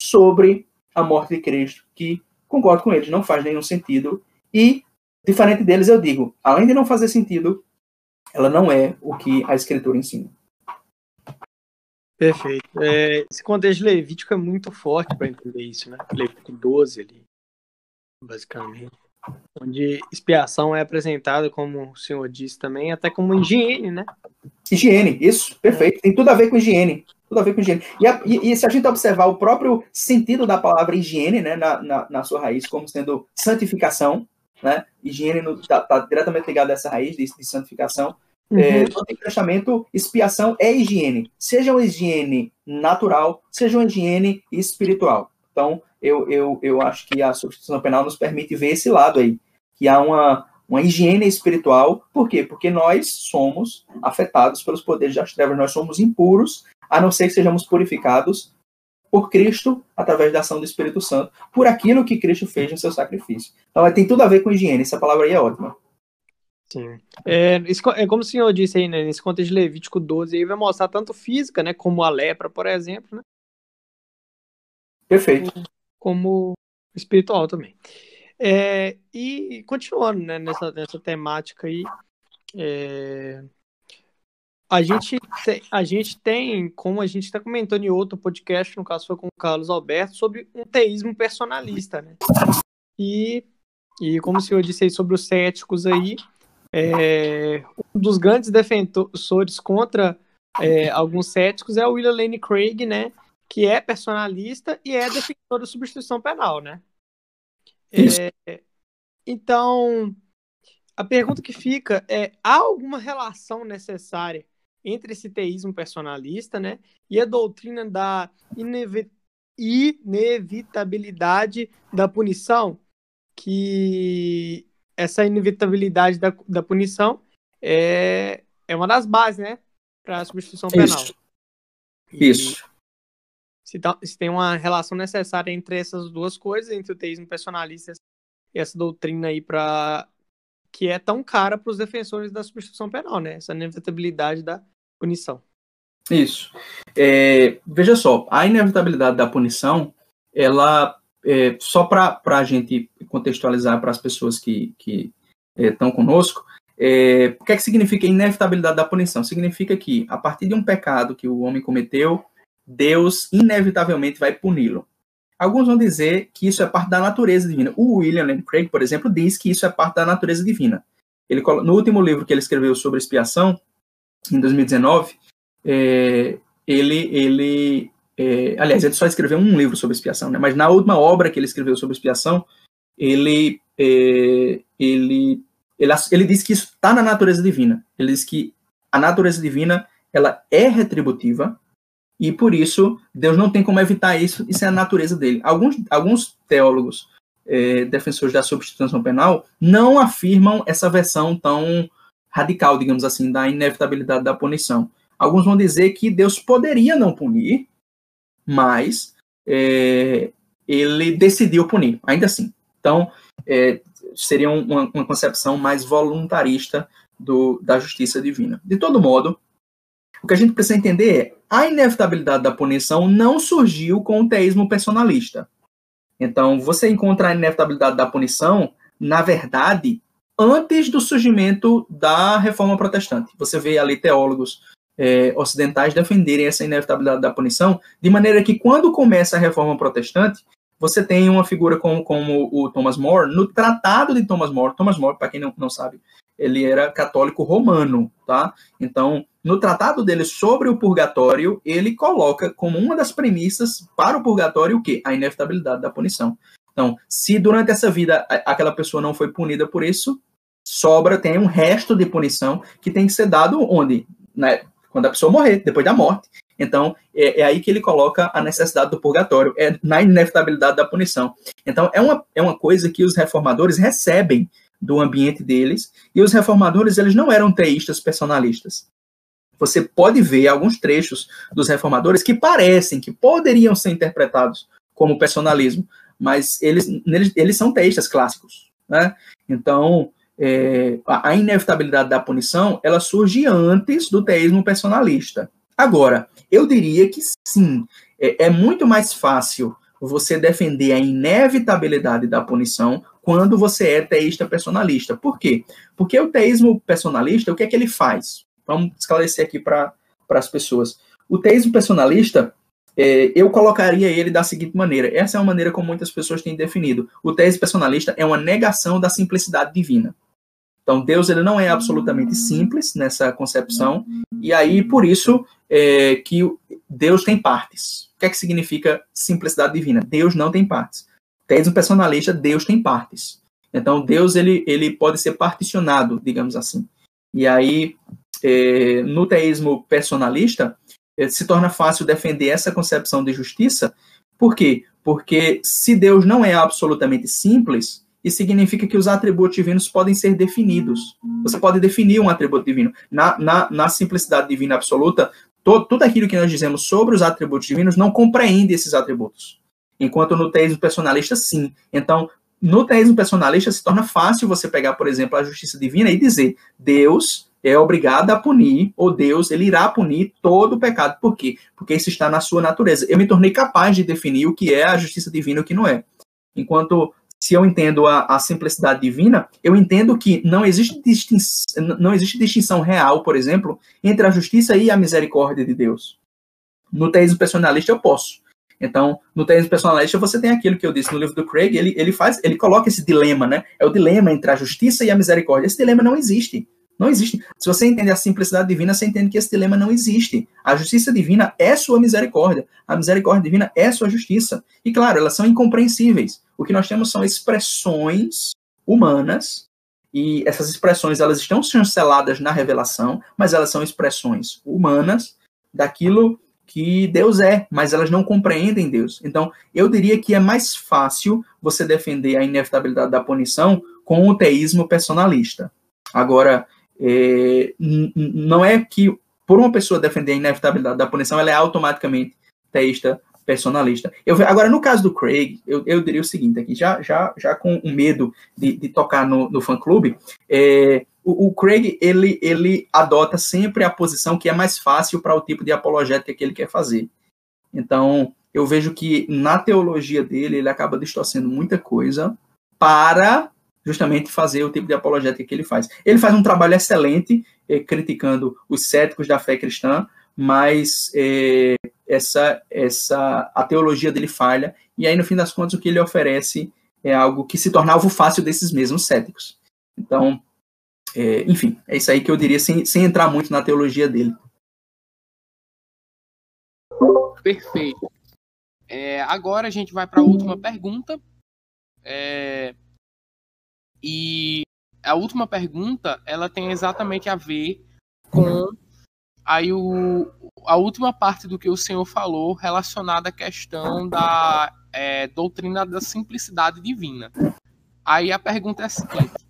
sobre a morte de Cristo, que concordo com eles, não faz nenhum sentido. E, diferente deles, eu digo, além de não fazer sentido, ela não é o que a escritura ensina. Perfeito. É, esse contexto levítico é muito forte para entender isso, né? Levítico 12 ali, basicamente. Onde expiação é apresentada, como o senhor disse também, até como higiene, né? Higiene, isso, perfeito. Tem tudo a ver com higiene. Tudo a ver com higiene. E, a, e, e, se a gente observar o próprio sentido da palavra higiene, né, na, na, na sua raiz, como sendo santificação, né? Higiene está tá diretamente ligado a essa raiz de, de santificação. Uhum. É, no Antigo Testamento, expiação é higiene. Seja uma higiene natural, seja uma higiene espiritual. Então, eu, eu, eu acho que a substituição penal nos permite ver esse lado aí, que há uma, uma higiene espiritual. Por quê? Porque nós somos afetados pelos poderes das trevas, nós somos impuros, a não ser que sejamos purificados por Cristo, através da ação do Espírito Santo, por aquilo que Cristo fez no seu sacrifício. Então, tem tudo a ver com higiene, essa palavra aí é ótima. Sim. É, isso, é como o senhor disse aí, né, nesse contexto de Levítico 12, aí vai mostrar tanto física, né, como a lepra, por exemplo, né? Perfeito. Como espiritual também. É, e continuando né, nessa, nessa temática aí, é, a, gente te, a gente tem, como a gente está comentando em outro podcast, no caso foi com o Carlos Alberto, sobre um teísmo personalista, né? E, e como o senhor disse aí sobre os céticos aí, é, um dos grandes defensores contra é, alguns céticos é o William Lane Craig, né? Que é personalista e é defensor da substituição penal, né? É, então, a pergunta que fica é: há alguma relação necessária entre esse teísmo personalista, né, e a doutrina da inevitabilidade da punição, que essa inevitabilidade da, da punição é, é uma das bases, né, para a substituição penal. Isso. Isso. Se, tá, se, tem uma relação necessária entre essas duas coisas, entre o teísmo personalista e essa doutrina aí para que é tão cara para os defensores da substituição penal, né? Essa inevitabilidade da punição. Isso. É, veja só, a inevitabilidade da punição, ela é, só para a gente contextualizar para as pessoas que estão é, conosco, é, o que é que significa inevitabilidade da punição? Significa que, a partir de um pecado que o homem cometeu, Deus inevitavelmente vai puni-lo. Alguns vão dizer que isso é parte da natureza divina. O William Lane Craig, por exemplo, diz que isso é parte da natureza divina. Ele, no último livro que ele escreveu sobre expiação, em 2019, é, ele, ele é, aliás, ele só escreveu um livro sobre expiação, né? mas na última obra que ele escreveu sobre expiação, ele, é, ele, ele, ele diz que isso está na natureza divina. Ele diz que a natureza divina ela é retributiva e por isso Deus não tem como evitar isso, isso é a natureza dele. Alguns, alguns teólogos é, defensores da substituição penal não afirmam essa versão tão radical, digamos assim, da inevitabilidade da punição. Alguns vão dizer que Deus poderia não punir, mas é, ele decidiu punir, ainda assim. Então, é, seria uma, uma, concepção mais voluntarista do, da justiça divina. De todo modo, o que a gente precisa entender é a inevitabilidade da punição não surgiu com o teísmo personalista. Então, você encontra a inevitabilidade da punição, na verdade, antes do surgimento da reforma protestante. Você vê ali teólogos é, ocidentais defenderem essa inevitabilidade da punição, de maneira que quando começa a reforma protestante, você tem uma figura como, como o Thomas More, no tratado de Thomas More, Thomas More, para quem não, não sabe, ele era católico romano, tá? Então, no tratado dele sobre o purgatório, ele coloca como uma das premissas para o purgatório o quê? A inevitabilidade da punição. Então, se durante essa vida aquela pessoa não foi punida por isso, sobra, tem um resto de punição que tem que ser dado onde? Né? Quando a pessoa morrer, depois da morte. Então, é, é, aí que ele coloca a necessidade do purgatório, é na inevitabilidade da punição. Então, é uma, é uma coisa que os reformadores recebem do ambiente deles, e os reformadores, eles não eram teístas personalistas. Você pode ver alguns trechos dos reformadores que parecem, que poderiam ser interpretados como personalismo, mas eles, eles, eles são teístas clássicos. Né? Então, é, a inevitabilidade da punição ela surge antes do teísmo personalista. Agora, eu diria que sim, é, é muito mais fácil você defender a inevitabilidade da punição quando você é teísta personalista. Por quê? Porque o teísmo personalista, o que é que ele faz? Vamos esclarecer aqui para as pessoas. O teísmo personalista, é, eu colocaria ele da seguinte maneira. Essa é uma maneira como muitas pessoas têm definido. O tese personalista é uma negação da simplicidade divina. Então, Deus ele não é absolutamente simples nessa concepção, e aí, por isso, é, que Deus tem partes. O que é que significa simplicidade divina? Deus não tem partes. Tese personalista, Deus tem partes. Então, Deus ele, ele pode ser particionado, digamos assim. E aí, é, no teísmo personalista, se torna fácil defender essa concepção de justiça. Por quê? Porque se Deus não é absolutamente simples, Isso significa que os atributos divinos podem ser definidos. Você pode definir um atributo divino. Na, na, na simplicidade divina absoluta, to, tudo aquilo que nós dizemos sobre os atributos divinos não compreende esses atributos. Enquanto no teísmo personalista, sim. Então, no teísmo personalista, se torna fácil você pegar, por exemplo, a justiça divina e dizer: Deus é obrigado a punir, ou Deus ele irá punir todo o pecado. Por quê? Porque isso está na sua natureza. Eu me tornei capaz de definir o que é a justiça divina e o que não é. Enquanto se eu entendo a, a simplicidade divina, eu entendo que não existe, distinção, não existe distinção real, por exemplo, entre a justiça e a misericórdia de Deus. No teísmo personalista eu posso. Então, no teísmo personalista você tem aquilo que eu disse no livro do Craig, ele, ele faz, ele coloca esse dilema, né? É o dilema entre a justiça e a misericórdia. Esse dilema não existe. Não existe. Se você entende a simplicidade divina, você entende que esse dilema não existe. A justiça divina é sua misericórdia. A misericórdia divina é sua justiça. E claro, elas são incompreensíveis. O que nós temos são expressões humanas e essas expressões elas estão chanceladas na revelação, mas elas são expressões humanas daquilo que Deus é, mas elas não compreendem Deus. Então, eu diria que é mais fácil você defender a inevitabilidade da punição com o teísmo personalista. Agora, é, não é que por uma pessoa defender a inevitabilidade da punição, ela é automaticamente teísta personalista. Eu, agora, no caso do Craig, eu, eu diria o seguinte aqui, já, já, já com o medo de, de tocar no, no fã-clube, é, o, o, Craig, ele, ele adota sempre a posição que é mais fácil para o tipo de apologética que ele quer fazer. Então, eu vejo que na teologia dele, ele acaba distorcendo muita coisa para justamente fazer o tipo de apologética que ele faz. Ele faz um trabalho excelente eh, criticando os céticos da fé cristã, mas eh, essa, essa a teologia dele falha, e aí, no fim das contas, o que ele oferece é algo que se torna alvo fácil desses mesmos céticos. Então, é, enfim, é isso aí que eu diria, sem, sem entrar muito na teologia dele. Perfeito. É, agora a gente vai para a última pergunta. É, e a última pergunta, ela tem exatamente a ver com aí o, a última parte do que o senhor falou relacionada à questão da é, doutrina da simplicidade divina. Aí a pergunta é a seguinte: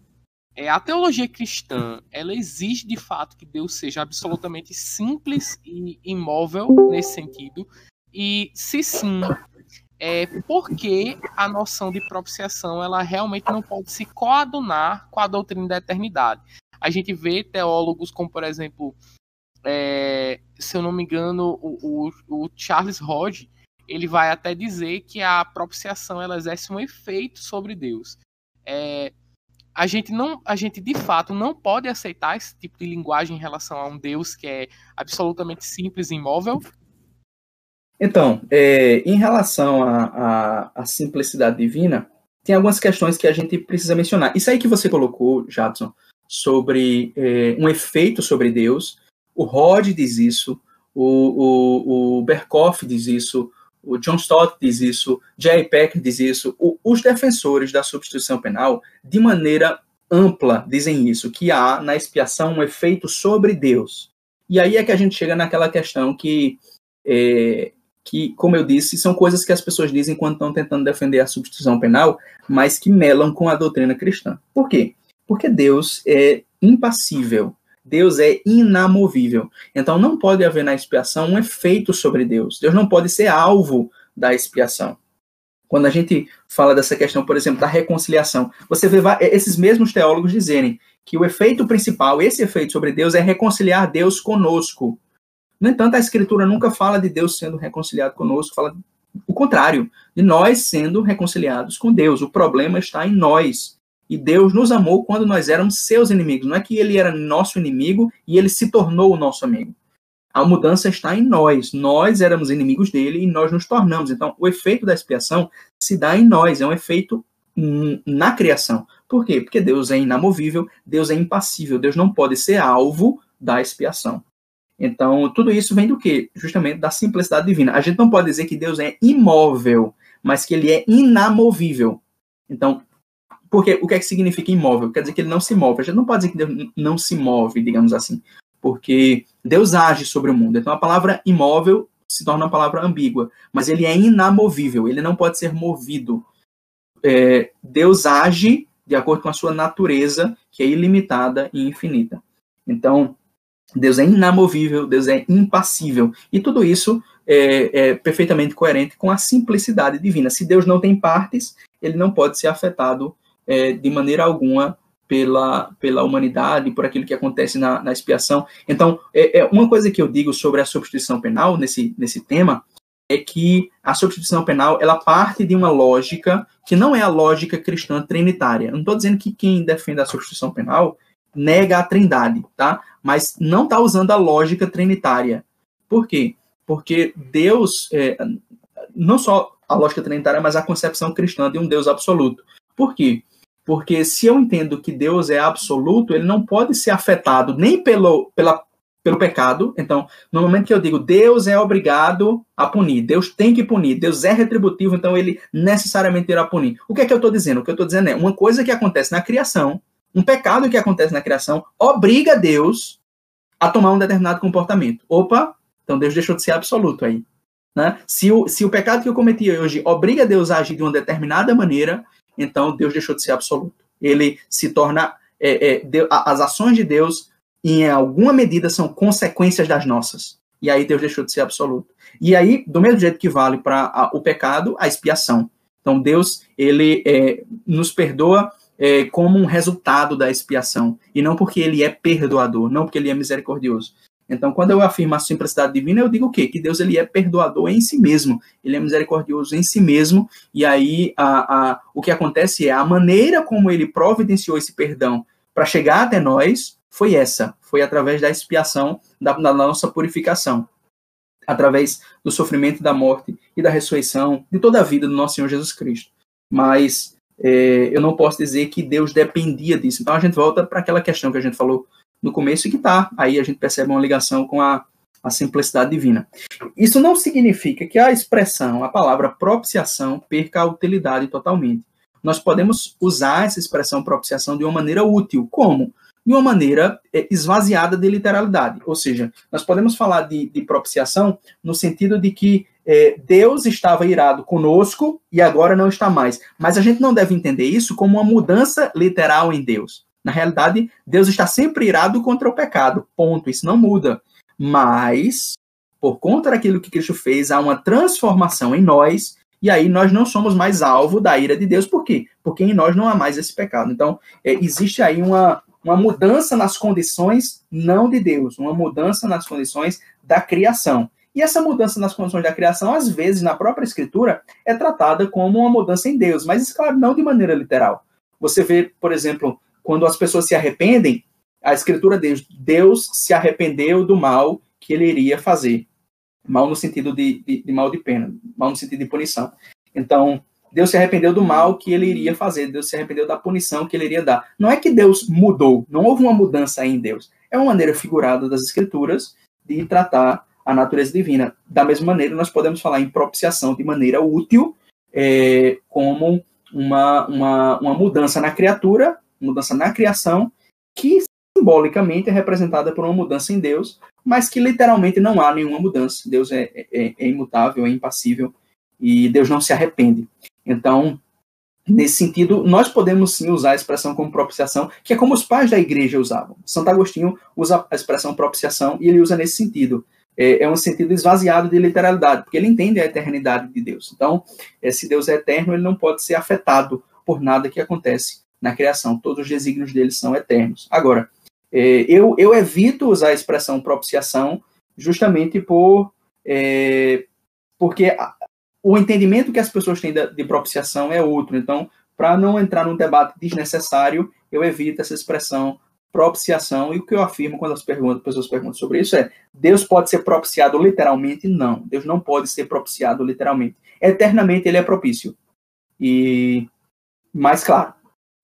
é, a teologia cristã ela exige de fato que Deus seja absolutamente simples e imóvel nesse sentido? E se sim, é, porque a noção de propiciação ela realmente não pode se coadunar com a doutrina da eternidade. A gente vê teólogos como, por exemplo, é, se eu não me engano, o, o, o, Charles Hodge, ele vai até dizer que a propiciação ela exerce um efeito sobre Deus. É, a gente não, a gente de fato não pode aceitar esse tipo de linguagem em relação a um Deus que é absolutamente simples e imóvel. Então, é, em relação à simplicidade divina, tem algumas questões que a gente precisa mencionar. Isso aí que você colocou, Jadson, sobre é, um efeito sobre Deus, o Rod diz isso, o, o, o Berkoff diz isso, o John Stott diz isso, Jerry Peck diz isso, o, os defensores da substituição penal, de maneira ampla, dizem isso, que há na expiação um efeito sobre Deus. E aí é que a gente chega naquela questão que, é, que, como eu disse, são coisas que as pessoas dizem quando estão tentando defender a substituição penal, mas que melam com a doutrina cristã. Por quê? Porque Deus é impassível, Deus é inamovível. Então não pode haver na expiação um efeito sobre Deus. Deus não pode ser alvo da expiação. Quando a gente fala dessa questão, por exemplo, da reconciliação, você vê esses mesmos teólogos dizerem que o efeito principal, esse efeito sobre Deus, é reconciliar Deus conosco. No entanto, a Escritura nunca fala de Deus sendo reconciliado conosco, fala o contrário, de nós sendo reconciliados com Deus. O problema está em nós. E Deus nos amou quando nós éramos seus inimigos. Não é que ele era nosso inimigo e ele se tornou o nosso amigo. A mudança está em nós. Nós éramos inimigos dele e nós nos tornamos. Então, o efeito da expiação se dá em nós. É um efeito na criação. Por quê? Porque Deus é inamovível, Deus é impassível, Deus não pode ser alvo da expiação. Então, tudo isso vem do quê? Justamente da simplicidade divina. A gente não pode dizer que Deus é imóvel, mas que ele é inamovível. Então, porque o que é que significa imóvel? Quer dizer que ele não se move. A gente não pode dizer que Deus não se move, digamos assim, porque Deus age sobre o mundo. Então a palavra imóvel se torna uma palavra ambígua, mas ele é inamovível, ele não pode ser movido. é, Deus age de acordo com a sua natureza, que é ilimitada e infinita. Então, Deus é inamovível, Deus é impassível. E tudo isso é, é, perfeitamente coerente com a simplicidade divina. Se Deus não tem partes, ele não pode ser afetado é, de maneira alguma pela, pela humanidade, por aquilo que acontece na, na expiação. Então, é, é, uma coisa que eu digo sobre a substituição penal nesse, nesse tema é que a substituição penal ela parte de uma lógica que não é a lógica cristã trinitária. Não estou dizendo que quem defende a substituição penal nega a trindade, tá? Mas não está usando a lógica trinitária. Por quê? Porque Deus, é, não só a lógica trinitária, mas a concepção cristã de um Deus absoluto. Por quê? Porque se eu entendo que Deus é absoluto, ele não pode ser afetado nem pelo, pela, pelo pecado. Então, no momento que eu digo Deus é obrigado a punir, Deus tem que punir, Deus é retributivo, então ele necessariamente irá punir. O que é que eu estou dizendo? O que eu estou dizendo é uma coisa que acontece na criação, um pecado que acontece na criação, obriga Deus a tomar um determinado comportamento. Opa, então Deus deixou de ser absoluto aí. Né? Se, o, se o pecado que eu cometi hoje obriga Deus a agir de uma determinada maneira, então Deus deixou de ser absoluto. Ele se torna. É, é, Deus, as ações de Deus, em alguma medida, são consequências das nossas. E aí Deus deixou de ser absoluto. E aí, do mesmo jeito que vale para o pecado, a expiação. Então Deus, ele é, nos perdoa é, como um resultado da expiação. E não porque ele é perdoador, não porque ele é misericordioso. Então, quando eu afirmo a simplicidade divina, eu digo o quê? Que Deus ele é perdoador em si mesmo, ele é misericordioso em si mesmo, e aí a, a, o que acontece é a maneira como ele providenciou esse perdão para chegar até nós foi essa, foi através da expiação, da, da nossa purificação, através do sofrimento, da morte e da ressurreição de toda a vida do nosso Senhor Jesus Cristo. Mas é, eu não posso dizer que Deus dependia disso. Então a gente volta para aquela questão que a gente falou no começo e que está. Aí a gente percebe uma ligação com a, a simplicidade divina. Isso não significa que a expressão, a palavra propiciação, perca a utilidade totalmente. Nós podemos usar essa expressão propiciação de uma maneira útil. Como? De uma maneira é, esvaziada de literalidade. Ou seja, nós podemos falar de, de propiciação no sentido de que é, Deus estava irado conosco e agora não está mais. Mas a gente não deve entender isso como uma mudança literal em Deus. Na realidade, Deus está sempre irado contra o pecado. Ponto. Isso não muda. Mas, por conta daquilo que Cristo fez, há uma transformação em nós. E aí nós não somos mais alvo da ira de Deus. Por quê? Porque em nós não há mais esse pecado. Então, é, existe aí uma, uma mudança nas condições não de Deus, uma mudança nas condições da criação. E essa mudança nas condições da criação, às vezes, na própria Escritura, é tratada como uma mudança em Deus, mas, claro, não de maneira literal. Você vê, por exemplo, quando as pessoas se arrependem, a escritura diz: Deus se arrependeu do mal que ele iria fazer. Mal no sentido de, de, de, mal de pena, mal no sentido de punição. Então, Deus se arrependeu do mal que ele iria fazer, Deus se arrependeu da punição que ele iria dar. Não é que Deus mudou, não houve uma mudança em Deus. É uma maneira figurada das escrituras de tratar a natureza divina. Da mesma maneira, nós podemos falar em propiciação de maneira útil, é, como uma, uma, uma mudança na criatura mudança na criação, que simbolicamente é representada por uma mudança em Deus, mas que literalmente não há nenhuma mudança. Deus é, é, é imutável, é impassível, e Deus não se arrepende. Então, nesse sentido, nós podemos sim usar a expressão como propiciação, que é como os pais da igreja usavam. Santo Agostinho usa a expressão propiciação e ele usa nesse sentido. É, é um sentido esvaziado de literalidade, porque ele entende a eternidade de Deus. Então, é, se Deus é eterno, ele não pode ser afetado por nada que acontece na criação. Todos os desígnios deles são eternos. Agora, é, eu, eu evito usar a expressão propiciação justamente por é, porque o entendimento que as pessoas têm de, de propiciação é outro. Então, para não entrar num debate desnecessário, eu evito essa expressão propiciação. E o que eu afirmo quando as perguntas, pessoas perguntam sobre isso é: Deus pode ser propiciado literalmente? Não, Deus não pode ser propiciado literalmente. Eternamente ele é propício. E mais claro,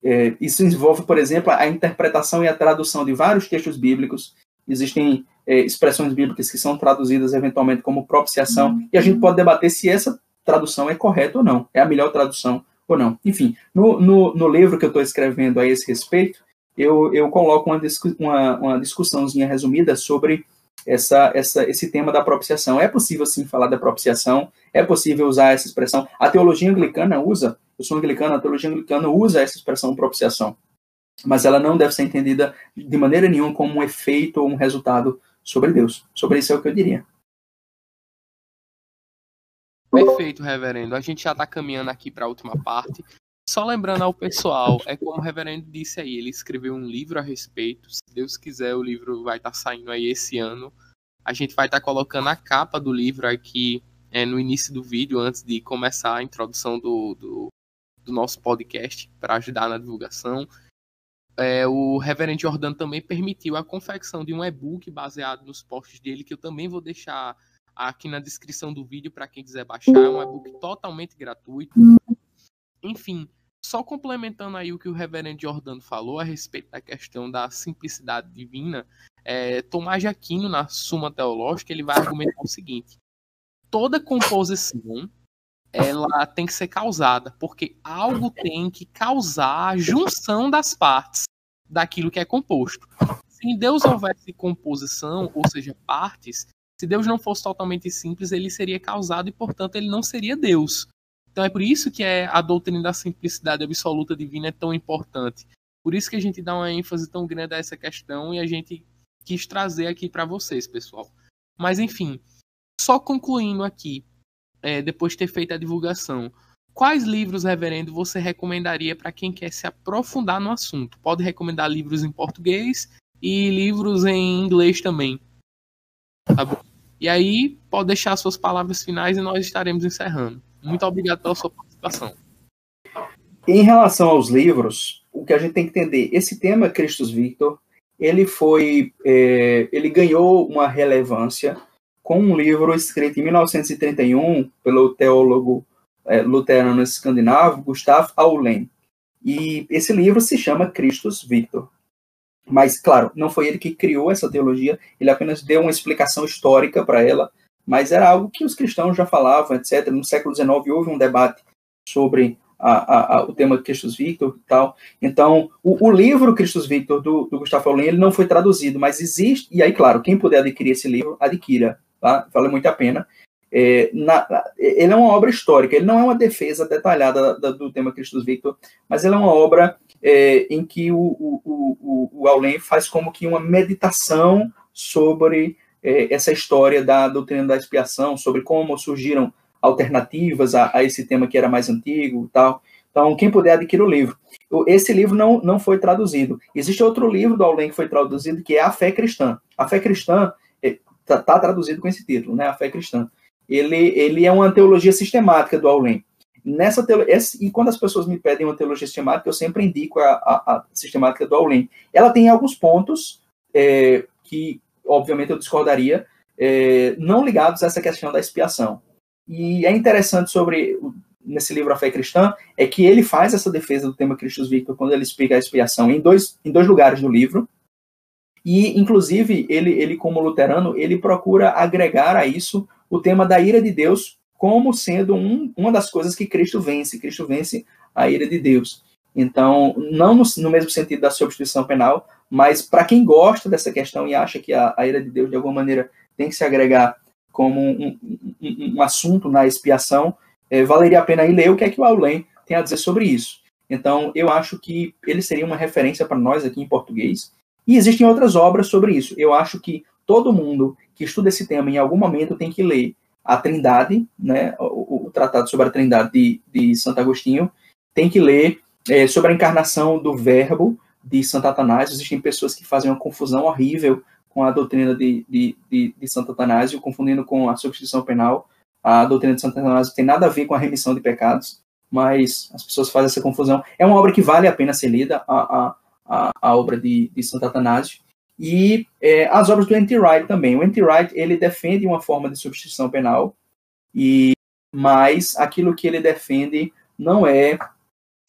é, isso envolve, por exemplo, a interpretação e a tradução de vários textos bíblicos. Existem é, expressões bíblicas que são traduzidas eventualmente como propiciação, uhum. e a gente pode debater se essa tradução é correta ou não, é a melhor tradução ou não. Enfim, no, no, no livro que eu estou escrevendo a esse respeito, eu, eu coloco uma, uma, uma discussãozinha resumida sobre essa, essa, esse tema da propiciação. É possível, sim, falar da propiciação, é possível usar essa expressão. A teologia anglicana usa Eu sou anglicano, a teologia anglicana usa essa expressão propiciação, mas ela não deve ser entendida de maneira nenhuma como um efeito ou um resultado sobre Deus. Sobre isso é o que eu diria. Perfeito, reverendo. A gente já está caminhando aqui para a última parte. Só lembrando ao pessoal, é como o reverendo disse aí, ele escreveu um livro a respeito. Se Deus quiser, o livro vai estar tá saindo aí esse ano. A gente vai estar tá colocando a capa do livro aqui é, no início do vídeo, antes de começar a introdução do, do, do nosso podcast, para ajudar na divulgação. É, o reverendo Jordano também permitiu a confecção de um e-book baseado nos posts dele, que eu também vou deixar aqui na descrição do vídeo para quem quiser baixar. É um e-book totalmente gratuito. Enfim, só complementando aí o que o reverendo Jordano falou a respeito da questão da simplicidade divina, é, Tomás de Aquino, na Suma Teológica, ele vai argumentar o seguinte: toda composição ela tem que ser causada, porque algo tem que causar a junção das partes daquilo que é composto. Se em Deus houvesse composição, ou seja, partes, se Deus não fosse totalmente simples, ele seria causado e, portanto, ele não seria Deus. Então é por isso que é a doutrina da simplicidade absoluta divina é tão importante. Por isso que a gente dá uma ênfase tão grande a essa questão e a gente quis trazer aqui para vocês, pessoal. Mas enfim, só concluindo aqui, é, depois de ter feito a divulgação, quais livros, reverendo, você recomendaria para quem quer se aprofundar no assunto? Pode recomendar livros em português e livros em inglês também. Tá bom? E aí, pode deixar suas palavras finais e nós estaremos encerrando. Muito obrigado pela sua participação. Em relação aos livros, o que a gente tem que entender, esse tema Christus Victor, ele foi, é, ele ganhou uma relevância com um livro escrito em 1931 pelo teólogo é, luterano escandinavo Gustav Aulen. E esse livro se chama Christus Victor. Mas, claro, não foi ele que criou essa teologia, ele apenas deu uma explicação histórica para ela, mas era algo que os cristãos já falavam, etc. No século XIX houve um debate sobre a, a, a, o tema Christus Victor e tal. Então, o, o livro Christus Victor do, do Gustavo Aulin, ele não foi traduzido, mas existe, e aí, claro, quem puder adquirir esse livro, adquira, tá? vale muito a pena. É, na, ele é uma obra histórica, ele não é uma defesa detalhada da, do tema Christus Victor, mas ele é uma obra é, em que o, o, o, o faz como que uma meditação sobre é, essa história da doutrina da expiação, sobre como surgiram alternativas a, a, esse tema que era mais antigo e tal. Então, quem puder adquirir o livro. Esse livro não, não foi traduzido. Existe outro livro do Aulen que foi traduzido, que é A Fé Cristã. A Fé Cristã está é, tá traduzido com esse título, né? A Fé Cristã. Ele, ele é uma teologia sistemática do Aulen. Nessa e quando as pessoas me pedem uma teologia sistemática, eu sempre indico a, a, a sistemática do Aulen. Ela tem alguns pontos é, que, obviamente, eu discordaria, é, não ligados a essa questão da expiação. E é interessante sobre nesse livro A Fé Cristã é que ele faz essa defesa do tema Christus Victor quando ele explica a expiação em dois, em dois lugares do livro. E, inclusive, ele, ele, como luterano, ele procura agregar a isso o tema da ira de Deus como sendo um, uma das coisas que Cristo vence. Cristo vence a ira de Deus. Então, não no, no mesmo sentido da substituição penal, mas para quem gosta dessa questão e acha que a, a, ira de Deus, de alguma maneira, tem que se agregar como um, um, um assunto na expiação, é, valeria a pena ir ler o que é que o Aulen tem a dizer sobre isso. Então, eu acho que ele seria uma referência para nós aqui em português. E existem outras obras sobre isso. Eu acho que todo mundo que estuda esse tema em algum momento tem que ler a Trindade, né, o, o Tratado sobre a Trindade de, de Santo Agostinho, tem que ler é, sobre a encarnação do Verbo de Santo Atanásio. Existem pessoas que fazem uma confusão horrível com a doutrina de, de, de, de Santo Atanásio, confundindo com a substituição penal. A doutrina de Santo Atanásio tem nada a ver com a remissão de pecados, mas as pessoas fazem essa confusão. É uma obra que vale a pena ser lida, a, a, a, obra de, de Santo Atanásio e é, as obras do Anti-Wright também. O Anti-Wright, ele defende uma forma de substituição penal, e mas aquilo que ele defende não é,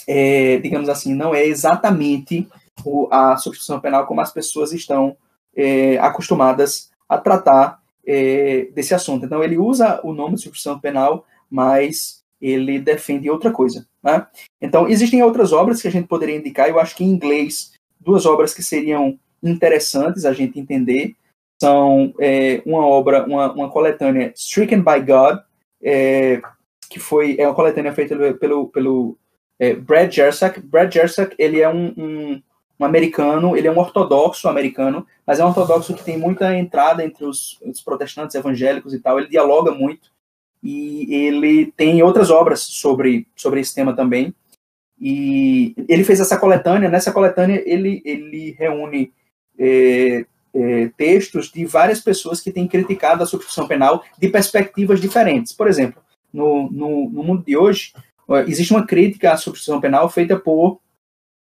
é digamos assim, não é exatamente o, a substituição penal como as pessoas estão é, acostumadas a tratar é, desse assunto. Então, ele usa o nome de substituição penal, mas ele defende outra coisa. Né? Então, existem outras obras que a gente poderia indicar, eu acho que em inglês, duas obras que seriam interessantes a gente entender são é, uma obra, uma, uma coletânea Stricken by God, é, que foi é uma coletânea feita pelo, pelo é, Brad Jersak. Brad Jersak, ele é um, um, um, americano, ele é um ortodoxo americano, mas é um ortodoxo que tem muita entrada entre os, os protestantes evangélicos e tal, ele dialoga muito, e ele tem outras obras sobre, sobre esse tema também, e ele fez essa coletânea, nessa coletânea ele, ele reúne é, é, textos de várias pessoas que têm criticado a substituição penal de perspectivas diferentes. Por exemplo, no, no, no mundo de hoje, existe uma crítica à substituição penal feita por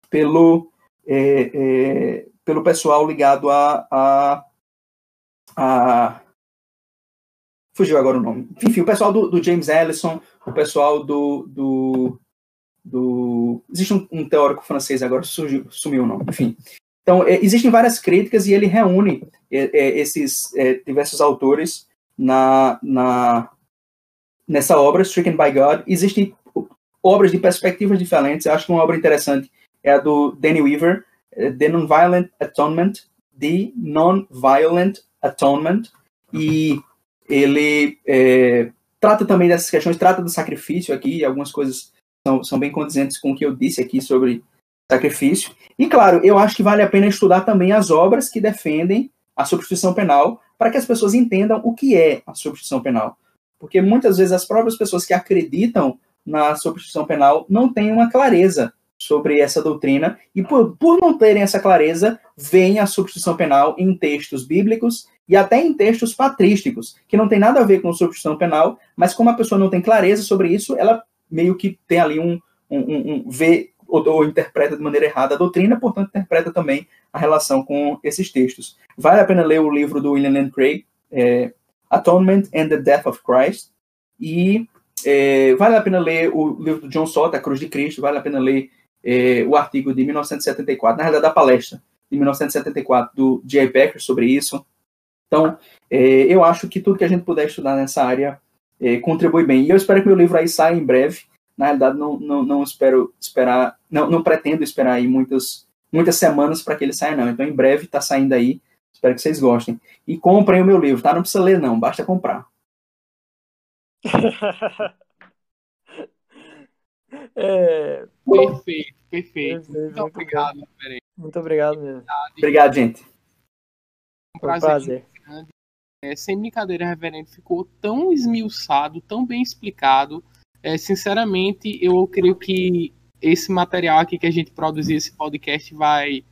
pelo é, é, pelo pessoal ligado a, a, a, fugiu agora o nome enfim o pessoal do, do James Ellison o pessoal do, do, do existe um, um, teórico francês agora surgiu, sumiu o nome enfim então é, existem várias críticas e ele reúne é, é, esses diversos autores na, na nessa obra, Stricken by God. Existem obras de perspectivas diferentes. Eu acho que uma obra interessante é a do Danny Weaver, eh, The Nonviolent Atonement, The Nonviolent Atonement, e ele é, trata também dessas questões, trata do sacrifício aqui, algumas coisas são, são bem condizentes com o que eu disse aqui sobre sacrifício. E claro, eu acho que vale a pena estudar também as obras que defendem a substituição penal, para que as pessoas entendam o que é a substituição penal. Porque muitas vezes as próprias pessoas que acreditam na substituição penal não têm uma clareza sobre essa doutrina e por, por não terem essa clareza, vem a substituição penal em textos bíblicos e até em textos patrísticos, que não tem nada a ver com substituição penal, mas como a pessoa não tem clareza sobre isso, ela meio que tem ali um, um, um, um vê ou, ou, interpreta de maneira errada a doutrina, portanto interpreta também a relação com esses textos. Vale a pena ler o livro do William Lane Craig, é, Atonement and the Death of Christ. E é, vale a pena ler o livro do John Stott, A Cruz de Cristo, vale a pena ler é, o artigo de 1974, na realidade, da palestra de 1974 do J. Packer sobre isso. Então, é, eu acho que tudo que a gente puder estudar nessa área é, contribui bem. E eu espero que meu livro aí saia em breve. Na realidade, não, não, não espero esperar, não, não pretendo esperar aí muitas, muitas semanas para que ele saia, não. Então, em breve está saindo aí. Espero que vocês gostem. E comprem o meu livro, tá? Não precisa ler, não, basta comprar. é... Perfeito, perfeito. perfeito. Muito, muito obrigado, muito, muito obrigado mesmo. Obrigado, gente. Um prazer. Um prazer. É, sem brincadeira, reverendo, ficou tão esmiuçado, tão bem explicado. É, sinceramente, eu creio que esse material aqui que a gente produziu, esse podcast, vai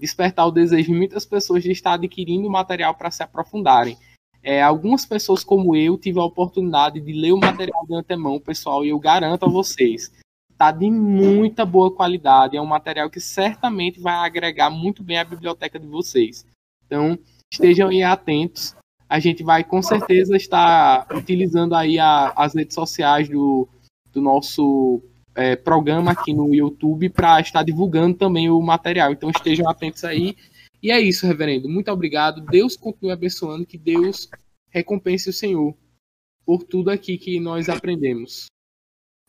despertar o desejo de muitas pessoas de estar adquirindo material para se aprofundarem. É, algumas pessoas como eu tive a oportunidade de ler o material de antemão, pessoal, e eu garanto a vocês, está de muita boa qualidade. É um material que certamente vai agregar muito bem à biblioteca de vocês. Então, estejam aí atentos. A gente vai com certeza estar utilizando aí a, as redes sociais do, do nosso é, programa aqui no YouTube para estar divulgando também o material. Então estejam atentos aí. E é isso, reverendo. Muito obrigado. Deus continue abençoando. Que Deus recompense o Senhor por tudo aqui que nós aprendemos.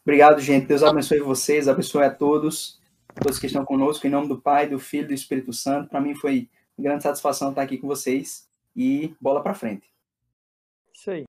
Obrigado, gente. Deus abençoe vocês, abençoe a todos, todos que estão conosco, em nome do Pai, do Filho e do Espírito Santo. Para mim foi uma grande satisfação estar aqui com vocês e bola para frente. Isso aí.